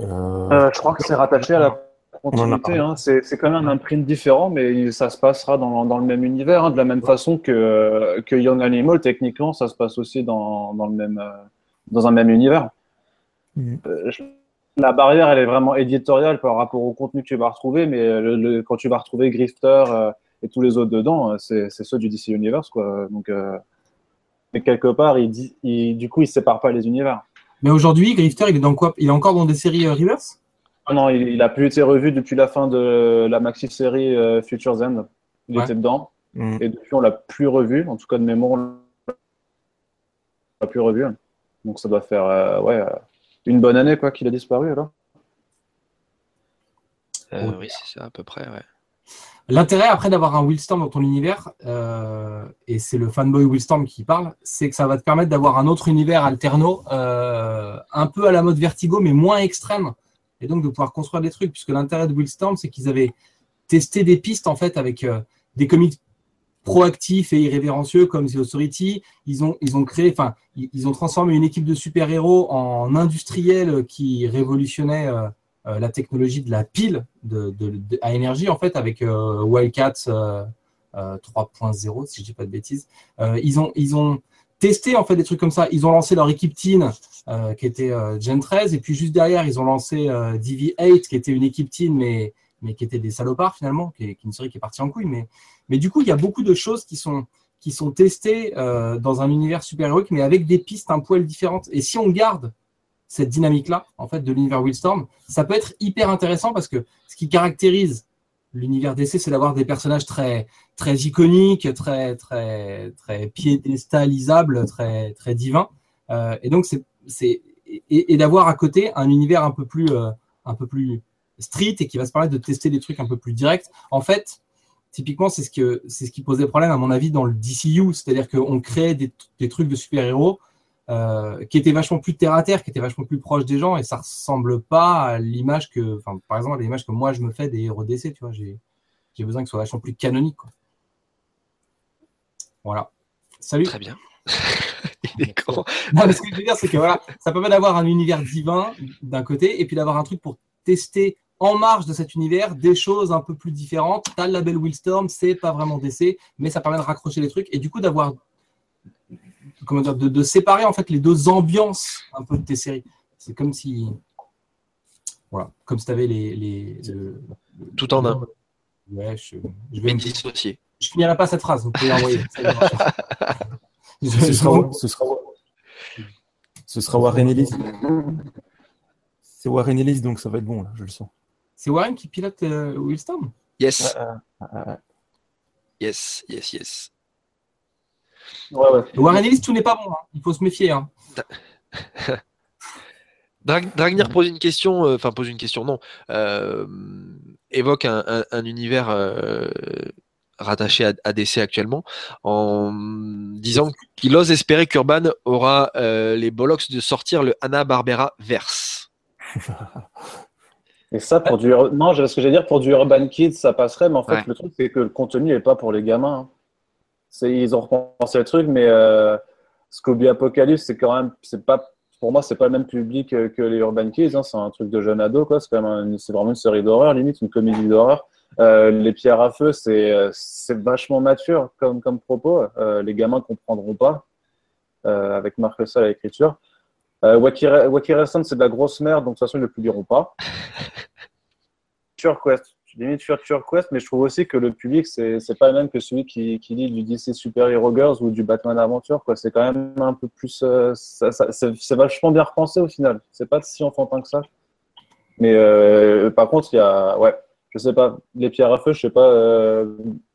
Euh, je crois que c'est rattaché à la continuité. hein. C'est c'est quand même un imprint différent, mais ça se passera dans, dans le même univers, hein, de la même façon que, que Young Animal. Techniquement, ça se passe aussi dans, dans, le même, dans un même univers. Euh, je- la barrière, elle est vraiment éditoriale par rapport au contenu que tu vas retrouver, mais le- le- quand tu vas retrouver Grifter euh, et tous les autres dedans, euh, c'est c'est ceux du DC Universe. Quoi. Donc, euh, mais quelque part, il, dit- il- du coup, il sépare pas les univers. Mais aujourd'hui, Grifter, il est dans quoi? Il est encore dans des séries euh, reverse? Ah Non, il, il a plus été revu depuis la fin de la maxi-série euh, Future's End. Il Ouais. était dedans. mm. Et depuis, on l'a plus revu. En tout cas, de mémoire, on l'a plus revu. Donc, ça doit faire euh, ouais, euh, une bonne année quoi qu'il a disparu alors. Euh, Oui, c'est ça à peu près. Ouais. L'intérêt après d'avoir un Willstorm dans ton univers, euh, et c'est le fanboy Willstorm qui parle, c'est que ça va te permettre d'avoir un autre univers alterno, euh, un peu à la mode Vertigo, mais moins extrême, et donc de pouvoir construire des trucs. Puisque l'intérêt de Willstorm, c'est qu'ils avaient testé des pistes en fait avec euh, des comics proactifs et irrévérencieux comme The Authority. Ils ont, ils ont créé, enfin, ils, ont transformé une équipe de super-héros en industriels qui révolutionnaient euh, euh, la technologie de la pile de, à énergie, en fait, avec euh, Wildcats euh, euh, 3.0, si je dis pas de bêtises. Ils, ont, ils ont testé, en fait, des trucs comme ça. Ils ont lancé leur équipe teen, qui était Gen 13, et puis juste derrière, ils ont lancé euh, DV8, qui était une équipe teen, mais, mais qui était des salopards, finalement, qui est, une série qui est partie en couille. Mais, mais du coup, il y a beaucoup de choses qui sont qui sont testées euh, dans un univers super-héroïque, mais avec des pistes un poil différentes. Et si on garde cette dynamique-là, en fait, de l'univers Wildstorm, ça peut être hyper intéressant parce que ce qui caractérise l'univers DC, c'est d'avoir des personnages très, très iconiques, très, très, très piédestalisables, très, très divins. Euh, et donc, c'est, et, et d'avoir à côté un univers un peu plus, euh, un peu plus street et qui va se permettre de tester des trucs un peu plus directs. En fait, typiquement, c'est ce que, ce qui posait problème, à mon avis, dans le DCU. C'est-à-dire qu'on crée des, des trucs de super-héros euh, qui était vachement plus terre à terre, qui était vachement plus proche des gens, et ça ressemble pas à l'image que, par exemple, à l'image que moi je me fais des héros DC, tu vois, j'ai, besoin qu'ils soient vachement plus canoniques, quoi. Voilà. Salut. Très bien. Il est con. Non, mais ce que je veux dire, c'est que voilà, ça permet d'avoir un univers divin d'un côté, et puis d'avoir un truc pour tester en marge de cet univers des choses un peu plus différentes. T'as le label Willstorm, c'est pas vraiment DC, mais ça permet de raccrocher les trucs et du coup d'avoir comment dire, de, de séparer en fait les deux ambiances un peu de tes séries. C'est comme si voilà, comme si t'avais les, les le- Tout en un. Ouais, je, vais me- dissocié. je finirai pas cette phrase, vous pouvez l'envoyer. Je- sera, ce sera, ce sera Warren Ellis. C'est Warren Ellis, donc ça va être bon, là, je le sens. C'est Warren qui pilote euh, Willstorm Yes, yes, yes, yes. Ouais, ouais. Warren Ellis, tout n'est pas bon. hein. Il faut se méfier. hein. Drag- Dragnir pose une question, euh, enfin pose une question, non, euh, évoque un, un- un univers euh, rattaché à, à DC actuellement en disant qu'il ose espérer qu'Urban aura euh, les bollocks de sortir le Hanna-Barbera verse. Et ça, pour du. Non, ce que j'allais dire, pour du Urban Kids, ça passerait, mais en fait, Ouais. le truc, c'est que le contenu n'est pas pour les gamins. hein. C'est, ils ont repensé le truc, mais euh, Scooby Apocalypse, c'est quand même. C'est pas, pour moi, c'est pas le même public euh, que les Urban Kids. hein. C'est un truc de jeune ado, quoi. C'est, quand même un- c'est vraiment une série d'horreur, limite, une comédie d'horreur. Euh, les pierres à feu, c'est, euh, c'est vachement mature comme, comme propos. Euh, les gamins comprendront pas, euh, avec Marc Russell à l'écriture. Euh, Racing, c'est de la grosse merde, donc de toute façon, ils ne le publieront pas. Future Quest, limite Future Quest, mais je trouve aussi que le public, c'est c'est pas le même que celui qui, qui lit du DC Super Hero Girls ou du Batman Aventure. C'est quand même un peu plus. euh, c'est vachement bien repensé au final. C'est pas si enfantin que ça. Mais euh, par contre, il y a. Ouais, je sais pas. Les pierres à feu, je sais pas. euh,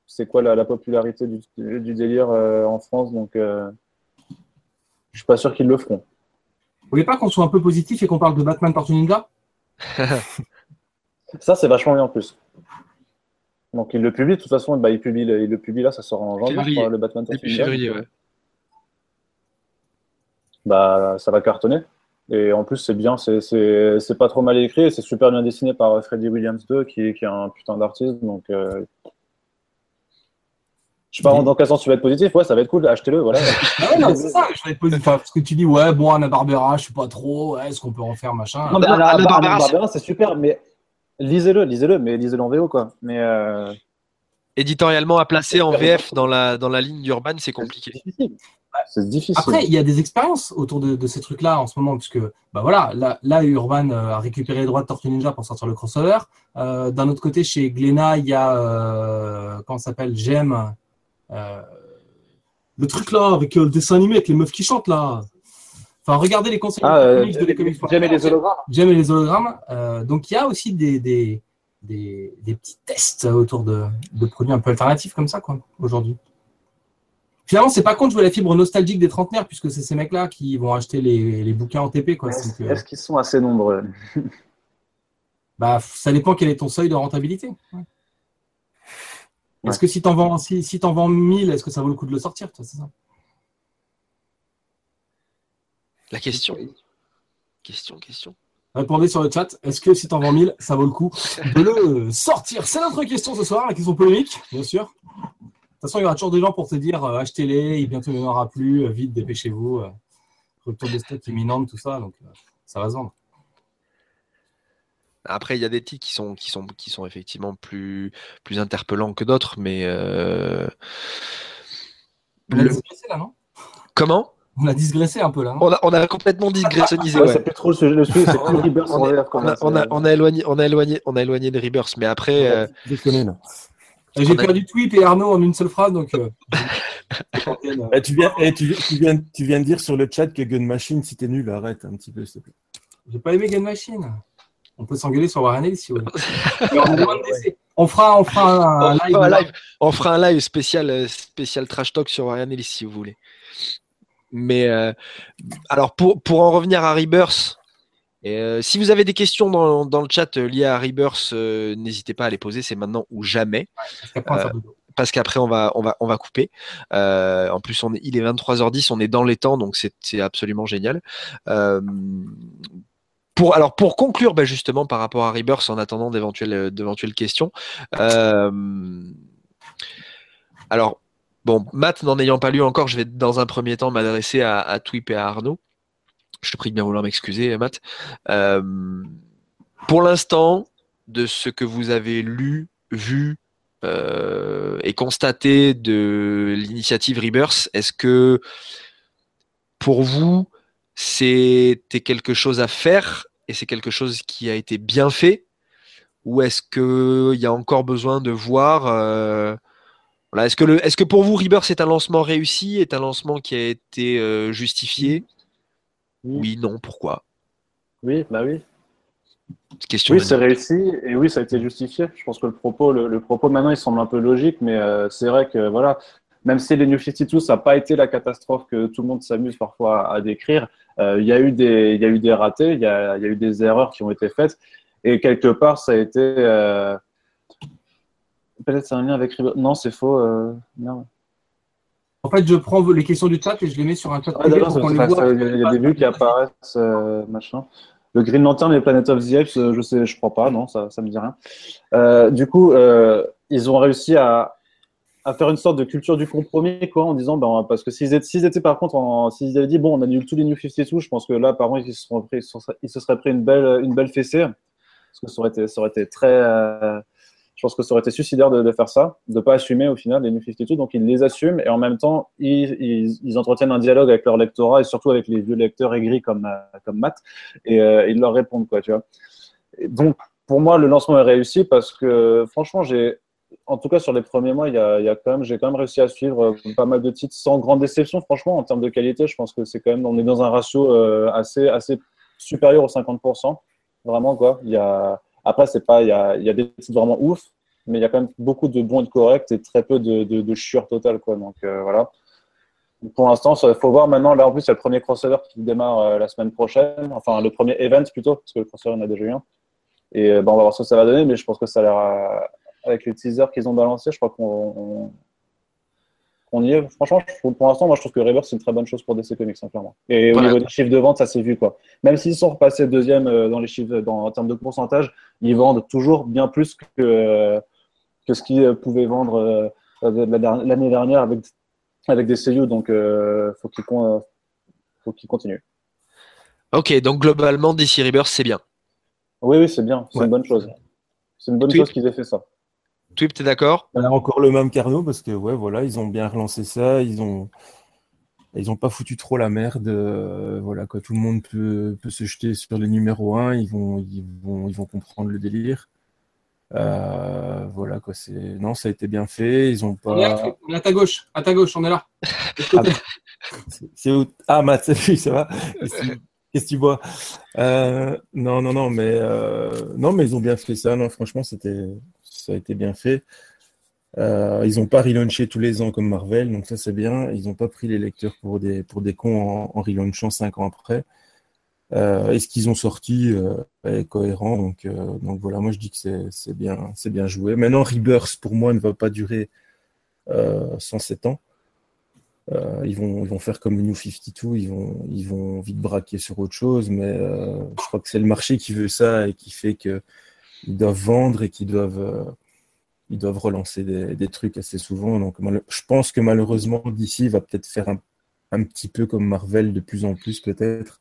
c'est quoi la, la popularité du, du délire euh, en France, donc. je suis pas sûr qu'ils le feront. Vous voulez pas qu'on soit un peu positif et qu'on parle de Batman Tortue Ninja Ça, c'est vachement bien en plus. Donc, il le publie. De toute façon, bah, il, publie, le- il le publie là, ça sort en janvier, Février. je crois, le Batman Début février, euh, ouais. Bah, ça va cartonner. Et en plus, c'est bien, c'est- pas trop mal écrit, et c'est super bien dessiné par Freddie Williams 2, qui, qui est un putain d'artiste. Donc, euh, je sais pas dans quel sens tu vas être positif. Ouais, ça va être cool, achetez-le, voilà. Ah ouais, non, c'est ça, je vais être positif. Enfin, parce que tu dis, ouais, bon, Anna Barbera, je sais pas trop, ouais, est-ce qu'on peut en faire machin Non, mais Non, Anna- Anna Anna Barbera, Barbera, c'est super, mais lisez-le, lisez-le, mais lisez-le en VO, quoi. Mais euh, Éditorialement à placer en VF dans la, dans la ligne d'Urban, c'est compliqué. c'est difficile. Après, il y a des expériences autour de, de ces trucs-là en ce moment, puisque bah voilà, là, là Urban euh, a récupéré les droits de Tortue Ninja pour sortir le crossover. Euh, D'un autre côté, chez Glénat, il y a euh, comment ça s'appelle J'aime euh, le truc là avec euh, le dessin animé avec les meufs qui chantent là. Enfin, regardez les conseils ah, euh, comics de les comics. j'aime les hologrammes. J'aime les hologrammes. Donc il y a aussi des, des, des, des petits tests autour de, de produits un peu alternatifs comme ça quoi aujourd'hui. Finalement, c'est pas con de jouer la fibre nostalgique des trentenaires puisque c'est ces mecs-là qui vont acheter les, les bouquins en TP quoi. Est-ce qu'ils sont assez nombreux? Bah, ça dépend quel est ton seuil de rentabilité. Ouais. Est-ce que si t'en vends si, si t'en vends 1000, est-ce que ça vaut le coup de le sortir toi, c'est ça? La question. Question, question. Répondez sur le chat. Est-ce que si t'en vends 1000, ça vaut le coup de le sortir? C'est notre question ce soir, la question polémique, bien sûr. De toute façon, il y aura toujours des gens pour te dire euh, achetez-les, et bientôt il n'y en aura plus, euh, vite, dépêchez-vous. euh, rupture de stock imminente, tout ça, donc euh, ça va se vendre. Après, il y a des titres qui sont, qui sont, qui sont effectivement plus, plus interpellants que d'autres, mais euh, On a le- digressé là, non? Comment? On a digressé un peu là, on a, on a complètement digressionnisé. Ouais, ouais. C'est plus trop le sujet, le sujet, c'est plus Rebirth On est- On a, on a- on a éloigné, on a éloigné, on a éloigné de Rebirth, mais après, euh, là. J'ai perdu Tweep et Arnaud en une seule phrase, donc. euh, Eh, tu, viens, eh, tu, viens- tu, viens, tu viens de dire sur le chat que Gun Machine, c'était nul. Arrête un petit peu, s'il te plaît. J'ai pas aimé Gun Machine. On peut s'engueuler sur Warren Ellis si vous voulez. On, fera, on fera un, on, live. fera un live, on fera un live spécial, euh, spécial trash talk sur Ryan Ellis si vous voulez. Mais euh, alors pour, pour en revenir à Rebirth, et, euh, si vous avez des questions dans, dans le chat liées à Rebirth, euh, n'hésitez pas à les poser, c'est maintenant ou jamais. Parce qu'après, on va faire dodo. parce qu'après on va on va on va couper. Euh, en plus on est, il est 23h10, on est dans les temps donc c'est c'est absolument génial. Euh, pour alors pour conclure bah, justement par rapport à Rebirth en attendant d'éventuelles d'éventuelles questions. euh, alors Bon, Matt, n'en ayant pas lu encore, je vais dans un premier temps m'adresser à, Twip et à Arnaud. Je te prie de bien vouloir m'excuser, Matt. Euh, pour l'instant, de ce que vous avez lu, vu euh, et constaté de l'initiative Rebirth, est-ce que pour vous, c'était quelque chose à faire et c'est quelque chose qui a été bien fait? Ou est-ce qu'il y a encore besoin de voir euh, voilà, est-ce que, le, est-ce que pour vous, Rebirth est un lancement réussi, est un lancement qui a été euh, justifié? Oui. Oui, non, pourquoi? Oui, bah oui. Question Oui, c'est réussi et oui, ça a été justifié. Je pense que le propos, le, le propos maintenant, il semble un peu logique, mais euh, c'est vrai que voilà, même si les New 52, ça n'a pas été la catastrophe que tout le monde s'amuse parfois à, à décrire, euh, il y a eu des, il y a eu des ratés, il y a, y a eu des erreurs qui ont été faites et quelque part, ça a été euh, peut-être c'est un lien avec non, c'est faux. euh. En fait, je prends les questions du chat et je les mets sur un chat Ah, privé d'accord, pour qu'on ça- les ça- voit. ça- il y a- y des vues qui apparaissent, euh, machin. Le Green Lantern et Planet of the Apes, euh, je sais, je crois pas, non, ça, ça me dit rien. Euh, du coup, euh, ils ont réussi à, à faire une sorte de culture du compromis, quoi, en disant, ben, parce que s'ils étaient, étaient par contre, s'ils avaient dit, bon, on annule tous les New 52, je pense que là, par contre, ils se, seraient- pris une belle, une belle fessée, parce que ça aurait été, ça aurait été très, euh, je pense que ça aurait été suicidaire de, faire ça, de pas assumer au final les New 52. Donc ils les assument et en même temps ils, ils, entretiennent un dialogue avec leur lectorat et surtout avec les vieux lecteurs aigris comme euh, comme Matt et euh, ils leur répondent quoi, tu vois. Donc pour moi le lancement est réussi parce que franchement j'ai en tout cas sur les premiers mois il y a, quand même j'ai quand même réussi à suivre euh, pas mal de titres sans grande déception franchement en termes de qualité je pense que c'est quand même on est dans un ratio euh, assez assez supérieur aux 50% vraiment quoi. Il y a après, c'est pas, il y a, il y a des titres vraiment ouf, mais il y a quand même beaucoup de bons et de corrects et très peu de, de, de totales, quoi. Donc euh, voilà. Pour l'instant, il faut voir maintenant. Là, en plus, il y a le premier crossover qui démarre la semaine prochaine. Enfin, le premier event plutôt, parce que le crossover, on a déjà eu un. Et ben, on va voir ce que ça va donner, mais je pense que ça a l'air, avec les teasers qu'ils ont balancés, je crois qu'on on, qu'on y est. Franchement, pour l'instant, moi, je trouve que Rebirth, c'est une très bonne chose pour DC Comics, hein, clairement. Et Voilà. au niveau des chiffres de vente, ça s'est vu, quoi. Même s'ils sont repassés deuxième euh, dans les chiffres, dans, en termes de pourcentage, ils vendent toujours bien plus que, euh, que ce qu'ils euh, pouvaient vendre l'année dernière avec, avec des CU. Donc, euh, faut qu'ils con- faut qu'ils continuent. Ok, donc globalement, DC Rebirth, c'est bien. Oui, oui, c'est bien. C'est Ouais. une bonne chose. C'est une bonne Tweet. chose qu'ils aient fait ça. Twip, t'es d'accord? On a encore le même Carnot parce que ouais voilà ils ont bien relancé ça ils ont ils ont pas foutu trop la merde euh, voilà quoi. Tout le monde peut, peut se jeter sur les numéros 1 ils vont ils vont ils vont comprendre le délire. Euh, voilà quoi c'est non ça a été bien fait ils ont On est, là, pas on est à ta gauche, à ta gauche, on est là. ah, c'est- où? Ah Matt salut ça va. Qu'est-ce que tu- qu'est-ce que tu bois? Euh, non non non mais euh, non mais ils ont bien fait ça non franchement c'était ça a été bien fait Euh, ils n'ont pas relaunché tous les ans comme Marvel, donc ça c'est bien. Ils n'ont pas pris les lecteurs pour des, pour des cons en, en relaunchant cinq ans après. Euh, et ce qu'ils ont sorti euh, est cohérent, donc, donc voilà, moi je dis que c'est bien, bien joué. Maintenant, Rebirth pour moi ne va pas durer euh, 107 ans. Ils, vont, ils vont faire comme New 52, ils vont, ils vont vite braquer sur autre chose, mais je crois que c'est le marché qui veut ça et qui fait que ils doivent vendre et qu'ils doivent, euh, ils doivent relancer des, des trucs assez souvent. Donc, je pense que malheureusement, DC va peut-être faire un, un petit peu comme Marvel de plus en plus, peut-être.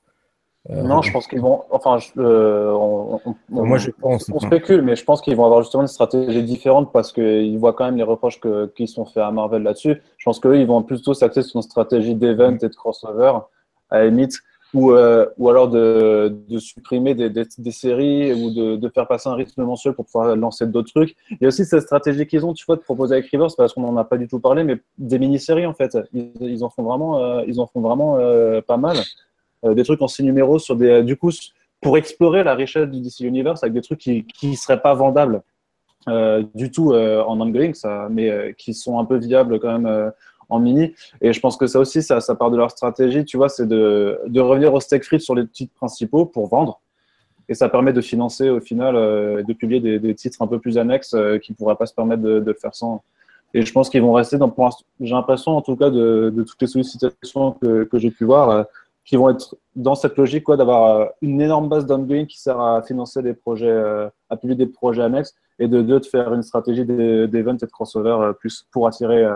Euh, Non, je pense qu'ils vont. Enfin, je- euh, on- on- on- Moi, je pense, On spécule, mais je pense qu'ils vont avoir justement une stratégie différente parce qu'ils voient quand même les reproches que- qui sont faits à Marvel là-dessus. Je pense qu'eux, ils vont plutôt s'axer sur une stratégie d'event et de crossover, à la limite, ou, euh, ou alors de, supprimer des, des, séries ou de, de faire passer un rythme mensuel pour pouvoir lancer d'autres trucs. Il y a aussi cette stratégie qu'ils ont, tu vois, de proposer avec Rivers, parce qu'on n'en a pas du tout parlé, mais des mini-séries en fait. Ils, en font vraiment, euh, ils en font vraiment euh, pas mal. Euh, des trucs en six numéros sur des, du coup, pour explorer la richesse du DC Universe avec des trucs qui qui seraient pas vendables euh, du tout euh, en ongoing, ça, mais euh, qui sont un peu viables quand même euh, en mini. Et je pense que ça aussi, ça, part de leur stratégie, tu vois, c'est de, revenir au steak frites sur les titres principaux pour vendre. Et ça permet de financer au final, euh, de publier des, titres un peu plus annexes euh, qui ne pourraient pas se permettre de, faire sans. Et je pense qu'ils vont rester dans, j'ai l'impression en tout cas de, toutes les sollicitations que, j'ai pu voir, euh, qui vont être dans cette logique quoi, d'avoir euh, une énorme base d'ongoing qui sert à financer des projets, à publier des projets annexes, et de deux, de faire une stratégie d'event et de crossover plus pour attirer,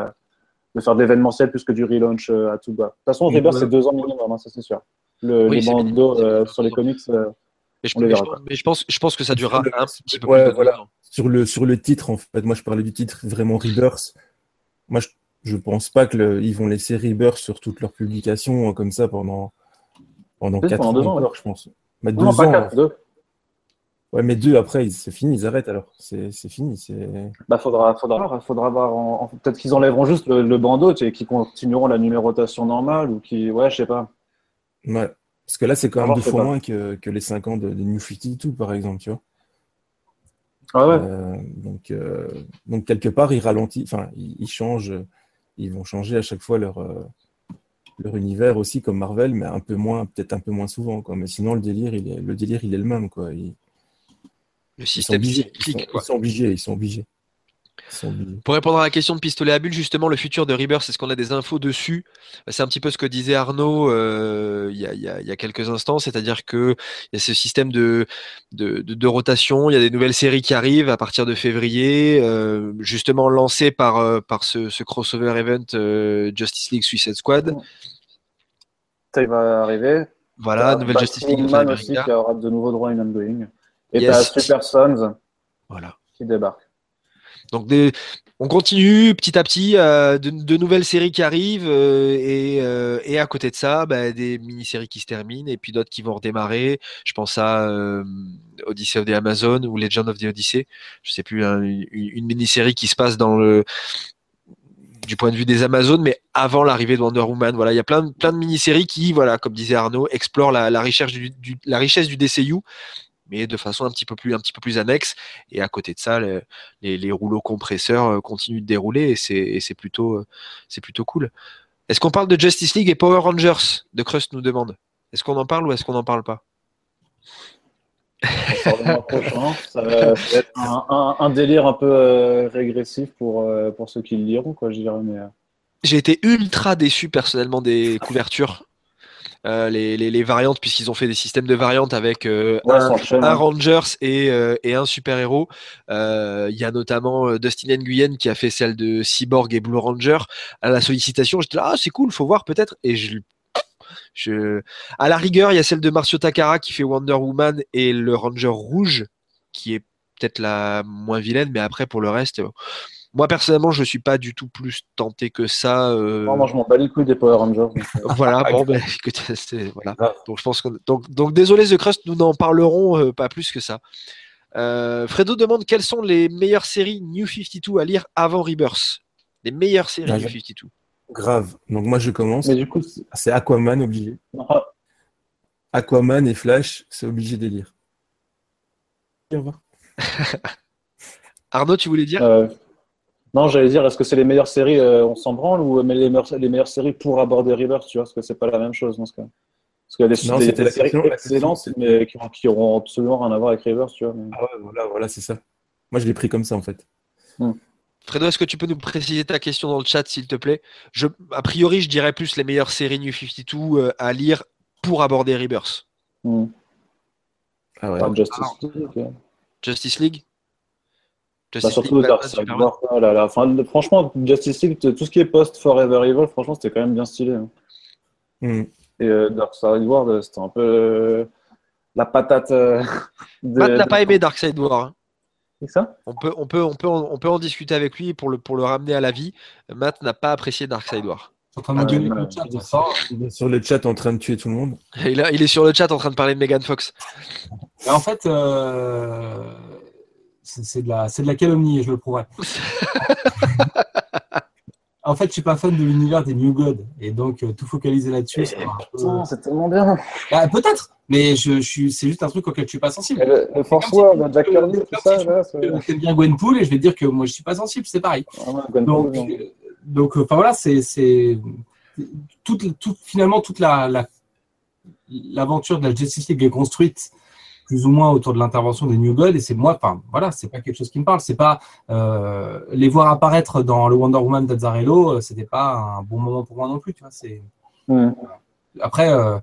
de faire de l'événementiel plus que du relaunch euh, à tout bas. De toute façon, voilà. c'est deux ans minimum, hein, ça c'est sûr. Le, Oui, les c'est bandeaux euh, sur les comics, euh, Mais je, On les mais verra je- pas. mais je pense, je pense que ça durera Sur le- un petit peu Ouais, plus de voilà. deux. Sur le, sur le titre, en fait, moi je parlais du titre vraiment Rebirth. Moi je, je pense pas que le- ils vont laisser Rebirth sur toutes leurs publications euh, comme ça pendant, pendant Oui, 4 pendant ans, deux ans, encore, je pense. Mais deux non, pas ans. quatre, deux. Ouais, mais deux après, ils- c'est fini, ils arrêtent alors. C'est c'est fini. c'est- Bah, faudra, faudra, faudra voir. En, en- Peut-être qu'ils enlèveront juste le, le bandeau, tu sais, qui continueront la numérotation normale ou qui, ouais, je sais pas. Ouais. Parce que là, c'est quand même deux fois pas- moins que, que les 5 ans de, de New 52, par exemple, tu vois. Ah ouais. Euh, donc, euh, donc, quelque part, ils ralentissent, enfin, ils, ils changent, ils vont changer à chaque fois leur, euh, leur univers aussi, comme Marvel, mais un peu moins, peut-être un peu moins souvent, quoi. Mais sinon, le délire, il est, le délire, il est le même, quoi. Ils, Le ils sont système ils cyclique, sont, quoi. ils sont obligés, ils sont obligés. Ils sont obligés. Pour répondre à la question de pistolet à bulles, justement, le futur de Rebirth, est-ce qu'on a des infos dessus C'est un petit peu ce que disait Arnaud euh, il y, a, il y a- il y a quelques instants, c'est-à-dire que il y a ce système de, de, de- de rotation, il y a des nouvelles séries qui arrivent à partir de février, euh, justement lancées par, euh, par ce, ce crossover event euh, Justice League Suicide Squad. Ça, il va arriver. Voilà, T'as nouvelle Justice League Batwoman aussi qui aura de nouveaux droits in ongoing. Et Yes. t'as Super Sons Voilà. qui débarque. Donc des, on continue petit à petit, euh, de, de nouvelles séries qui arrivent euh, et, euh, et à côté de ça, bah, des mini-séries qui se terminent et puis d'autres qui vont redémarrer. Je pense à Odyssey of the Amazon ou Legend of the Odyssey. Je sais plus, hein, une, une mini-série qui se passe dans le du point de vue des Amazones, mais avant l'arrivée de Wonder Woman. Voilà, il y a plein de, plein de mini-séries qui, voilà, comme disait Arnaud, explorent la, la, richesse du, du- la richesse du DCU, mais de façon un petit peu plus, un petit peu plus annexe. Et à côté de ça, le- les, les rouleaux compresseurs euh, continuent de dérouler et c'est plutôt, euh, c'est plutôt cool. Est-ce qu'on parle de Justice League et Power Rangers De Crust nous demande. Est-ce qu'on en parle ou est-ce qu'on n'en parle pas? Le prochain. Ça va, être un, un- un délire un peu euh, régressif pour, euh, pour ceux qui le liront, quoi, je dirais. Mais, J'ai été ultra déçu personnellement des couvertures. Euh, les, les- les variantes, puisqu'ils ont fait des systèmes de variantes avec euh, ouais, un, un hein. Rangers et, euh, et un super-héros. Il y a notamment Dustin Nguyen qui a fait celle de Cyborg et Blue Ranger. À la sollicitation, j'étais là, ah, c'est cool, faut voir peut-être. Et je, je... À la rigueur, il y a celle de Marcio Takara qui fait Wonder Woman et le Ranger Rouge, qui est peut-être la moins vilaine, mais après, pour le reste, moi personnellement, je suis pas du tout plus tenté que ça. euh, Non, moi, je m'en bats les couilles des Power Rangers. euh, voilà, bon, ben, écoute, c'est- voilà. Grave. Donc, je pense que, donc, donc, désolé, The Crust, nous n'en parlerons euh, pas plus que ça. Euh, Fredo demande quelles sont les meilleures séries New 52 à lire avant Rebirth? Les meilleures séries Ah, New j'ai- 52. Grave. Donc, moi, je commence. Mais du coup, c'est- C'est Aquaman obligé. ah, Aquaman et Flash, c'est obligé de lire. Au revoir. Arnaud, tu voulais dire? Euh, non, j'allais dire, est-ce que c'est les meilleures séries, euh, on s'en branle, ou mais les meilleures, les meilleures séries pour aborder Rebirth, tu vois, parce que c'est pas la même chose dans ce cas. Parce qu'il y a des, Non, des- c'était des la séries question, excellentes, mais qui, ont- qui auront absolument rien à voir avec Rebirth, tu vois. mais- Ah ouais, voilà, voilà, c'est ça. Moi, je l'ai pris comme ça, en fait. Fredo, est-ce que tu peux nous préciser ta question dans le chat, s'il te plaît? Je, A priori, je dirais plus les meilleures séries New 52 euh, à lire pour aborder Rebirth. Hmm. Ah ouais. Justice League, euh. Justice League? Bah, surtout League, Dark Side. War, là, là. Enfin, le- franchement, Justice League, tout ce qui est post Forever Evil, franchement, c'était quand même bien stylé. hein. Hmm. Et euh, Dark Side War, euh, c'était un peu euh, la patate. euh, de- Matt n'a de- pas aimé Darkseid War. hein. C'est ça? On peut, on, peut, on, peut en, on peut en discuter avec lui pour le, pour le ramener à la vie. Matt n'a pas apprécié Darkseid War. Je suis en train de me gueuler ouais, le chat, Il est sur le chat en train de tuer tout le monde. Il, a- il est sur le chat en train de parler de Megan Fox. Mais en fait, euh, c'est de, la- c'est de la calomnie et je le prouverai. en fait, je suis pas fan de l'univers des New Gods et donc euh, tout focaliser là-dessus, Putain, c'est tellement bien. Bah, peut-être, mais je, je suis, c'est juste un truc auquel je suis pas sensible. Et le, le Force comme si tu- Jack Kirby, tout si ça, tu- là, T'aimes bien Gwenpool et je vais te dire que moi je suis pas sensible, c'est pareil. Donc, euh, donc, euh, enfin voilà, c'est, c'est toute, toute- finalement toute la, la- l'aventure de la Justice League est construite plus ou moins autour de l'intervention des New Gods et c'est moi, enfin voilà, c'est pas quelque chose qui me parle, c'est pas euh, les voir apparaître dans le Wonder Woman d'Azzarello, euh, c'était pas un bon moment pour moi non plus, tu vois. C'est après, euh,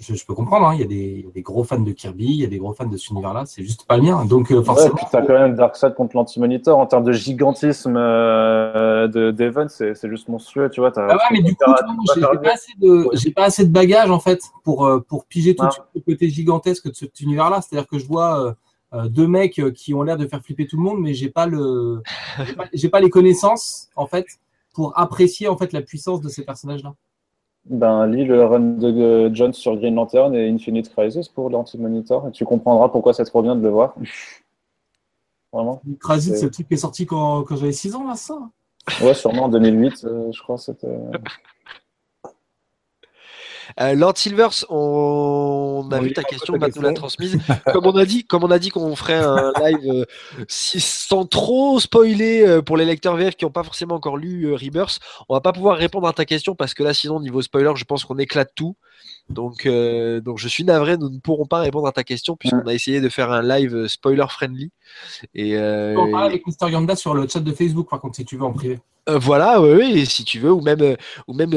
je, je peux comprendre, hein, il, y a des, il y a des gros fans de Kirby, il y a des gros fans de cet univers-là, c'est juste pas le mien. Donc euh, forcément. Ouais, puis t'as quand même Darkseid contre l'Anti-Monitor en termes de gigantisme euh, de d'Evan, c'est juste monstrueux, tu vois. Ah ouais, mais du coup, tu j'ai pas assez de, bagages en fait pour, euh, pour piger tout de Ah. suite le côté gigantesque de cet univers-là. C'est-à-dire que je vois euh, deux mecs qui ont l'air de faire flipper tout le monde, mais j'ai pas le, j'ai pas, j'ai pas les connaissances en fait pour apprécier en fait la puissance de ces personnages-là. Ben, lis le run de euh, Jones sur Green Lantern et Infinite Crisis pour l'Anti-Monitor et tu comprendras pourquoi c'est trop bien de le voir. Vraiment. Krasit, C'est- c'est le truc qui est sorti quand, quand j'avais 6 ans là, ça? Ouais, sûrement en 2008, euh, je crois. C'était. Euh, Lord Silvers, on a vu ta question, ta Matt nous l'a transmise. comme on a dit, comme on a dit qu'on ferait un live euh, si- sans trop spoiler euh, pour les lecteurs VF qui n'ont pas forcément encore lu Rebirth, on va pas pouvoir répondre à ta question parce que là, sinon, niveau spoiler, je pense qu'on éclate tout. Donc, euh, donc, je suis navré, nous ne pourrons pas répondre à ta question puisqu'on a essayé de faire un live euh, spoiler friendly. Et, euh, On parle avec. Yanda sur le chat de Facebook, par contre, si tu veux en privé. euh, voilà, oui, oui, si tu veux, ou même, ou même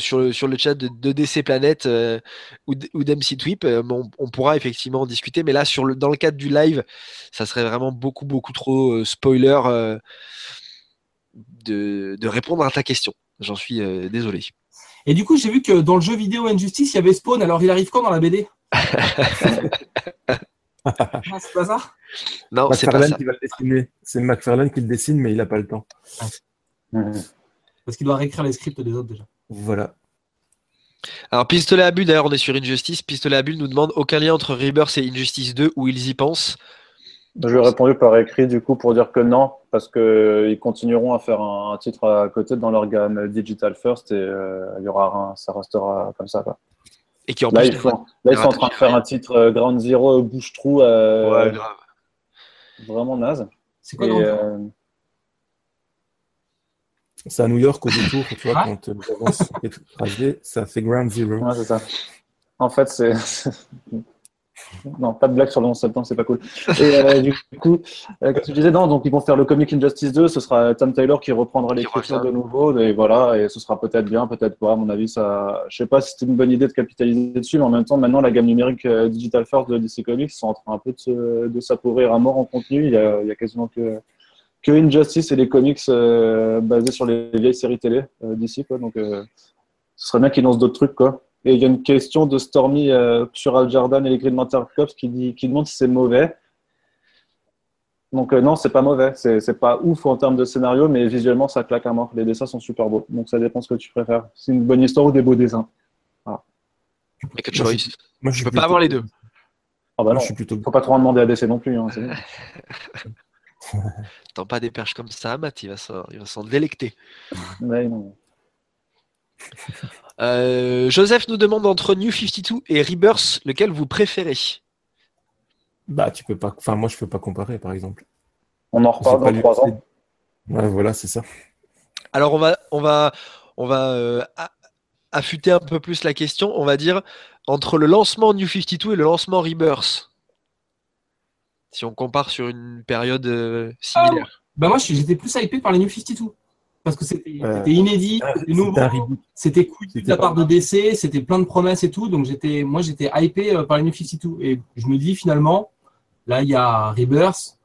sur, le, sur le chat de, de DC Planet euh, ou, ou d'MC Tweep, euh, on, on pourra effectivement en discuter. Mais là, sur le, dans le cadre du live, ça serait vraiment beaucoup, beaucoup trop spoiler de, de répondre à ta question. J'en suis désolé. Et du coup, j'ai vu que dans le jeu vidéo Injustice, il y avait Spawn. Alors, il arrive quand dans la BD Ah, C'est pas ça? Non, c'est pas McFarlane ça. qui va le dessiner. C'est McFarlane qui le dessine, mais il n'a pas le temps. Parce qu'il doit réécrire les scripts des autres déjà. Voilà. Alors, Pistolet à Bulle, d'ailleurs, on est sur Injustice. Pistolet à Bulle nous demande aucun lien entre Rebirth et Injustice 2 où ils y pensent. Je lui ai répondu par écrit du coup pour dire que non, parce que ils continueront à faire un, un titre à côté dans leur gamme Digital First et euh, il y aura un, ça restera comme ça. Quoi. Et qui en Là, plus. ils, font, là, ils sont en train de faire un titre euh, Ground Zero bouche-trou euh, Ouais, grave. vraiment naze. C'est quoi euh, C'est à New York au détour, tu vois, Ah. quand euh, ça fait Ground Zero. ouais, c'est ça. En fait, c'est. Non, pas de blague sur le 11 septembre, c'est pas cool. Et euh, du coup, euh, que je disais Non, donc ils vont faire le Comic Injustice 2, ce sera Tom Taylor qui reprendra l'écriture de nouveau, et voilà, et ce sera peut-être bien, peut-être pas. À mon avis, ça. Je sais pas si c'était une bonne idée de capitaliser dessus, mais en même temps, maintenant, la gamme numérique euh, Digital First de DC Comics sont en train un peu de, se- de s'appauvrir à mort en contenu. Il y a, il y a quasiment que. Que Injustice et les comics euh, basés sur les vieilles séries télé d'ici, quoi. Donc, ce serait bien qu'ils lancent d'autres trucs, quoi. Et il y a une question de Stormy euh, sur Al Jordan et les Green Corps qui, dit, qui demande si c'est mauvais. Donc euh, non, c'est pas mauvais. C'est c'est pas ouf en termes de scénario, mais visuellement, ça claque à mort. Les dessins sont super beaux. Donc ça dépend ce que tu préfères. C'est une bonne histoire ou des beaux dessins. Make a Moi, choice. Moi, Je suis peux pas avoir les deux. Ah bah Moi, non, je suis plutôt. faut pas trop en demander à DC non plus. Hein. Tant pas des perches comme ça, Matt, il va s'en il va s'en délecter. Mais non. Euh, Joseph nous demande entre New 52 et Rebirth, lequel vous préférez Bah, tu peux pas. Enfin, moi, je peux pas comparer, par exemple. On en reparle pas dans trois ans. Ouais, voilà, c'est ça. Alors on va, on va, on va euh, affûter un peu plus la question. On va dire entre le lancement New 52 et le lancement Rebirth. Si on compare sur une période euh, similaire. Bah moi, j'étais plus hypé par les New 52. Parce que c'était inédit, Ah, c'était nouveau, C'était cool de la part de DC, c'était plein de promesses et tout. Donc j'étais, moi, j'étais hypé euh, par les New 52. Et je me dis finalement, là, il y a Rebirth.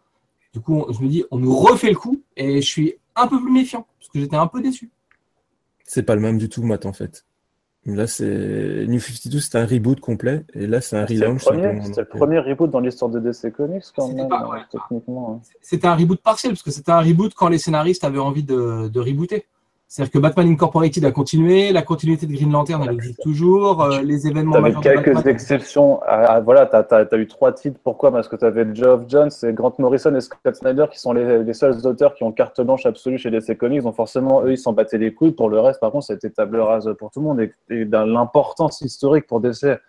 Du coup, on- je me dis, on nous refait le coup. Et je suis un peu plus méfiant. Parce que j'étais un peu déçu. C'est pas le même du tout, Matt, en fait. Là, c'est. New 52, c'était un reboot complet. Et là, c'est un C'était le, relaunch. c'était le Donc, euh, premier reboot dans l'histoire de DC Comics quand même, pas- ouais. techniquement. hein. C'était un reboot partiel, parce que c'était un reboot quand les scénaristes avaient envie de, de rebooter. C'est-à-dire que Batman Incorporated a continué, la continuité de Green Lantern, elle existe toujours, euh, les événements majeurs de quelques Batman- exceptions. Ah, voilà, tu as, eu trois titres. Pourquoi? Parce que tu avais Geoff Jones et Grant Morrison et Scott Snyder qui sont les, les seuls auteurs qui ont carte blanche absolue chez DC Comics. Donc forcément, eux, ils s'en battaient les couilles. Pour le reste, par contre, c'était table rase pour tout le monde. Et, l'importance historique pour DC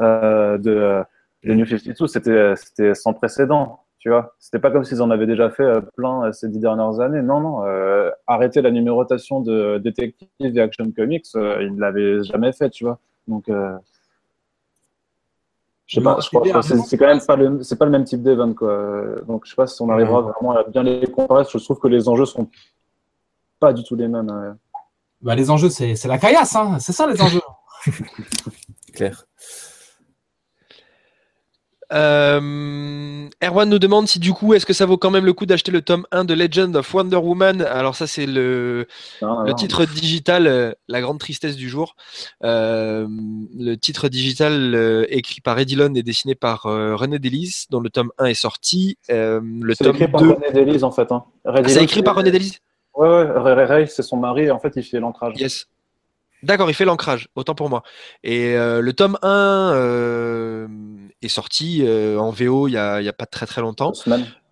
euh, de, euh, de New 52, c'était c'était sans précédent. Tu vois, c'était pas comme s'ils en avaient déjà fait euh, plein euh, ces dix dernières années. Non, non. euh, arrêter la numérotation de Detective et Action Comics, euh, ils l'avaient jamais fait, tu vois. Donc, euh, je sais pas, je crois c'est que c'est quand même pas le, c'est pas le même type d'event, quoi. Donc, je sais pas si on arrivera vraiment à bien les comparer. Je trouve que les enjeux sont pas du tout les mêmes. euh. Bah, les enjeux, c'est c'est la caillasse, hein. c'est ça les enjeux. clair. Euh, Erwan nous demande si du coup, est-ce que ça vaut quand même le coup d'acheter le tome 1 de Legend of Wonder Woman? Alors ça, c'est le, Non, le non. titre digital, euh, la grande tristesse du jour. Euh, le titre digital écrit par Eddie Lund et dessiné par René Delis, dont le tome 1 est sorti. Le C'est tome écrit par 2... René Delis en fait. Hein. Ah, c'est écrit par René Delis? Ouais, ouais, Ray, Ray, Ray, c'est son mari et en fait il fait l'ancrage. Yes. D'accord, il fait l'ancrage, autant pour moi. Et euh, le tome 1 euh, est sorti euh, en VO il n'y a, il y a pas très très longtemps.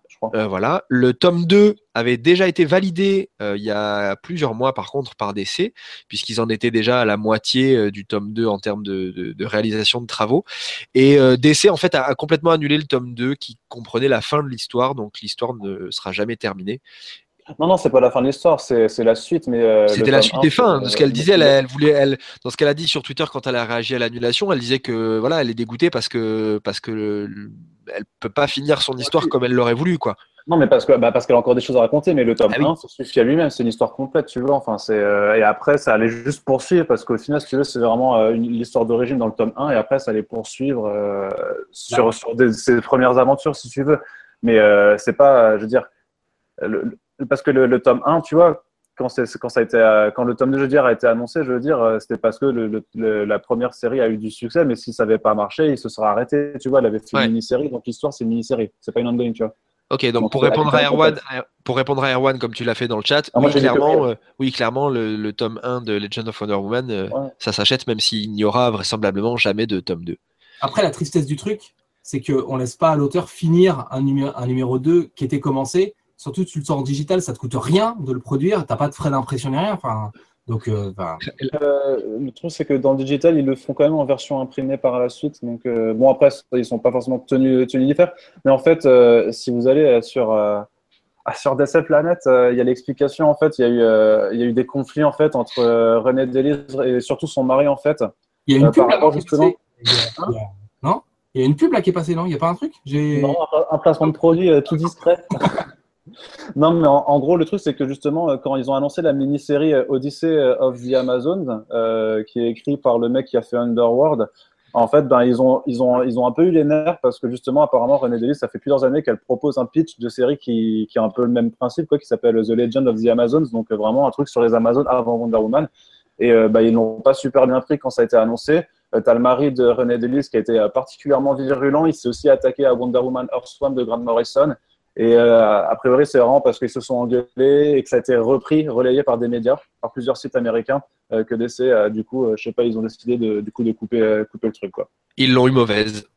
Je crois. Voilà. Le tome 2 avait déjà été validé il y a plusieurs mois, par contre, par DC, puisqu'ils en étaient déjà à la moitié du tome 2 en termes de, de- de réalisation de travaux. Et DC, en fait, a, a complètement annulé le tome 2 qui comprenait la fin de l'histoire, donc l'histoire ne sera jamais terminée. Non, non, c'est pas la fin de l'histoire, c'est c'est la suite. mais euh, C'était la suite 1, des fins, de ce qu'elle disait. Elle, elle voulait, elle, dans ce qu'elle a dit sur Twitter quand elle a réagi à l'annulation, elle disait que voilà, elle est dégoûtée parce que parce que le- le- elle peut pas finir son histoire comme elle l'aurait voulu, quoi. Non, mais parce que bah, parce qu'elle a encore des choses à raconter, mais le tome Ah oui. 1 se suffit à lui-même, c'est une histoire complète, tu vois. Enfin, c'est euh, et après ça allait juste poursuivre parce qu'au final, si tu veux, c'est vraiment euh, une l'histoire d'origine dans le tome 1 et après ça allait poursuivre euh, sur sur des- ses premières aventures, si tu veux. Mais euh, c'est pas, je veux dire, le- le- parce que le, le tome 1, tu vois. Quand, c'est, quand, ça a été, euh, quand le tome 2 je veux dire, a été annoncé, je veux dire, euh, c'était parce que le, le- le- la première série a eu du succès, mais si ça n'avait pas marché, il se serait arrêté. Tu vois, elle avait fait Ouais. une mini-série, donc l'histoire, c'est une mini-série. C'est pas une ongoing, tu vois. Ok, donc Donc, pour répondre à Erwan, complète. pour répondre à Erwan comme tu l'as fait dans le chat, Ah, oui, clairement, oui. euh, oui, clairement, le, le tome 1 de Legend of Wonder Woman, euh, Ouais. ça s'achète même s'il n'y aura vraisemblablement jamais de tome 2. Après, la tristesse du truc, c'est qu'on laisse pas à l'auteur finir un numéro, un numéro 2 qui était commencé. Surtout, tu le sors en digital, ça te coûte rien de le produire. T'as pas de frais d'impression ni rien. Enfin, donc, euh, Euh, le truc, c'est que dans le digital, ils le font quand même en version imprimée par la suite. Donc, euh, bon, après, ils sont pas forcément tenus, tenus d'y faire. Mais en fait, si vous allez sur, sur DC Planet, il y a l'explication. En fait, il y, a eu, il y a eu des conflits en fait, entre René Delis et surtout son mari, en fait. il y a une pub là qui est justement- passée. A- Non? Il y a une pub là qui est passée, non? Il n'y a pas un truc? J'ai- Non, un, placement de produit tout discret. non, mais en, gros, le truc, c'est que justement, euh, quand ils ont annoncé la mini-série euh, Odyssey euh, of the Amazon, euh, qui est écrit par le mec qui a fait Underworld, en fait, ben, ils, ont, ils, ont, ils ont un peu eu les nerfs parce que justement, apparemment, René Delis, ça fait plusieurs années qu'elle propose un pitch de série qui, qui a un peu le même principe, quoi, qui s'appelle The Legend of the Amazons, donc vraiment un truc sur les Amazones avant Wonder Woman. Et bah, ils l'ont pas super bien pris quand ça a été annoncé. Euh, T'as le mari de René Delis qui a été particulièrement virulent. Il s'est aussi attaqué à Wonder Woman Earthworm de Grant Morrison. Et euh, a priori, c'est vraiment parce qu'ils se sont engueulés et que ça a été repris, relayé par des médias, par plusieurs sites américains, euh, que DC, euh, du coup, je sais pas, ils ont décidé de, du coup, de couper, couper le truc, quoi. Ils l'ont eu mauvaise.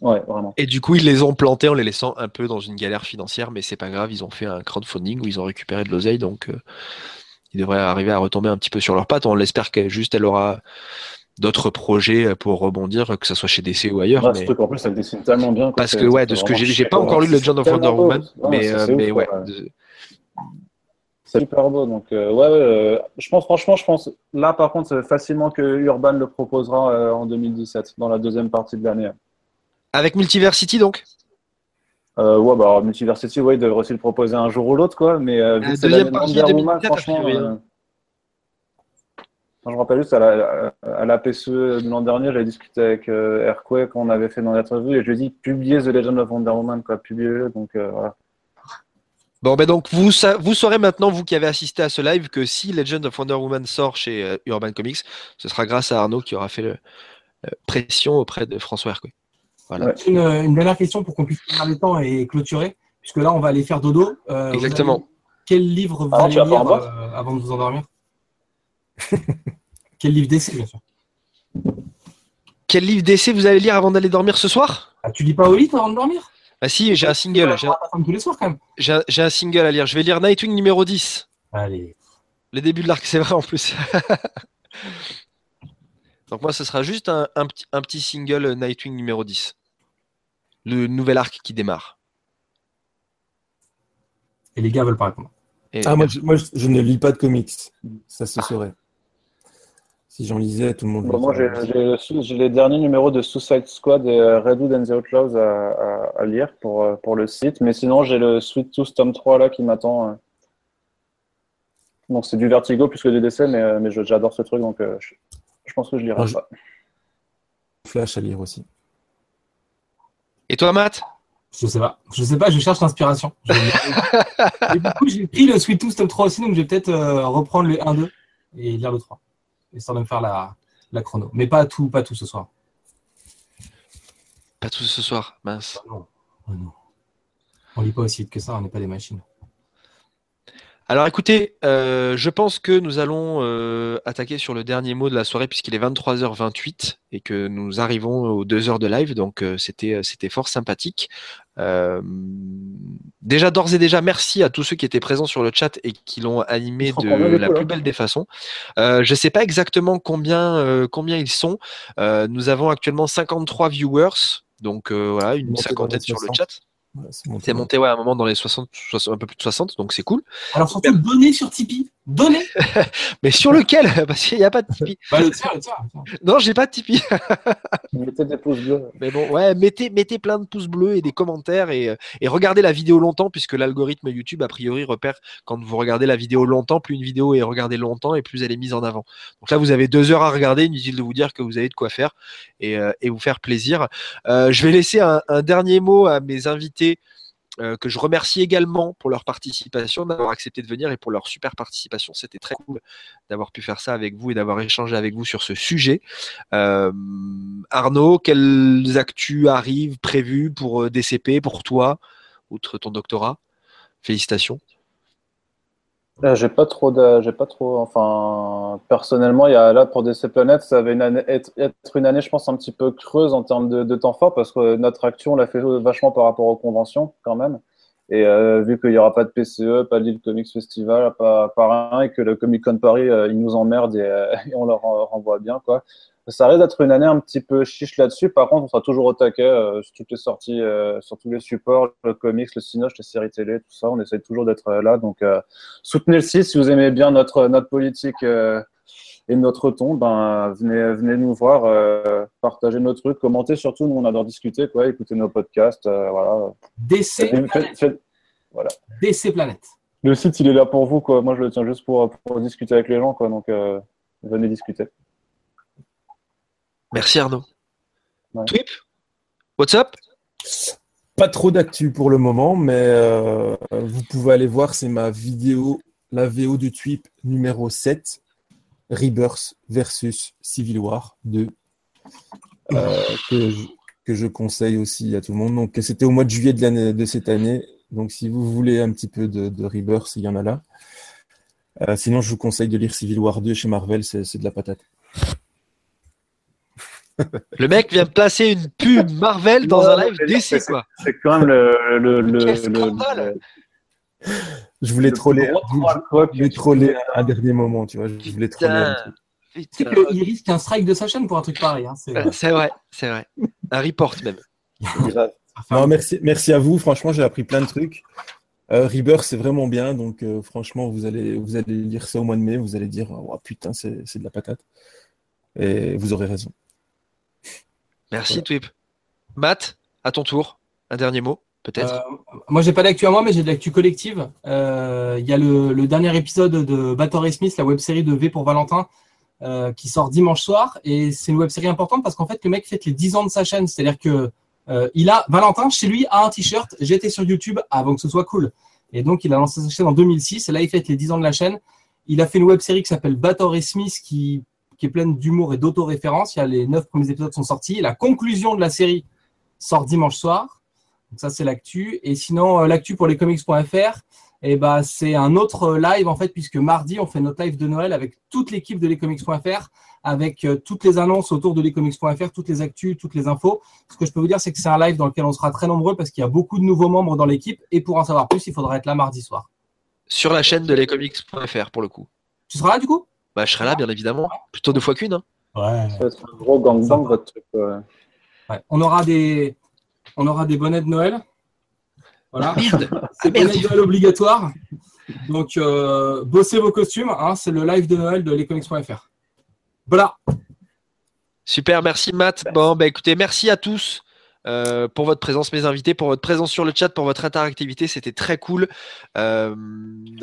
Ouais, vraiment. Et du coup, ils les ont plantés en les laissant un peu dans une galère financière, mais c'est pas grave, ils ont fait un crowdfunding où ils ont récupéré de l'oseille, donc ils devraient arriver à retomber un petit peu sur leurs pattes. On l'espère que juste elle aura d'autres projets pour rebondir, que ce soit chez DC ou ailleurs. Ouais, mais- plus, dessine tellement bien. Parce que ouais, de ce que j'ai j'ai pas encore lu Legend of Wonder. Woman, mais, euh, mais ouf, ouais. C'est super beau. Donc, euh, ouais, euh, je pense, franchement, je pense, là, par contre, c'est facilement que Urban le proposera en 2017, dans la deuxième partie de l'année. Avec Multiversity donc? Ouais, bah, Multiversity, ouais, il devrait aussi le proposer un jour ou l'autre, quoi. Mais vu que c'est deuxième l'année de partie Wonder 2017, Woman, a franchement, priori, euh, hein. moi, je me rappelle juste à la, à la PSE de l'an dernier, j'avais discuté avec euh, Airquake, qu'on avait fait dans l'interview, et je lui ai dit, publiez The Legend of Wonder Woman, quoi, publiez-le. Donc, euh, voilà. Bon, ben donc vous, sa- vous saurez maintenant, vous qui avez assisté à ce live, que si Legend of Wonder Woman sort chez euh, Urban Comics, ce sera grâce à Arnaud qui aura fait le, euh, pression auprès de François Hercouet. Voilà. Ouais. Une, une dernière question pour qu'on puisse faire les temps et clôturer, puisque là, on va aller faire dodo. Euh, Exactement. Quel livre vous Ah, allez lire euh, avant de vous endormir? Quel livre d'essai, bien sûr. Quel livre d'essai vous allez lire avant d'aller dormir ce soir? Ah, tu lis pas au lit avant de dormir? Ah si, j'ai un single. J'ai un, single à lire. Je vais lire Nightwing numéro 10. Allez. Le début de l'arc, c'est vrai en plus. Donc moi, ce sera juste un, un petit, un petit single euh, Nightwing numéro 10. Le nouvel arc qui démarre. Et les gars veulent pas répondre. Et- Ah, moi, je, moi, je- je ne lis pas de comics. Ça se saurait. Si j'en lisais, tout le monde Bon, le moi, j'ai le les derniers numéros de Suicide Squad et euh, Redwood and the Outlaws à, à- à lire pour, euh, pour le site. Mais sinon, j'ai le Sweet Tooth tome 3 là qui m'attend. euh. Donc, c'est du Vertigo plus que du DC, mais, mais j'adore ce truc, donc euh, je, je pense que je lirai je- pas. Flash à lire aussi. Et toi, Matt? Je sais pas. Je sais pas, je cherche l'inspiration. Du coup, j'ai pris le Sweet Tooth Step 3 aussi, donc je vais peut-être euh, reprendre le 1-2 et lire le 3. Histoire de me faire la, la chrono. Mais pas tout, pas tout ce soir. Pas tout ce soir, mince. Ah non. Ah non. On lit pas aussi vite que ça, on n'est pas des machines. Alors écoutez, euh, je pense que nous allons euh, attaquer sur le dernier mot de la soirée puisqu'il est 23h28 et que nous arrivons aux deux heures de live, donc euh, c'était c'était fort sympathique. Déjà d'ores et déjà merci à tous ceux qui étaient présents sur le chat et qui l'ont animé de la plus belle des façons. Je sais pas exactement combien combien ils sont. Nous avons actuellement 53 viewers, donc voilà une cinquantaine sur le 60. chat. Ouais, c'est monté. Monté ouais, à un moment dans les 60, 60, un peu plus de 60, donc c'est cool. Alors surtout, donnez sur Tipeee. Donnez Mais sur lequel? Parce qu'il n'y a pas de Tipeee. bah, le tien, le tien. le tien. Non, j'ai pas de Tipeee. Mettez des pouces bleus. Mais bon, ouais, mettez, mettez plein de pouces bleus et des commentaires et, euh, et regardez la vidéo longtemps puisque l'algorithme YouTube, a priori, repère quand vous regardez la vidéo longtemps, plus une vidéo est regardée longtemps et plus elle est mise en avant. Donc là, vous avez deux heures à regarder. Inutile de vous dire que vous avez de quoi faire et, euh, et vous faire plaisir. Euh, je vais laisser un, un dernier mot à mes invités. Euh, que je remercie également pour leur participation, d'avoir accepté de venir et pour leur super participation. C'était très cool d'avoir pu faire ça avec vous et d'avoir échangé avec vous sur ce sujet. Euh, Arnaud, quelles actus arrivent prévues pour euh, DCP, pour toi, outre ton doctorat? Félicitations. Euh, j'ai pas trop de, j'ai pas trop, enfin, personnellement, il y a là pour DC Planète, ça va une année, être, être une année, je pense, un petit peu creuse en termes de, de temps fort parce que notre action, on l'a fait vachement par rapport aux conventions quand même. Et euh, vu qu'il y aura pas de PCE, pas de Lille Comics Festival, pas, pas rien, et que le Comic Con Paris, euh, ils nous emmerdent et, euh, et on leur en- renvoie bien, quoi. Ça risque d'être une année un petit peu chiche là-dessus. Par contre, on sera toujours au taquet euh, sur toutes les sorties, euh, sur tous les supports, le comics, le cinoche, les séries télé, tout ça. On essaie toujours d'être euh, là. Donc, soutenez le site si vous aimez bien notre notre politique et notre ton. Ben venez venez nous voir, partagez nos trucs, commentez surtout. Nous on adore discuter, quoi. Écoutez nos podcasts, voilà. DC, Faites- faites- faites- DC Planète. le site il est là pour vous, quoi. Moi je le tiens juste pour pour discuter avec les gens, quoi. Donc venez discuter. Merci Arnaud. Ouais. Twip What's up? Pas trop d'actu pour le moment, mais euh, vous pouvez aller voir, c'est ma vidéo, la VO de Tweep numéro 7, Rebirth versus Civil War 2, euh, que, je, que je conseille aussi à tout le monde. Donc, c'était au mois de juillet de, l'année, de cette année. Donc, si vous voulez un petit peu de, de Rebirth, il y en a là. Euh, sinon, je vous conseille de lire Civil War 2 chez Marvel, c'est, c'est de la patate. Le mec vient de placer une pub Marvel dans Non, un live c'est- quoi. C'est quand même le le le, Quel le, scandale Je voulais le troller, je voulais troller à un dernier moment, tu vois. Je voulais troller un Putain. truc. Tu sais Putain. qu'il risque un strike de sa chaîne pour un truc pareil. Hein. C'est, vrai, c'est vrai. Un report même. grave. Enfin, Non, merci, merci à vous. Franchement, j'ai appris plein de trucs. Euh, Rebirth, c'est vraiment bien. Donc, euh, franchement, vous allez, vous allez lire ça au mois de mai. Vous allez dire, oh, putain, c'est c'est de la patate. Et vous aurez raison. Merci Twip. Matt, à ton tour, un dernier mot, peut-être. Euh, moi, j'ai pas d'actu à moi, mais j'ai de l'actu collective. Euh, Il y a le, le dernier épisode de Battle Smith, la web série de V pour Valentin, euh, qui sort dimanche soir. Et c'est une web série importante parce qu'en fait, le mec fête les 10 ans de sa chaîne. C'est-à-dire que euh, il a Valentin chez lui a un t-shirt. J'étais sur YouTube avant que ce soit cool. Et donc, il a lancé sa chaîne en 2006. Et là, il fête les 10 ans de la chaîne. Il a fait une web série qui s'appelle Battle Smith qui, qui est pleine d'humour et d'autoréférence. Il y a les 9 premiers épisodes sont sortis. La conclusion de la série sort dimanche soir. Donc ça, c'est l'actu. Et sinon, euh, l'actu pour les comics.fr, eh ben, c'est un autre live, en fait, puisque mardi, on fait notre live de Noël avec toute l'équipe de lescomics.fr, avec euh, toutes les annonces autour de lescomics.fr, toutes les actus, toutes les infos. Ce que je peux vous dire, c'est que c'est un live dans lequel on sera très nombreux parce qu'il y a beaucoup de nouveaux membres dans l'équipe. Et pour en savoir plus, il faudra être là mardi soir. Sur la chaîne de lescomics.fr pour le coup. Tu seras là, du coup? Bah, je serai là, bien évidemment. Plutôt deux fois qu'une. hein. Ouais. Ça va être un gros gangbang votre truc. ouais. Ouais. On aura des, on aura des bonnets de Noël. Voilà. Merde. C'est Ah, bonnets de Noël obligatoire. Donc, euh, bossez vos costumes. Hein, c'est le live de Noël de lescomics.fr. Voilà. Super, merci Matt. Bon, bah écoutez, merci à tous euh, pour votre présence, mes invités, pour votre présence sur le chat, pour votre interactivité. C'était très cool. Euh,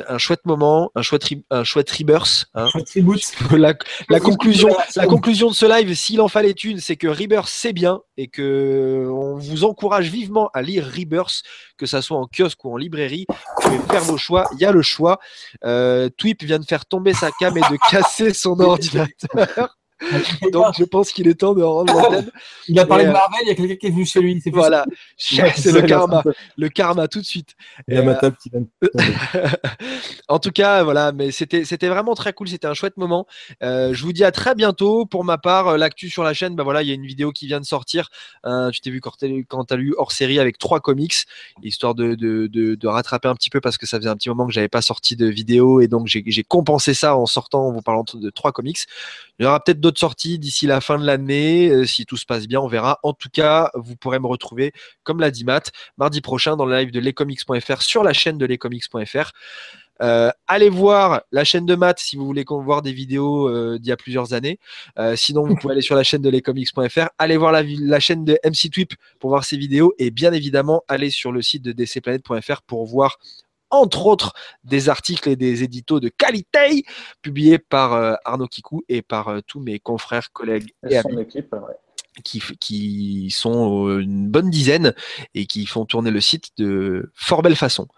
un chouette moment, un chouette, un chouette rebirth. Hein. la, la, conclusion, la conclusion de ce live, s'il en fallait une, c'est que Rebirth c'est bien et que on vous encourage vivement à lire Rebirth, que ça soit en kiosque ou en librairie. Vous pouvez faire vos choix. Il y a le choix. Euh, Twip vient de faire tomber sa cam et de casser son ordinateur. Donc je pense qu'il est temps de rendre l'antenne. Il a parlé de euh, Marvel, il y a quelqu'un qui est venu chez lui. Voilà, c'est le karma. Le karma tout de suite. Il y a ma table qui vient En tout cas, voilà, mais c'était vraiment très cool. C'était un chouette moment. Euh, je vous dis à très bientôt. Pour ma part, euh, l'actu sur la chaîne, bah voilà, il y a une vidéo qui vient de sortir. tu t'es vu quand tu as lu hors série avec trois comics, histoire de, de, de, rattraper un petit peu parce que ça faisait un petit moment que j'avais pas sorti de vidéo et donc j'ai compensé ça en sortant en vous parlant de trois comics. Il y aura peut-être d'autres sorties d'ici la fin de l'année. Euh, si tout se passe bien, on verra. En tout cas, vous pourrez me retrouver, comme l'a dit Matt, mardi prochain dans le live de lescomics.fr sur la chaîne de lescomics.fr. Euh, allez voir la chaîne de Matt si vous voulez voir des vidéos euh, d'il y a plusieurs années. sinon, vous pouvez aller sur la chaîne de lescomics.fr. Allez voir la, la, chaîne de MC Twip pour voir ses vidéos. Et bien évidemment, allez sur le site de dcplanet.fr pour voir entre autres des articles et des éditos de qualité publiés par euh, Arnaud Kikou et par euh, tous mes confrères, collègues et, amis. Qui, qui, sont euh, une bonne dizaine et qui font tourner le site de fort belle façon.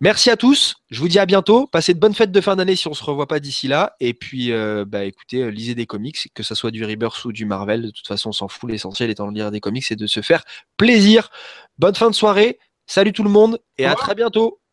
Merci à tous. Je vous dis à bientôt. Passez de bonnes fêtes de fin d'année si on se revoit pas d'ici là. Et puis, bah, écoutez, lisez des comics, que ce soit du Rebirth ou du Marvel. De toute façon, on s'en fout. L'essentiel étant de lire des comics et de se faire plaisir. Bonne fin de soirée. Salut tout le monde et à très bientôt.